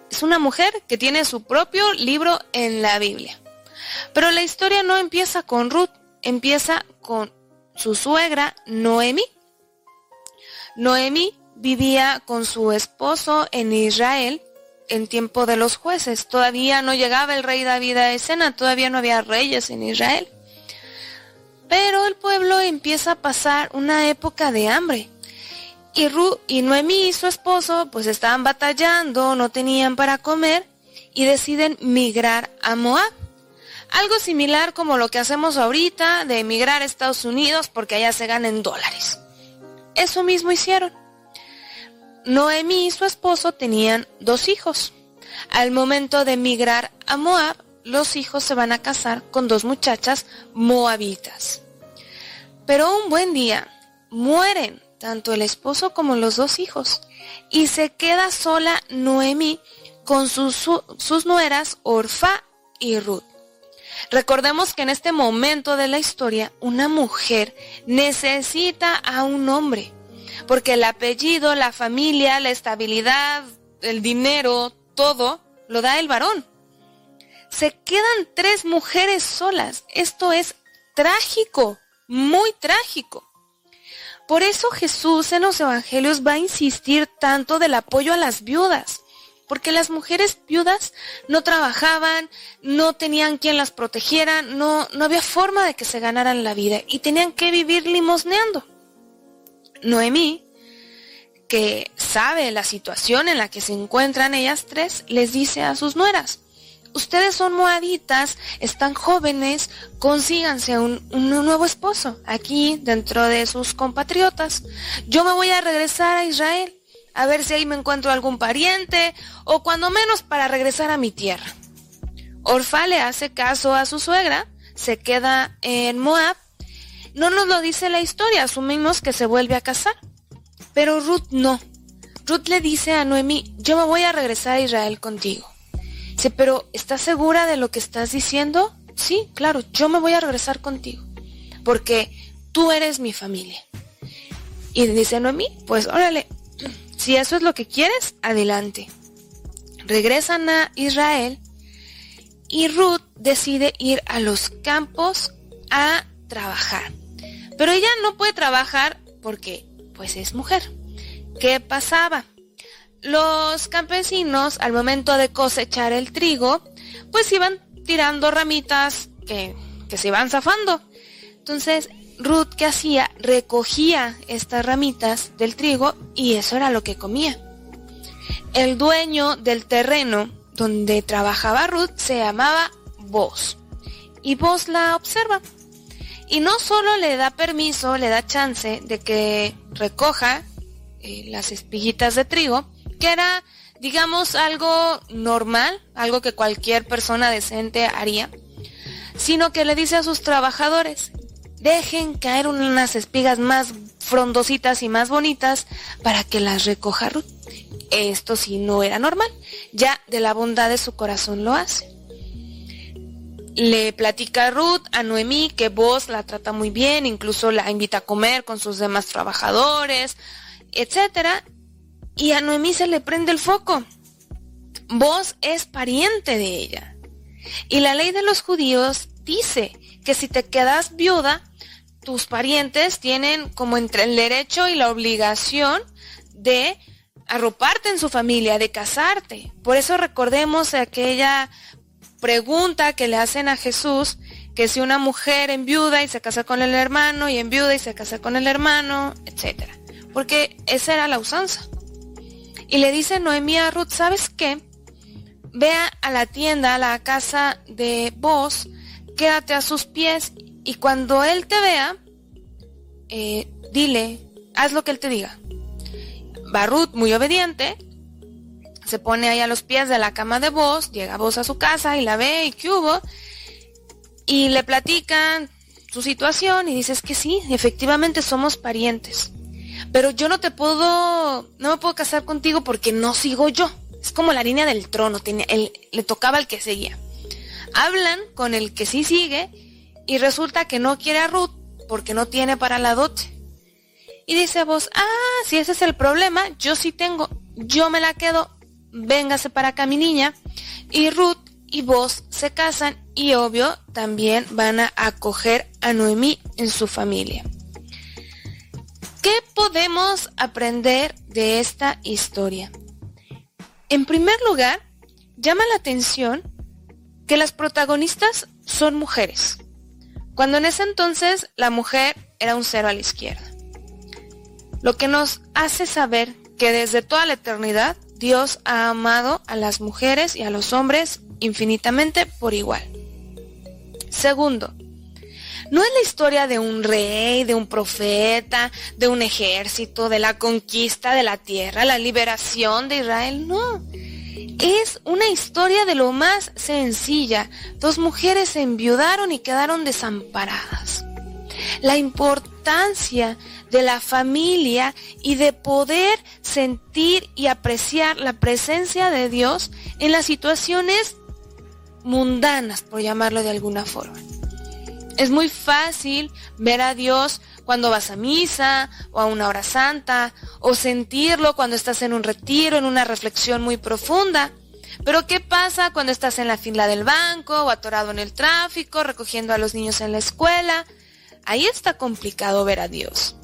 Es una mujer que tiene su propio libro en la Biblia. Pero la historia no empieza con Ruth, empieza con su suegra Noemí. Noemí vivía con su esposo en Israel en tiempo de los jueces. Todavía no llegaba el rey David a escena, todavía no había reyes en Israel. Pero el pueblo empieza a pasar una época de hambre. Y, Ru y Noemí y su esposo pues estaban batallando, no tenían para comer y deciden migrar a Moab. Algo similar como lo que hacemos ahorita de emigrar a Estados Unidos porque allá se ganan dólares. Eso mismo hicieron. Noemí y su esposo tenían dos hijos. Al momento de emigrar a Moab, los hijos se van a casar con dos muchachas moabitas. Pero un buen día mueren tanto el esposo como los dos hijos y se queda sola Noemí con sus, su- sus nueras Orfa y Ruth. Recordemos que en este momento de la historia una mujer necesita a un hombre. Porque el apellido, la familia, la estabilidad, el dinero, todo lo da el varón. Se quedan tres mujeres solas. Esto es trágico, muy trágico. Por eso Jesús en los evangelios va a insistir tanto del apoyo a las viudas, porque las mujeres viudas no trabajaban, no tenían quien las protegiera, no, no había forma de que se ganaran la vida y tenían que vivir limosneando. Noemí, que sabe la situación en la que se encuentran ellas tres, les dice a sus nueras, ustedes son moaditas, están jóvenes, consíganse un, un, nuevo esposo aquí dentro de sus compatriotas. Yo me voy a regresar a Israel, a ver si ahí me encuentro algún pariente, o cuando menos para regresar a mi tierra. Orfa le hace caso a su suegra, se queda en Moab. No nos lo dice la historia, asumimos que se vuelve a casar. Pero Ruth no. Ruth le dice a Noemí, yo me voy a regresar a Israel contigo. Dice, pero ¿estás segura de lo que estás diciendo? Sí, claro, yo me voy a regresar contigo. Porque tú eres mi familia. Y dice Noemí, pues órale, si eso es lo que quieres, adelante. Regresan a Israel y Ruth decide ir a los campos a trabajar. Pero ella no puede trabajar porque pues es mujer. ¿Qué pasaba? Los campesinos al momento de cosechar el trigo pues iban tirando ramitas que, se iban zafando. Entonces Ruth que hacía recogía estas ramitas del trigo y eso era lo que comía. El dueño del terreno donde trabajaba Ruth se llamaba Vos y Vos la observa y no solo le da permiso, le da chance de que recoja eh, las espiguitas de trigo, que era, digamos, algo normal, algo que cualquier persona decente haría, sino que le dice a sus trabajadores, dejen caer unas espigas más frondositas y más bonitas para que las recoja Ruth. Esto sí no era normal, ya de la bondad de su corazón lo hace. Le platica Ruth a Noemí que vos la trata muy bien, incluso la invita a comer con sus demás trabajadores, etc. Y a Noemí se le prende el foco. Vos es pariente de ella. Y la ley de los judíos dice que si te quedas viuda, tus parientes tienen como entre el derecho y la obligación de arroparte en su familia, de casarte. Por eso recordemos aquella pregunta que le hacen a Jesús, que si una mujer enviuda y se casa con el hermano, y enviuda y se casa con el hermano, etc. Porque esa era la usanza. Y le dice Noemí a Ruth, ¿sabes qué? Vea a la tienda, a la casa de vos, quédate a sus pies y cuando él te vea, eh, dile, haz lo que él te diga. Va Ruth, muy obediente, se pone ahí a los pies de la cama de vos, llega vos a su casa y la ve y qué hubo, y le platican su situación y dices que sí, efectivamente somos parientes. Pero yo no te puedo, no me puedo casar contigo porque no sigo yo. Es como la línea del trono, le tocaba al que seguía. Hablan con el que sí sigue y resulta que no quiere a Ruth porque no tiene para la dote. Y dice vos, ah, si ese es el problema, yo sí tengo, yo me la quedo, véngase para acá mi niña. Y Ruth y vos se casan y obvio también van a acoger a Noemí en su familia. ¿Qué podemos aprender de esta historia? En primer lugar, llama la atención que las protagonistas son mujeres, cuando en ese entonces la mujer era un cero a la izquierda. Lo que nos hace saber que desde toda la eternidad Dios ha amado a las mujeres y a los hombres infinitamente por igual. Segundo, no es la historia de un rey, de un profeta, de un ejército, de la conquista de la tierra, la liberación de Israel, no. Es una historia de lo más sencilla. Dos mujeres se enviudaron y quedaron desamparadas. La importancia de la familia y de poder sentir y apreciar la presencia de Dios en las situaciones mundanas, por llamarlo de alguna forma. Es muy fácil ver a Dios cuando vas a misa o a una hora santa, o sentirlo cuando estás en un retiro, en una reflexión muy profunda. Pero ¿qué pasa cuando estás en la fila del banco o atorado en el tráfico, recogiendo a los niños en la escuela? Ahí está complicado ver a Dios.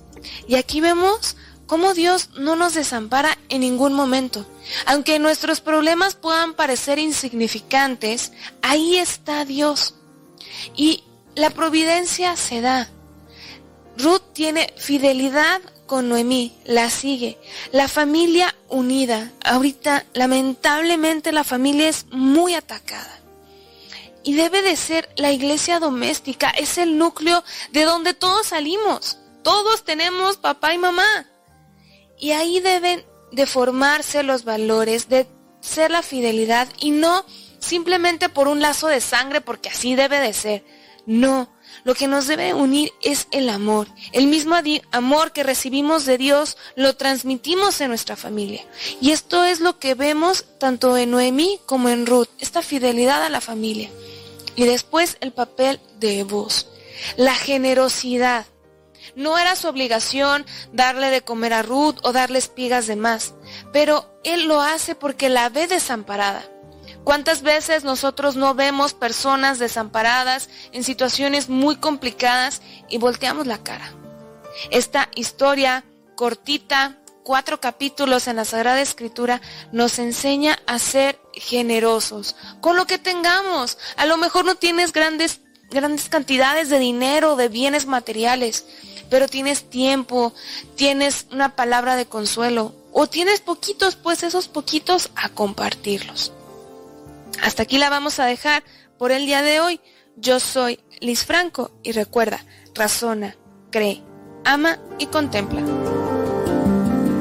Y aquí vemos cómo Dios no nos desampara en ningún momento. Aunque nuestros problemas puedan parecer insignificantes, ahí está Dios. Y la providencia se da. Ruth tiene fidelidad con Noemí, la sigue. La familia unida. Ahorita, lamentablemente, la familia es muy atacada. Y debe de ser la iglesia doméstica, es el núcleo de donde todos salimos. Todos tenemos papá y mamá. Y ahí deben de formarse los valores, de ser la fidelidad y no simplemente por un lazo de sangre, porque así debe de ser. No, lo que nos debe unir es el amor. El mismo amor que recibimos de Dios lo transmitimos en nuestra familia. Y esto es lo que vemos tanto en Noemí como en Ruth, esta fidelidad a la familia. Y después el papel de vos, la generosidad. No era su obligación darle de comer a Ruth o darle espigas de más, pero él lo hace porque la ve desamparada. ¿Cuántas veces nosotros no vemos personas desamparadas en situaciones muy complicadas y volteamos la cara? Esta historia cortita, cuatro capítulos en la Sagrada Escritura, nos enseña a ser generosos con lo que tengamos. A lo mejor no tienes grandes, grandes cantidades de dinero, de bienes materiales, pero tienes tiempo, tienes una palabra de consuelo o tienes poquitos, pues esos poquitos a compartirlos. Hasta aquí la vamos a dejar por el día de hoy. Yo soy Liz Franco y recuerda, razona, cree, ama y contempla.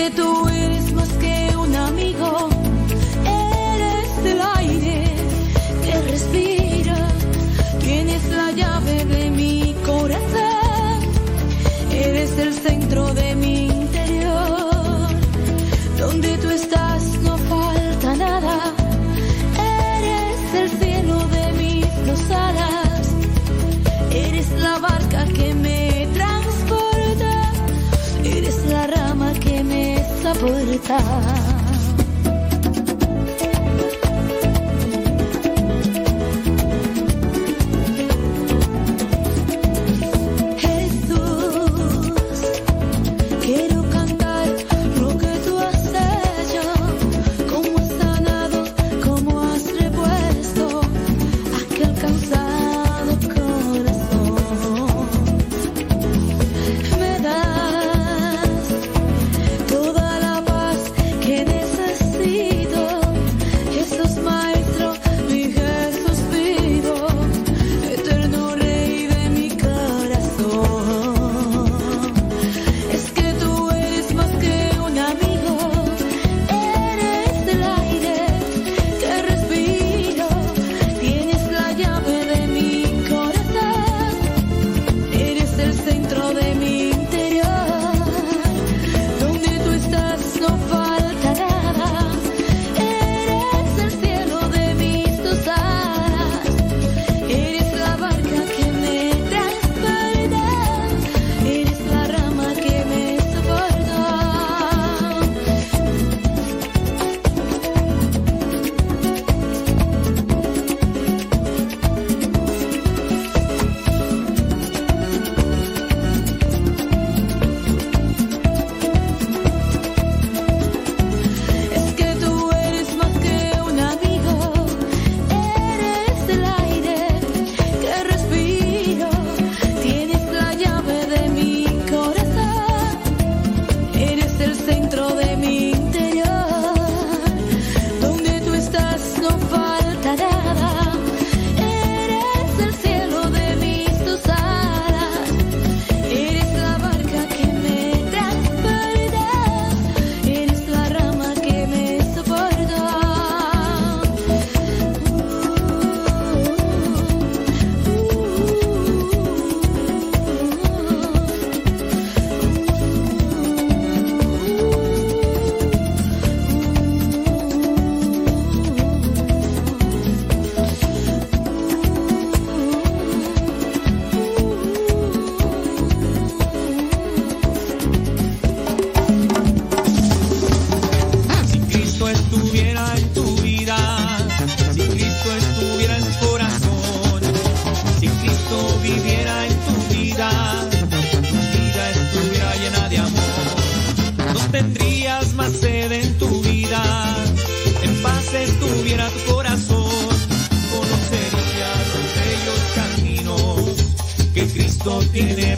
que tú ta.